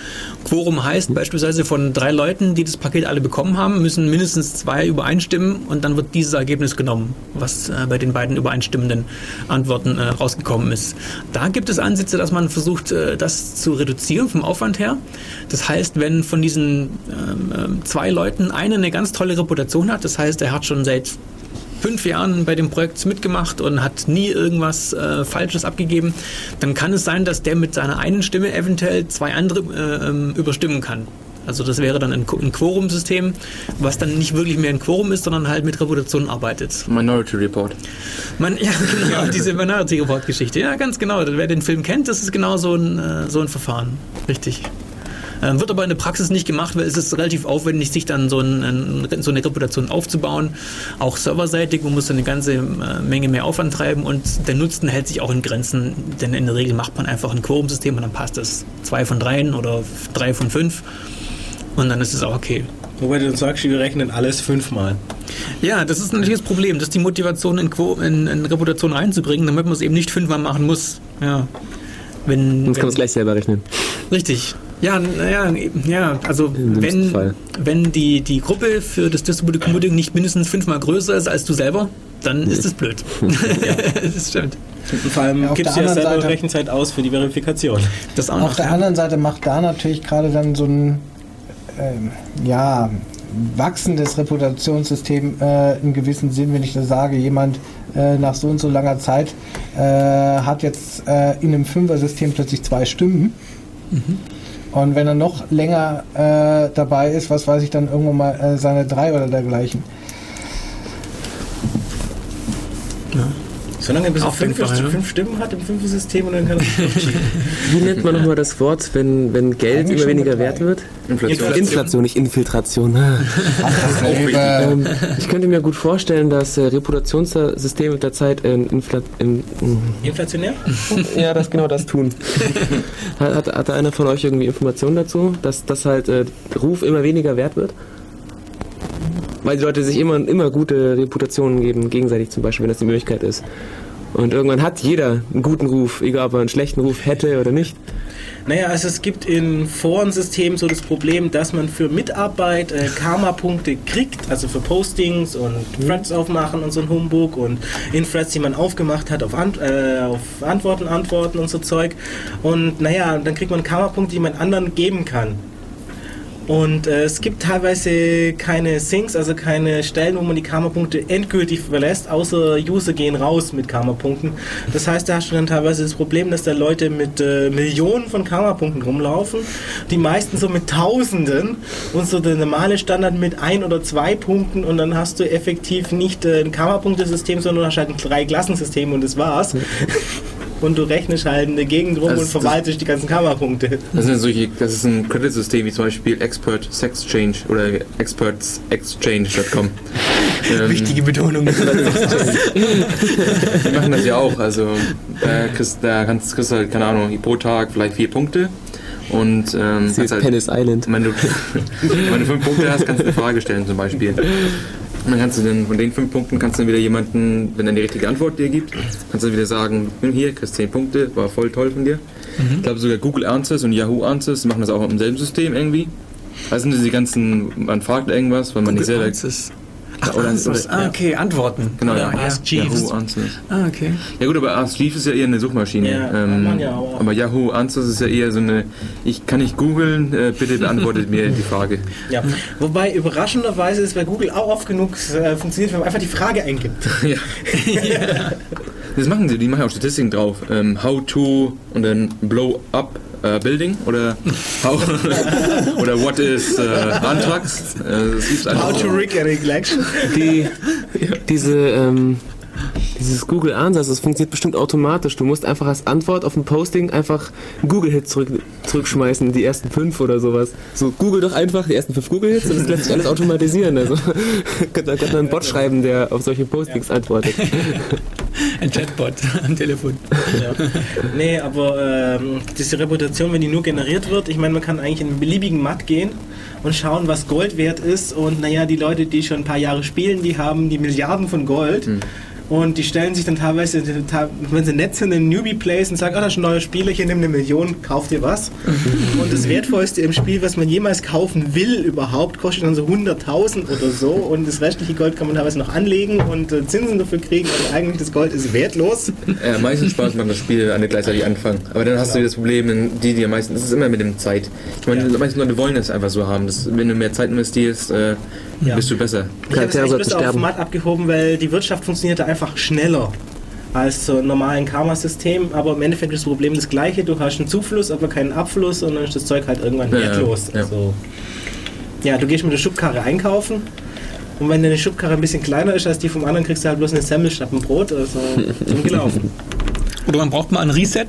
Quorum heißt beispielsweise von drei Leuten, die das Paket alle bekommen haben, müssen mindestens zwei übereinstimmen und dann wird dieses Ergebnis genommen, was äh, bei den beiden übereinstimmenden Antworten äh, rausgekommen ist. Da gibt es Ansätze, dass man versucht, äh, das zu reduzieren vom Aufwand her. Das heißt, wenn von diesen ähm, ähm, zwei Leuten einer eine ganz tolle Reputation hat, das heißt, er hat schon seit fünf Jahren bei dem Projekt mitgemacht und hat nie irgendwas äh, Falsches abgegeben, dann kann es sein, dass der mit seiner einen Stimme eventuell zwei andere äh, ähm, überstimmen kann. Also das wäre dann ein, ein Quorum-System, was dann nicht wirklich mehr ein Quorum ist, sondern halt mit Reputation arbeitet. Minority Report. Man, ja, genau, diese Minority Report Geschichte. Ja, ganz genau. Wer den Film kennt, das ist genau so ein, äh, so ein Verfahren. Richtig. Ähm, wird aber in der Praxis nicht gemacht, weil es ist relativ aufwendig, sich dann so, ein, so eine Reputation aufzubauen. Auch serverseitig, man muss eine ganze äh, Menge mehr Aufwand treiben und der Nutzen hält sich auch in Grenzen, denn in der Regel macht man einfach ein Quorum-System und dann passt es. Zwei von dreien oder drei von fünf und dann ist es auch okay. Wobei du uns sagst, wir rechnen alles fünfmal. Ja, das ist natürlich das Problem, dass die Motivation in, Quo in, in Reputation reinzubringen, damit man es eben nicht fünfmal machen muss. Ja. Wenn, Sonst kann man es gleich selber rechnen. Richtig. Ja, naja, ja, also wenn, Fall. wenn die, die Gruppe für das Distributed Computing nicht mindestens fünfmal größer ist als du selber, dann ist es blöd. das stimmt. Und vor allem Ja, auf gibst der du ja anderen selber Seite- Rechenzeit aus für die Verifikation. Das auch Auf noch. der anderen Seite macht da natürlich gerade dann so ein ähm, ja, wachsendes Reputationssystem äh, einen gewissen Sinn, wenn ich da sage, jemand äh, nach so und so langer Zeit äh, hat jetzt äh, in einem Fünfer-System plötzlich zwei Stimmen. Und wenn er noch länger äh, dabei ist, was weiß ich, dann irgendwann mal äh, seine drei oder dergleichen. Solange er bis Auf fünf, Fall, fünf Stimmen hat im Fünfer-System und dann kann er sich durchschieben. Wie nennt man nochmal das Wort, wenn, wenn Geld immer weniger wert wird? Inflation. Inflation, nicht Infiltration. Ähm, ich könnte mir gut vorstellen, dass äh, Reputationssysteme mit der Zeit äh, Infla in, Inflationär? ja, das genau das tun. hat, hat, hat einer von euch irgendwie Informationen dazu, dass, dass halt äh, Ruf immer weniger wert wird? Weil die Leute sich immer, immer gute Reputationen geben, gegenseitig zum Beispiel, wenn das die Möglichkeit ist. Und irgendwann hat jeder einen guten Ruf, egal ob er einen schlechten Ruf hätte oder nicht. Naja, also es gibt in Forensystemen so das Problem, dass man für Mitarbeit äh, Karma-Punkte kriegt, also für Postings und Threads aufmachen und so ein Humbug und in Threads, die man aufgemacht hat, auf, Ant äh, auf Antworten, Antworten und so Zeug. Und naja, dann kriegt man Karma-Punkte, die man anderen geben kann. Und äh, es gibt teilweise keine Sinks, also keine Stellen, wo man die Karma-Punkte endgültig verlässt, außer User gehen raus mit Karma-Punkten. Das heißt, da hast du dann teilweise das Problem, dass da Leute mit äh, Millionen von Karma-Punkten rumlaufen, die meisten so mit Tausenden und so der normale Standard mit ein oder zwei Punkten und dann hast du effektiv nicht äh, ein Karma-Punktesystem, sondern hast halt ein Drei-Klassensystem und das war's. Und du rechnest halt in der Gegend rum Also und das- verwaltest die ganzen Karma-Punkte. Das, sind solche, das ist ein Credit-System wie zum Beispiel Expert Sexchange oder expertsexchange.com. ähm, Wichtige Betonung. Die machen das ja auch. Also da kriegst, da kannst, kriegst du halt, keine Ahnung, pro Tag vielleicht vier Punkte. Und ähm, Das ist kannst halt, Penis Island. wenn, du, wenn du fünf Punkte hast, kannst du eine Frage stellen zum Beispiel. Und dann kannst du dann von den fünf Punkten kannst du dann wieder jemanden, wenn er die richtige Antwort dir gibt, kannst du dann wieder sagen, "Nimm hier, kriegst zehn Punkte, war voll toll von dir. Ich glaube sogar Google Answers und Yahoo Answers machen das auch im selben System irgendwie. Also sind diese ganzen, man fragt irgendwas, weil man nicht selber. Answers. Ach, oder- oder- ah, okay, Antworten. Genau, ja. ja. Ask Jeeves. Yahoo Answers. Ah, okay. Ja gut, aber Ask Jeeves ist ja eher eine Suchmaschine. Ja, ähm, man ja auch. aber Yahoo Answers ist ja eher so eine, ich kann nicht googeln, äh, bitte beantwortet mir die Frage. Ja, wobei überraschenderweise ist bei Google auch oft genug äh, funktioniert, wenn man einfach die Frage eingibt. ja. Das machen sie, die machen auch Statistiken drauf. Ähm, how to und dann blow up äh, building oder how oder what is äh, Antrax. Äh, How to rig a election. Die, diese, ähm, dieses Google Answers, das funktioniert bestimmt automatisch. Du musst einfach als Antwort auf ein Posting einfach einen Google-Hit zurück, zurückschmeißen, die ersten fünf oder sowas. So, Google doch einfach die ersten fünf Google-Hits und das lässt sich alles automatisieren. Also, da kann man einen Bot schreiben, der auf solche Postings antwortet. Ein Chatbot am Telefon. Ja. Nee, aber ähm, diese Reputation, wenn die nur generiert wird, ich meine, man kann eigentlich in einen beliebigen Matt gehen und schauen, was Gold wert ist. Und naja, die Leute, die schon ein paar Jahre spielen, die haben die Milliarden von Gold. Und die stellen sich dann teilweise, wenn sie nett sind, in Newbie Plays und sagen, ah, das ist ein neuer Spieler, hier nimm eine Million, kauf dir was. und das Wertvollste im Spiel, was man jemals kaufen will überhaupt, kostet dann so 100.000 oder so. Und das restliche Gold kann man teilweise noch anlegen und äh, Zinsen dafür kriegen. Also eigentlich das Gold ist wertlos. Ja, meistens Spaß macht das Spiel alle gleichzeitig anfangen. Aber dann hast du das Problem, die, die am meisten, das ist immer mit dem Zeit. Ich meine, die meisten Leute wollen das einfach so haben. Das, wenn du mehr Zeit investierst, äh, Ja. bist du besser. Ich habe es bloß auf. Matt abgehoben, weil die Wirtschaft funktionierte einfach schneller als so ein normalen Karma-System, aber im Endeffekt ist das Problem das gleiche. Du hast einen Zufluss, aber keinen Abfluss und dann ist das Zeug halt irgendwann Ja, wertlos. ja. Also, ja, du gehst mit der Schubkarre einkaufen und wenn deine Schubkarre ein bisschen kleiner ist als die vom anderen, kriegst du halt bloß eine Semmel statt ein Brot. Also, dumm gelaufen. Oder man braucht mal ein Reset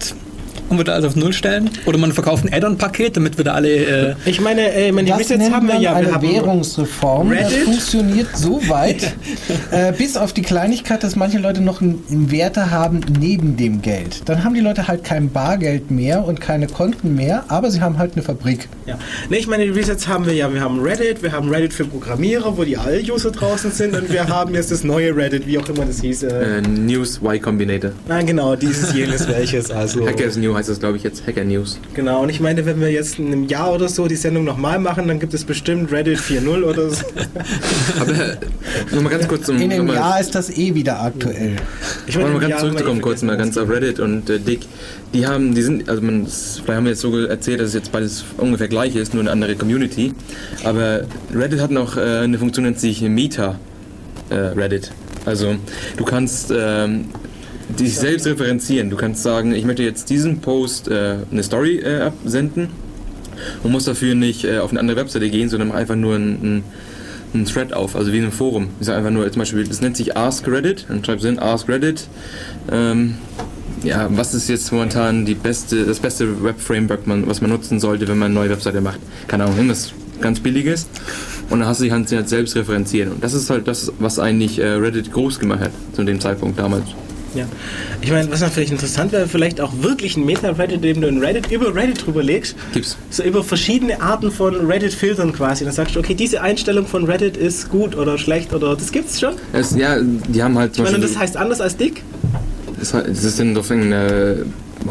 und wird alles auf Null stellen. Oder man verkauft ein Add-on-Paket, damit wir da alle... Äh, Ich meine, äh, meine die Das Resets haben wir ja. eine Wir haben Währungsreform. Das Reddit. funktioniert so weit, äh, bis auf die Kleinigkeit, dass manche Leute noch einen, einen Werte haben neben dem Geld. Dann haben die Leute halt kein Bargeld mehr und keine Konten mehr, aber sie haben halt eine Fabrik. Ja. Nee, ich meine, die Resets haben wir ja. Wir haben Reddit, wir haben Reddit für Programmierer, wo die All-User draußen sind und wir haben jetzt das neue Reddit, wie auch immer das hieß. Äh, Äh, News Y Combinator. Nein, genau, dieses, jenes, welches. Also, Hackers New heißt das, glaube ich, jetzt. Hacker News. genau, und ich meine, wenn wir jetzt in einem Jahr oder so die Sendung nochmal machen, dann gibt es bestimmt Reddit 4.0 oder so. Aber äh, nochmal ganz kurz zum. In einem Jahr ist das eh wieder aktuell. Ich wollte im mal ganz Jahr zurückzukommen, kurz mal ganz auf Reddit und äh, Dick. Die haben, die sind, also man, vielleicht haben wir jetzt so erzählt, dass es jetzt beides ungefähr gleich ist, nur eine andere Community. Aber Reddit hat noch äh, eine Funktion, nennt sich Meta äh, Reddit. Also du kannst ähm, dich selbst referenzieren. Du kannst sagen, ich möchte jetzt diesem Post äh, eine Story äh, absenden und muss dafür nicht äh, auf eine andere Webseite gehen, sondern einfach nur ein, ein einen Thread auf, also wie in einem Forum. Ich sage einfach nur, zum Beispiel, das nennt sich Ask Reddit, dann schreibst du hin, Ask Reddit. Ähm, ja, was ist jetzt momentan die beste, das beste Web-Framework, was man nutzen sollte, wenn man eine neue Webseite macht? Keine Ahnung, irgendwas ganz Billiges. Und dann hast du die Hand halt selbst referenzieren. Und das ist halt das, was eigentlich äh, Reddit groß gemacht hat, zu dem Zeitpunkt damals. Ja. Ich meine, was natürlich interessant wäre, vielleicht auch wirklich ein Meta-Reddit, in dem du in Reddit über Reddit drüber legst. Gibt's. So über verschiedene Arten von Reddit-Filtern quasi. Dann sagst du, okay, diese Einstellung von Reddit ist gut oder schlecht oder das gibt's schon. Es, ja, die haben halt Ich meine, das heißt anders als dick. das, das ist auf irgendeiner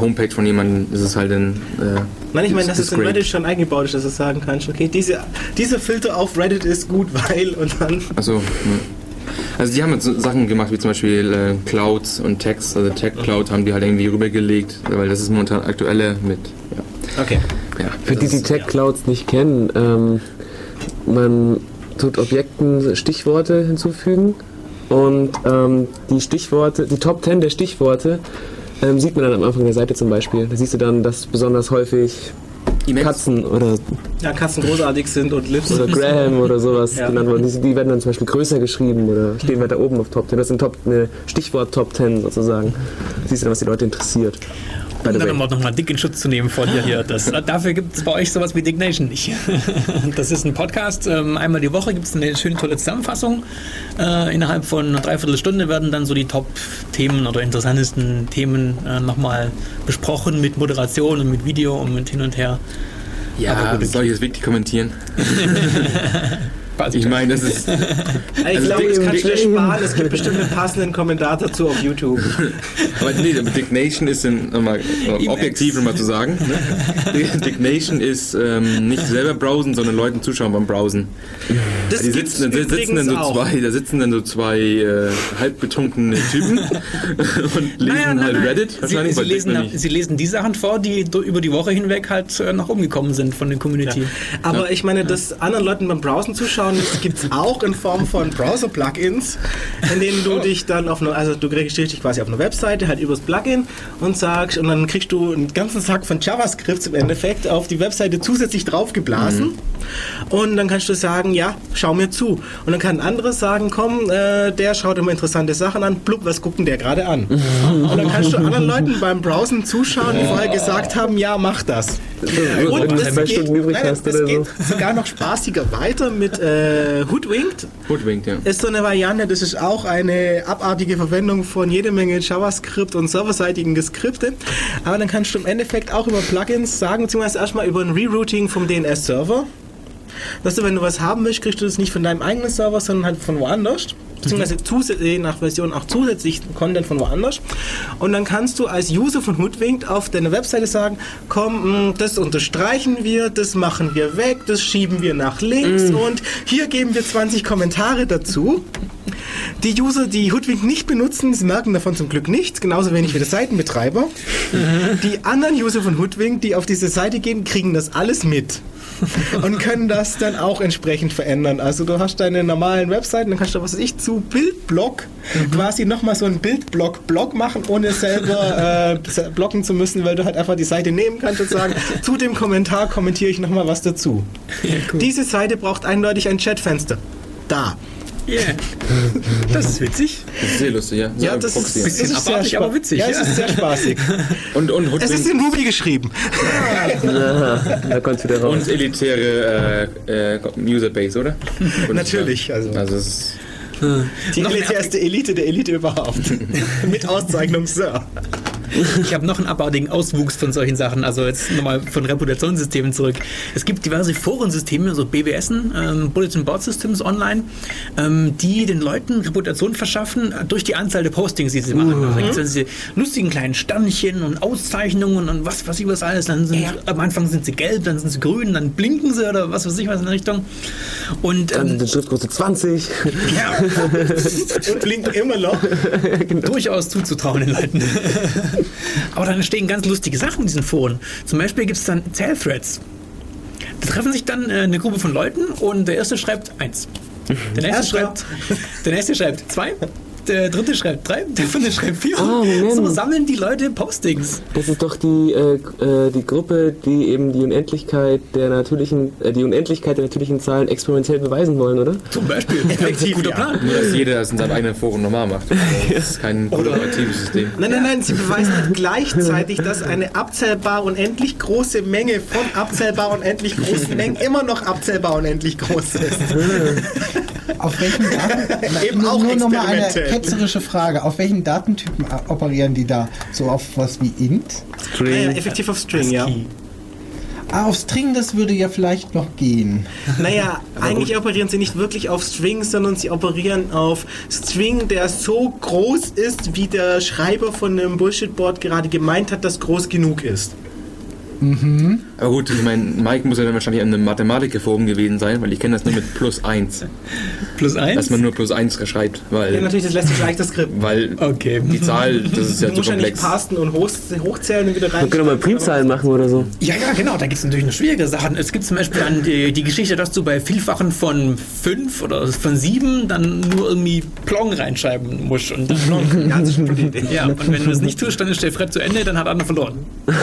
Homepage von jemandem, ist halt ein. Äh, Nein, ich meine, dass es in. Reddit schon eingebaut ist, dass du sagen kannst, okay, diese, dieser Filter auf Reddit ist gut, weil und dann. Also, ja. Also die haben jetzt so Sachen gemacht wie zum Beispiel äh, Clouds und Text, also Tech Cloud haben die halt irgendwie rübergelegt, weil das ist momentan aktuelle mit. Ja, Okay. ja, Für die, die ist- Tech-Clouds nicht kennen, ähm, man tut Objekten Stichworte hinzufügen und ähm, die Stichworte, die Top 10 der Stichworte ähm, sieht man dann am Anfang der Seite zum Beispiel. Da siehst du dann, dass besonders häufig Immens- Katzen oder, Ja, Katzen großartig sind und Lips. oder Graham oder sowas Ja. genannt worden. Die, die werden dann zum Beispiel größer geschrieben oder stehen weiter oben auf Top 10. Das sind Top, eine Stichwort Top 10 sozusagen. Siehst du dann, was die Leute interessiert. By the dann way. um auch nochmal dick in Schutz zu nehmen vor dir hier. Das, dafür gibt es bei euch sowas wie Dignation nicht. Das ist ein Podcast. Ähm, einmal die Woche gibt es eine schöne tolle Zusammenfassung. Äh, innerhalb von einer Dreiviertelstunde werden dann so die Top-Themen oder interessantesten Themen äh, nochmal besprochen mit Moderation und mit Video und mit hin und her. Ja, soll ich das wirklich kommentieren? Quasi. Ich meine, das ist. Ich Also glaube, das Dick- kannst du dir Dick- sparen. Es gibt bestimmt einen passenden Kommentar dazu auf YouTube. Aber nee, Dignation ist in, nochmal, äh, objektiv nochmal zu sagen. Ne? Dignation ist ähm, nicht selber browsen, sondern Leuten zuschauen beim Browsen. Das Die sitzen, da sitzen dann so auch. zwei, da sitzen dann so zwei äh, halbbetrunkene Typen und lesen Nein, nein, halt nein. Reddit Sie, sie, lesen, sie lesen die Sachen vor, die über die Woche hinweg halt äh, nach oben gekommen sind von der Community. Aber ich meine, dass anderen Leuten beim Browsen zuschauen, zuschauen gibt es auch in Form von Browser-Plugins, in denen du dich dann auf eine, also du registrierst dich quasi auf eine Webseite halt übers Plugin und sagst, und dann kriegst du einen ganzen Sack von JavaScripts im Endeffekt auf die Webseite zusätzlich draufgeblasen. Und dann kannst du sagen, ja, schau mir zu. Und dann kann ein anderes sagen, komm, äh, der schaut immer interessante Sachen an, blub, was guckt denn der gerade an? Und dann kannst du anderen Leuten beim Browsen zuschauen, die vorher gesagt haben, ja, mach das. Und es geht, nein, es geht so. sogar noch spaßiger weiter mit äh, Hoodwinked. Hoodwinked, ja. Ist so eine Variante, das ist auch eine abartige Verwendung von jede Menge JavaScript und serverseitigen Skripte. Aber dann kannst du im Endeffekt auch über Plugins sagen, beziehungsweise erstmal über ein Rerouting vom DNS-Server. Dass du, wenn du was haben willst, kriegst du das nicht von deinem eigenen Server, sondern halt von woanders. Beziehungsweise je nach Version auch zusätzlich Content von woanders. Und dann kannst du als User von Hoodwinked auf deiner Webseite sagen, komm, mh, das unterstreichen wir, das machen wir weg, das schieben wir nach links und hier geben wir 20 Kommentare dazu. Die User, die Hoodwink nicht benutzen, sie merken davon zum Glück nichts, genauso wenig wie der Seitenbetreiber. Die anderen User von Hoodwink, die auf diese Seite gehen, kriegen das alles mit. Und können das dann auch entsprechend verändern. Also du hast deine normalen Webseiten, dann kannst du, was weiß ich, zu Bildblock quasi nochmal so einen Bildblock-Blog machen, ohne selber äh, blocken zu müssen, weil du halt einfach die Seite nehmen kannst und sagen, zu dem Kommentar kommentiere ich nochmal was dazu. Diese Seite braucht eindeutig ein Chatfenster. Da. Yeah. Das ist witzig. Das ist sehr lustig, ja. Ja, das Proxy. ist, Bisschen es ist sehr abartig, aber witzig, Ja, es ja. ist sehr spaßig. Und, und es ist in Ruby geschrieben. Da kommt's wieder raus. und elitäre äh, äh, Userbase, oder? Und Natürlich, also. Also es ist Die elitärste Elite der Elite überhaupt. Mit Auszeichnung Sir. Ich habe noch einen abartigen Auswuchs von solchen Sachen, also jetzt nochmal von Reputationssystemen zurück. Es gibt diverse Forensysteme, so BBSen, ähm, Bulletin Board Systems online, ähm, die den Leuten Reputation verschaffen durch die Anzahl der Postings, die sie machen. Also da gibt es diese lustigen kleinen Sternchen und Auszeichnungen und was weiß ich was alles. Dann sind, Am Anfang sind sie gelb, dann sind sie grün, dann blinken sie oder was weiß ich was in der Richtung. Und Dann ähm, sind die Schriftgröße 20. ja, Und blinkt immer noch. durchaus zuzutrauen den Leuten. Aber dann entstehen ganz lustige Sachen in diesen Foren. Zum Beispiel gibt es dann Zählthreads. Da treffen sich dann äh, eine Gruppe von Leuten und der erste schreibt eins. Der nächste, schreibt, der nächste schreibt zwei. Der dritte schreibt drei, der vierte schreibt vier. Ah, Moment. so sammeln die Leute Postings. Das ist doch die, äh, äh, die Gruppe, die eben die Unendlichkeit der natürlichen, äh, die Unendlichkeit der natürlichen Zahlen experimentell beweisen wollen, oder? Zum Beispiel. Effektiv, Guter ja. Plan. nur, dass jeder das in seinem eigenen Forum normal macht. Das ist kein kollaboratives System. Nein, nein, nein, sie beweisen halt gleichzeitig, dass eine abzählbar unendlich große Menge von abzählbar unendlich großen Mengen immer noch abzählbar unendlich groß ist. Auf welchen Daten, Eben nur, auch nur noch mal eine ketzerische Frage. Auf welchen Datentypen operieren die da? So auf was wie int? Ah, ja, effektiv auf String, ja. Ah, auf String, das würde ja vielleicht noch gehen. Naja, eigentlich operieren sie nicht wirklich auf String, sondern sie operieren auf String, der so groß ist, wie der Schreiber von einem Bullshit-Board gerade gemeint hat, dass groß genug ist. Aber gut, ich meine, Mike muss ja dann wahrscheinlich an einem Mathematikerforum gewesen sein, weil ich kenne das nur mit plus 1. Plus eins. Dass man nur plus 1 schreibt, Ja, weil, natürlich, das lässt sich leichter skripten. weil Okay. die Zahl, das ist ja Du zu musst ja nicht komplex. parsen und hoch, hochzählen und wieder rein. Wir können doch mal Primzahlen machen oder so. Ja, ja, genau, da gibt es natürlich noch schwierige Sachen. Es gibt zum Beispiel dann die, die Geschichte, dass du bei Vielfachen von fünf oder von sieben dann nur irgendwie Plong reinschreiben musst. Und dann Plong. Ja, das ist eine gute Idee. Ja, und wenn du es nicht tust, dann ist der Fred zu Ende, dann hat einer verloren.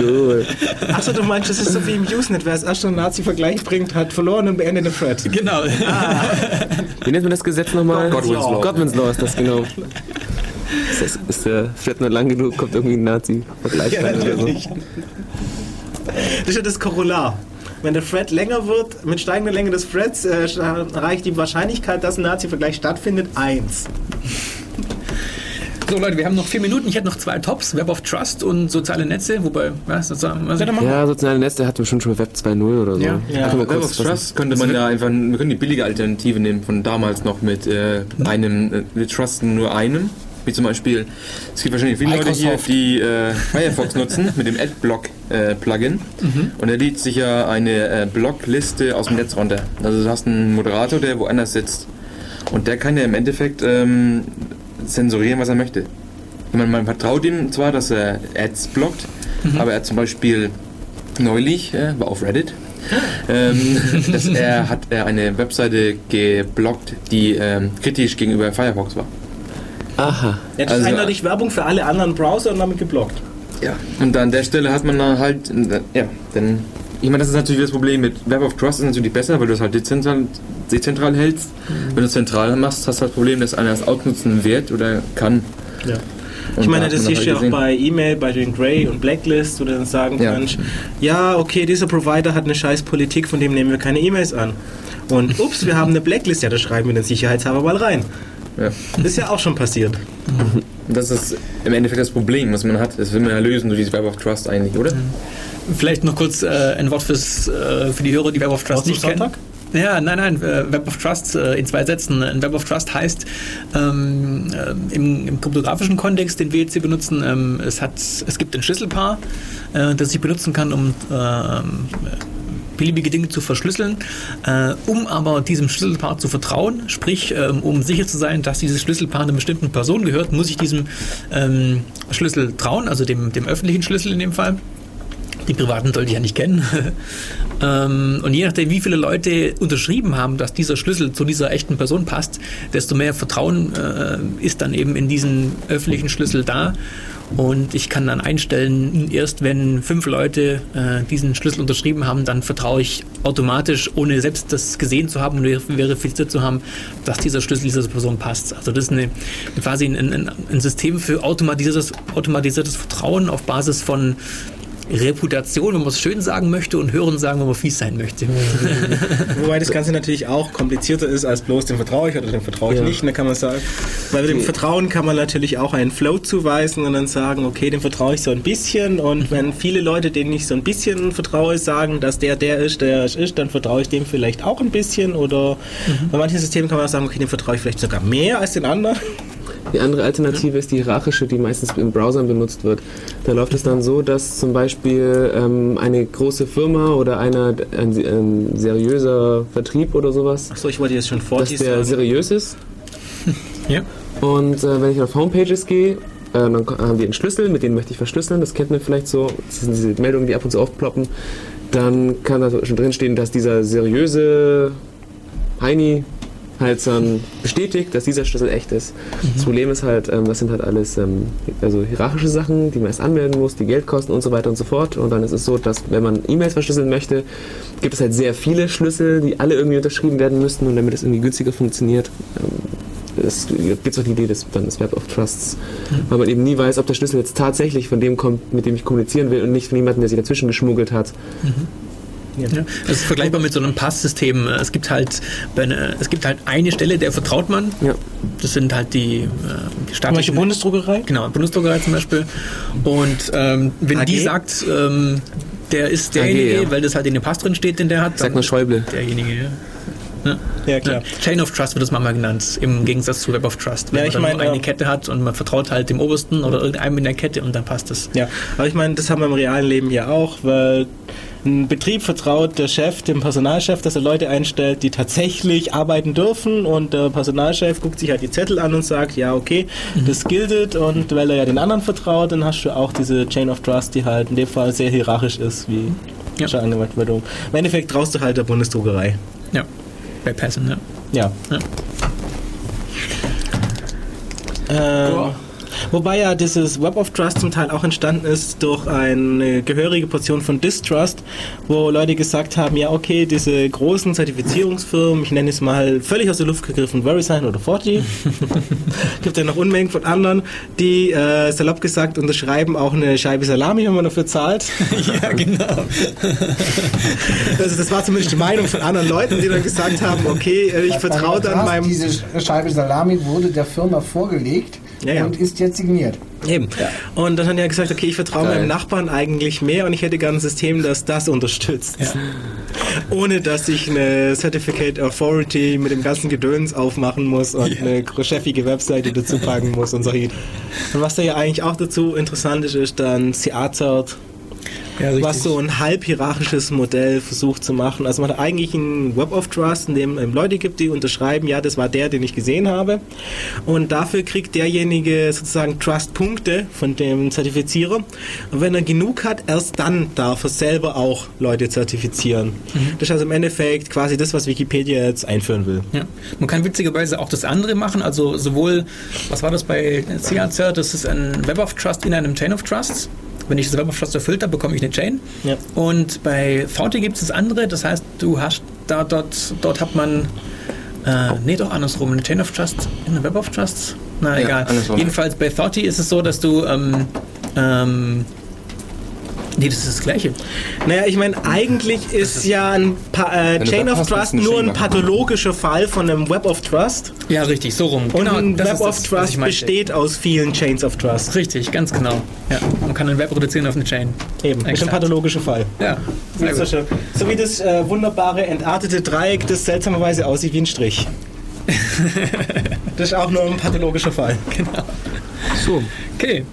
Cool. Achso, du meinst, das ist so wie im Usenet, wer es erst einen Nazi-Vergleich bringt, hat verloren und beendet den Thread. Genau. Wie nennt man das Gesetz nochmal? Godwin's Law. Godwin's Law ist das, genau. Ist, das, ist der Fred nur lang genug, kommt irgendwie ein Nazi-Vergleich Ja, rein oder so. Das ist ja das Korollar. Wenn der Thread länger wird, mit steigender Länge des Threads, äh, erreicht die Wahrscheinlichkeit, dass ein Nazi-Vergleich stattfindet, 1. So Leute, wir haben noch vier Minuten. Ich hätte noch zwei Tops, Web of Trust und soziale Netze, wobei, was, sozusagen, was Ja, soziale Netze hatten wir schon schon Web 2.0 oder so. Ja. Ja, wir Web kurz of Trust könnte man ja einfach, wir können die billige Alternative nehmen von damals noch mit äh, einem, äh, wir trusten nur einem. Wie zum Beispiel, es gibt wahrscheinlich viele Leute hier, die äh, Firefox nutzen mit dem Adblock-Plugin. Und er lädt sich ja eine äh, Blockliste aus dem Netz runter. Also du hast einen Moderator, der woanders sitzt. Und der kann ja im Endeffekt ähm, zensurieren, was er möchte. Ich meine, man vertraut ihm zwar, dass er Ads blockt, aber er hat zum Beispiel neulich, äh, war auf Reddit, ähm, dass er hat er eine Webseite geblockt, die ähm, kritisch gegenüber Firefox war. Aha. Ja, das Also- ist eindeutig Werbung für alle anderen Browser und damit geblockt. Ja. Und an der Stelle hat man dann halt, ja, dann. Ich meine, das ist natürlich das Problem mit Web of Trust ist natürlich besser, weil du es halt dezentral, dezentral hältst. Wenn du es zentral machst, hast du das Problem, dass einer es ausnutzen wird oder kann. Ja. Und Ich meine, das siehst halt du ja auch bei E-Mail, bei den Grey und Blacklist, wo du dann sagen Ja. kannst, ja, okay, dieser Provider hat eine scheiß Politik, von dem nehmen wir keine E-Mails an. Und ups, wir haben eine Blacklist, ja, da schreiben wir den Sicherheitshalber mal rein. Ja. Das ist ja auch schon passiert. Das ist im Endeffekt das Problem, was man hat. Das will man ja lösen durch dieses Web of Trust eigentlich, oder? Vielleicht noch kurz äh, ein Wort fürs, äh, für die Hörer, die Web of Trust du nicht kennen. Sonntag? Ja, nein, nein, äh, Web of Trust äh, in zwei Sätzen. Ein Web of Trust heißt ähm, äh, im, im kryptografischen Kontext, den wir jetzt hier benutzen, ähm, es, hat, es gibt ein Schlüsselpaar, äh, das ich benutzen kann, um ähm, beliebige Dinge zu verschlüsseln, äh, um aber diesem Schlüsselpaar zu vertrauen, sprich, ähm, um sicher zu sein, dass dieses Schlüsselpaar einer bestimmten Person gehört, muss ich diesem ähm, Schlüssel trauen, also dem, dem öffentlichen Schlüssel in dem Fall. Die privaten sollte ich ja nicht kennen. ähm, und je nachdem, wie viele Leute unterschrieben haben, dass dieser Schlüssel zu dieser echten Person passt, desto mehr Vertrauen äh, ist dann eben in diesen öffentlichen Schlüssel da. Und ich kann dann einstellen, erst wenn fünf Leute äh, diesen Schlüssel unterschrieben haben, dann vertraue ich automatisch, ohne selbst das gesehen zu haben und ver- verifiziert zu haben, dass dieser Schlüssel dieser Person passt. Also das ist eine, quasi ein, ein, ein System für automatisiertes, automatisiertes Vertrauen auf Basis von Reputation, wenn man es schön sagen möchte, und Hören sagen, wenn man fies sein möchte. Wobei das Ganze natürlich auch komplizierter ist als bloß dem vertraue ich oder dem vertraue ich Ja. nicht, ne, kann man sagen. Weil dem Vertrauen kann man natürlich auch einen Flow zuweisen und dann sagen, okay, dem vertraue ich so ein bisschen und wenn viele Leute, denen ich so ein bisschen vertraue, sagen, dass der der ist, der es ist, dann vertraue ich dem vielleicht auch ein bisschen oder bei manchen Systemen kann man auch sagen, okay, dem vertraue ich vielleicht sogar mehr als den anderen. Die andere Alternative ist die hierarchische, die meistens in Browsern benutzt wird. Da läuft es dann so, dass zum Beispiel ähm, eine große Firma oder einer, ein, ein seriöser Vertrieb oder sowas, Achso, ich wollte jetzt schon dass Fortis der sagen. seriös ist. Ja. Und äh, wenn ich auf Homepages gehe, äh, dann haben die einen Schlüssel, mit dem möchte ich verschlüsseln. Das kennt man vielleicht so. Das sind diese Meldungen, die ab und zu aufploppen. Dann kann da schon drinstehen, dass dieser seriöse Heini halt dann bestätigt, dass dieser Schlüssel echt ist. Das Problem ist halt, ähm, das sind halt alles ähm, also hierarchische Sachen, die man erst anmelden muss, die Geld kosten und so weiter und so fort. Und dann ist es so, dass wenn man E-Mails verschlüsseln möchte, gibt es halt sehr viele Schlüssel, die alle irgendwie unterschrieben werden müssten und damit es irgendwie günstiger funktioniert, ähm, es gibt es auch die Idee des, dann des Web of Trusts, weil man eben nie weiß, ob der Schlüssel jetzt tatsächlich von dem kommt, mit dem ich kommunizieren will und nicht von jemandem, der sich dazwischen geschmuggelt hat. Ja, das ist vergleichbar mit so einem Passsystem. Es gibt halt, einer- es gibt halt eine Stelle, der vertraut man. Ja. Das sind halt die, äh, die Welche staatlichen Bundesdruckerei? Genau, Bundesdruckerei zum Beispiel. Und ähm, wenn AG? die sagt, ähm, der ist derjenige, ja. weil das halt in dem Pass drin steht, den der hat, Sagt dann man ist Schäuble. derjenige. Ja. Ja, klar. Chain of Trust wird das manchmal genannt, im Gegensatz zu Web of Trust. Wenn Ja, man ich dann meine, eine Kette hat und man vertraut halt dem Obersten oder irgendeinem in der Kette und dann passt das. Ja, aber ich meine, das haben wir im realen Leben ja auch, weil ein Betrieb vertraut der Chef dem Personalchef, dass er Leute einstellt, die tatsächlich arbeiten dürfen und der Personalchef guckt sich halt die Zettel an und sagt, ja, okay, das giltet und weil er ja den anderen vertraut, dann hast du auch diese Chain of Trust, die halt in dem Fall sehr hierarchisch ist, wie Ja. schon angewandt wird. Im Endeffekt traust du halt der Bundesdruckerei. Ja, bei Passen, ja. Ja. Ja. Ähm. Wobei ja dieses Web of Trust zum Teil auch entstanden ist durch eine gehörige Portion von Distrust, wo Leute gesagt haben, ja okay, diese großen Zertifizierungsfirmen, ich nenne es mal völlig aus der Luft gegriffen, VeriSign oder Forti, gibt ja noch Unmengen von anderen, die äh, salopp gesagt unterschreiben auch eine Scheibe Salami, wenn man dafür zahlt. ja, genau. Also das war zumindest die Meinung von anderen Leuten, die dann gesagt haben, okay, äh, ich vertraue dann meinem... Diese Scheibe Salami wurde der Firma vorgelegt Ja, ja. und ist jetzt signiert. Eben. Und dann hat er gesagt, okay, ich vertraue meinem Nachbarn eigentlich mehr und ich hätte gern ein System, das das unterstützt. Ohne dass ich eine Certificate Authority mit dem ganzen Gedöns aufmachen muss und eine chefige Webseite dazu packen muss und so. Und was da ja eigentlich auch dazu interessant ist, ist dann Seazert. Ja, was so ein halb hierarchisches Modell versucht zu machen. Also man hat eigentlich ein Web of Trust, in dem es Leute gibt, die unterschreiben, ja, das war der, den ich gesehen habe. Und dafür kriegt derjenige sozusagen Trust-Punkte von dem Zertifizierer. Und wenn er genug hat, erst dann darf er selber auch Leute zertifizieren. Das ist also im Endeffekt quasi das, was Wikipedia jetzt einführen will. Ja. Man kann witzigerweise auch das andere machen, also sowohl, was war das bei CACert, das ist ein Web of Trust in einem Chain of Trusts. Wenn ich das Web of Trust erfüllt habe, bekomme ich eine Chain. Ja. Und bei VT gibt es das andere, das heißt, du hast da dort, dort hat man, äh, nee, doch andersrum, eine Chain of Trust in einem Web of Trusts. Na Ja, egal. andersrum. Jedenfalls bei 30 ist es so, dass du, ähm, ähm, nee, das ist das Gleiche. Naja, ich meine, eigentlich ist ja ein pa äh, Chain of hast, Trust nur ein pathologischer Fall von einem Web of Trust. Ja, richtig, so rum. Und ein das Web ist of das, Trust besteht aus vielen Chains of Trust. Richtig, ganz genau. Ja, man kann ein Web reduzieren auf eine Chain. Eben, ist ein pathologischer Fall. Ja, sehr So, schön. so wie das äh, wunderbare entartete Dreieck, das seltsamerweise aussieht wie ein Strich. das ist auch nur ein pathologischer Fall. So, Okay.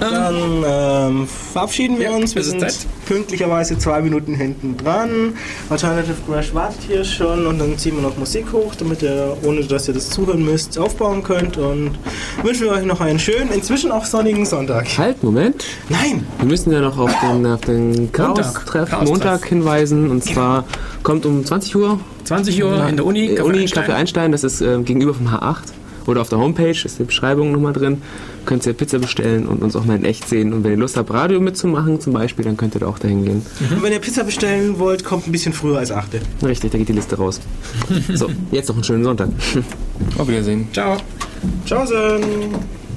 Dann ähm, verabschieden wir Ja, uns. Wir sind Zeit. pünktlicherweise zwei Minuten hinten dran. Alternative Crash wartet hier schon und dann ziehen wir noch Musik hoch, damit ihr, ohne dass ihr das zuhören müsst, aufbauen könnt und wünschen wir euch noch einen schönen, inzwischen auch sonnigen Sonntag. halt, Moment. Nein! Wir müssen ja noch auf den, auf den Chaos-Treff Chaos-Treff. Montag hinweisen. Und zwar kommt um 20 Uhr 20 Uhr in der Uni. Äh, Kaffee Uni Einstein. Kaffee Einstein, das ist äh, gegenüber vom H8 oder auf der Homepage, ist die Beschreibung nochmal drin. Könnt ihr Pizza bestellen und uns auch mal in echt sehen. Und wenn ihr Lust habt, Radio mitzumachen zum Beispiel, dann könnt ihr da auch dahin gehen. Und wenn ihr Pizza bestellen wollt, kommt ein bisschen früher als 8. Richtig, da geht die Liste raus. so, jetzt noch einen schönen Sonntag. Auf Wiedersehen. Ciao. Ciao!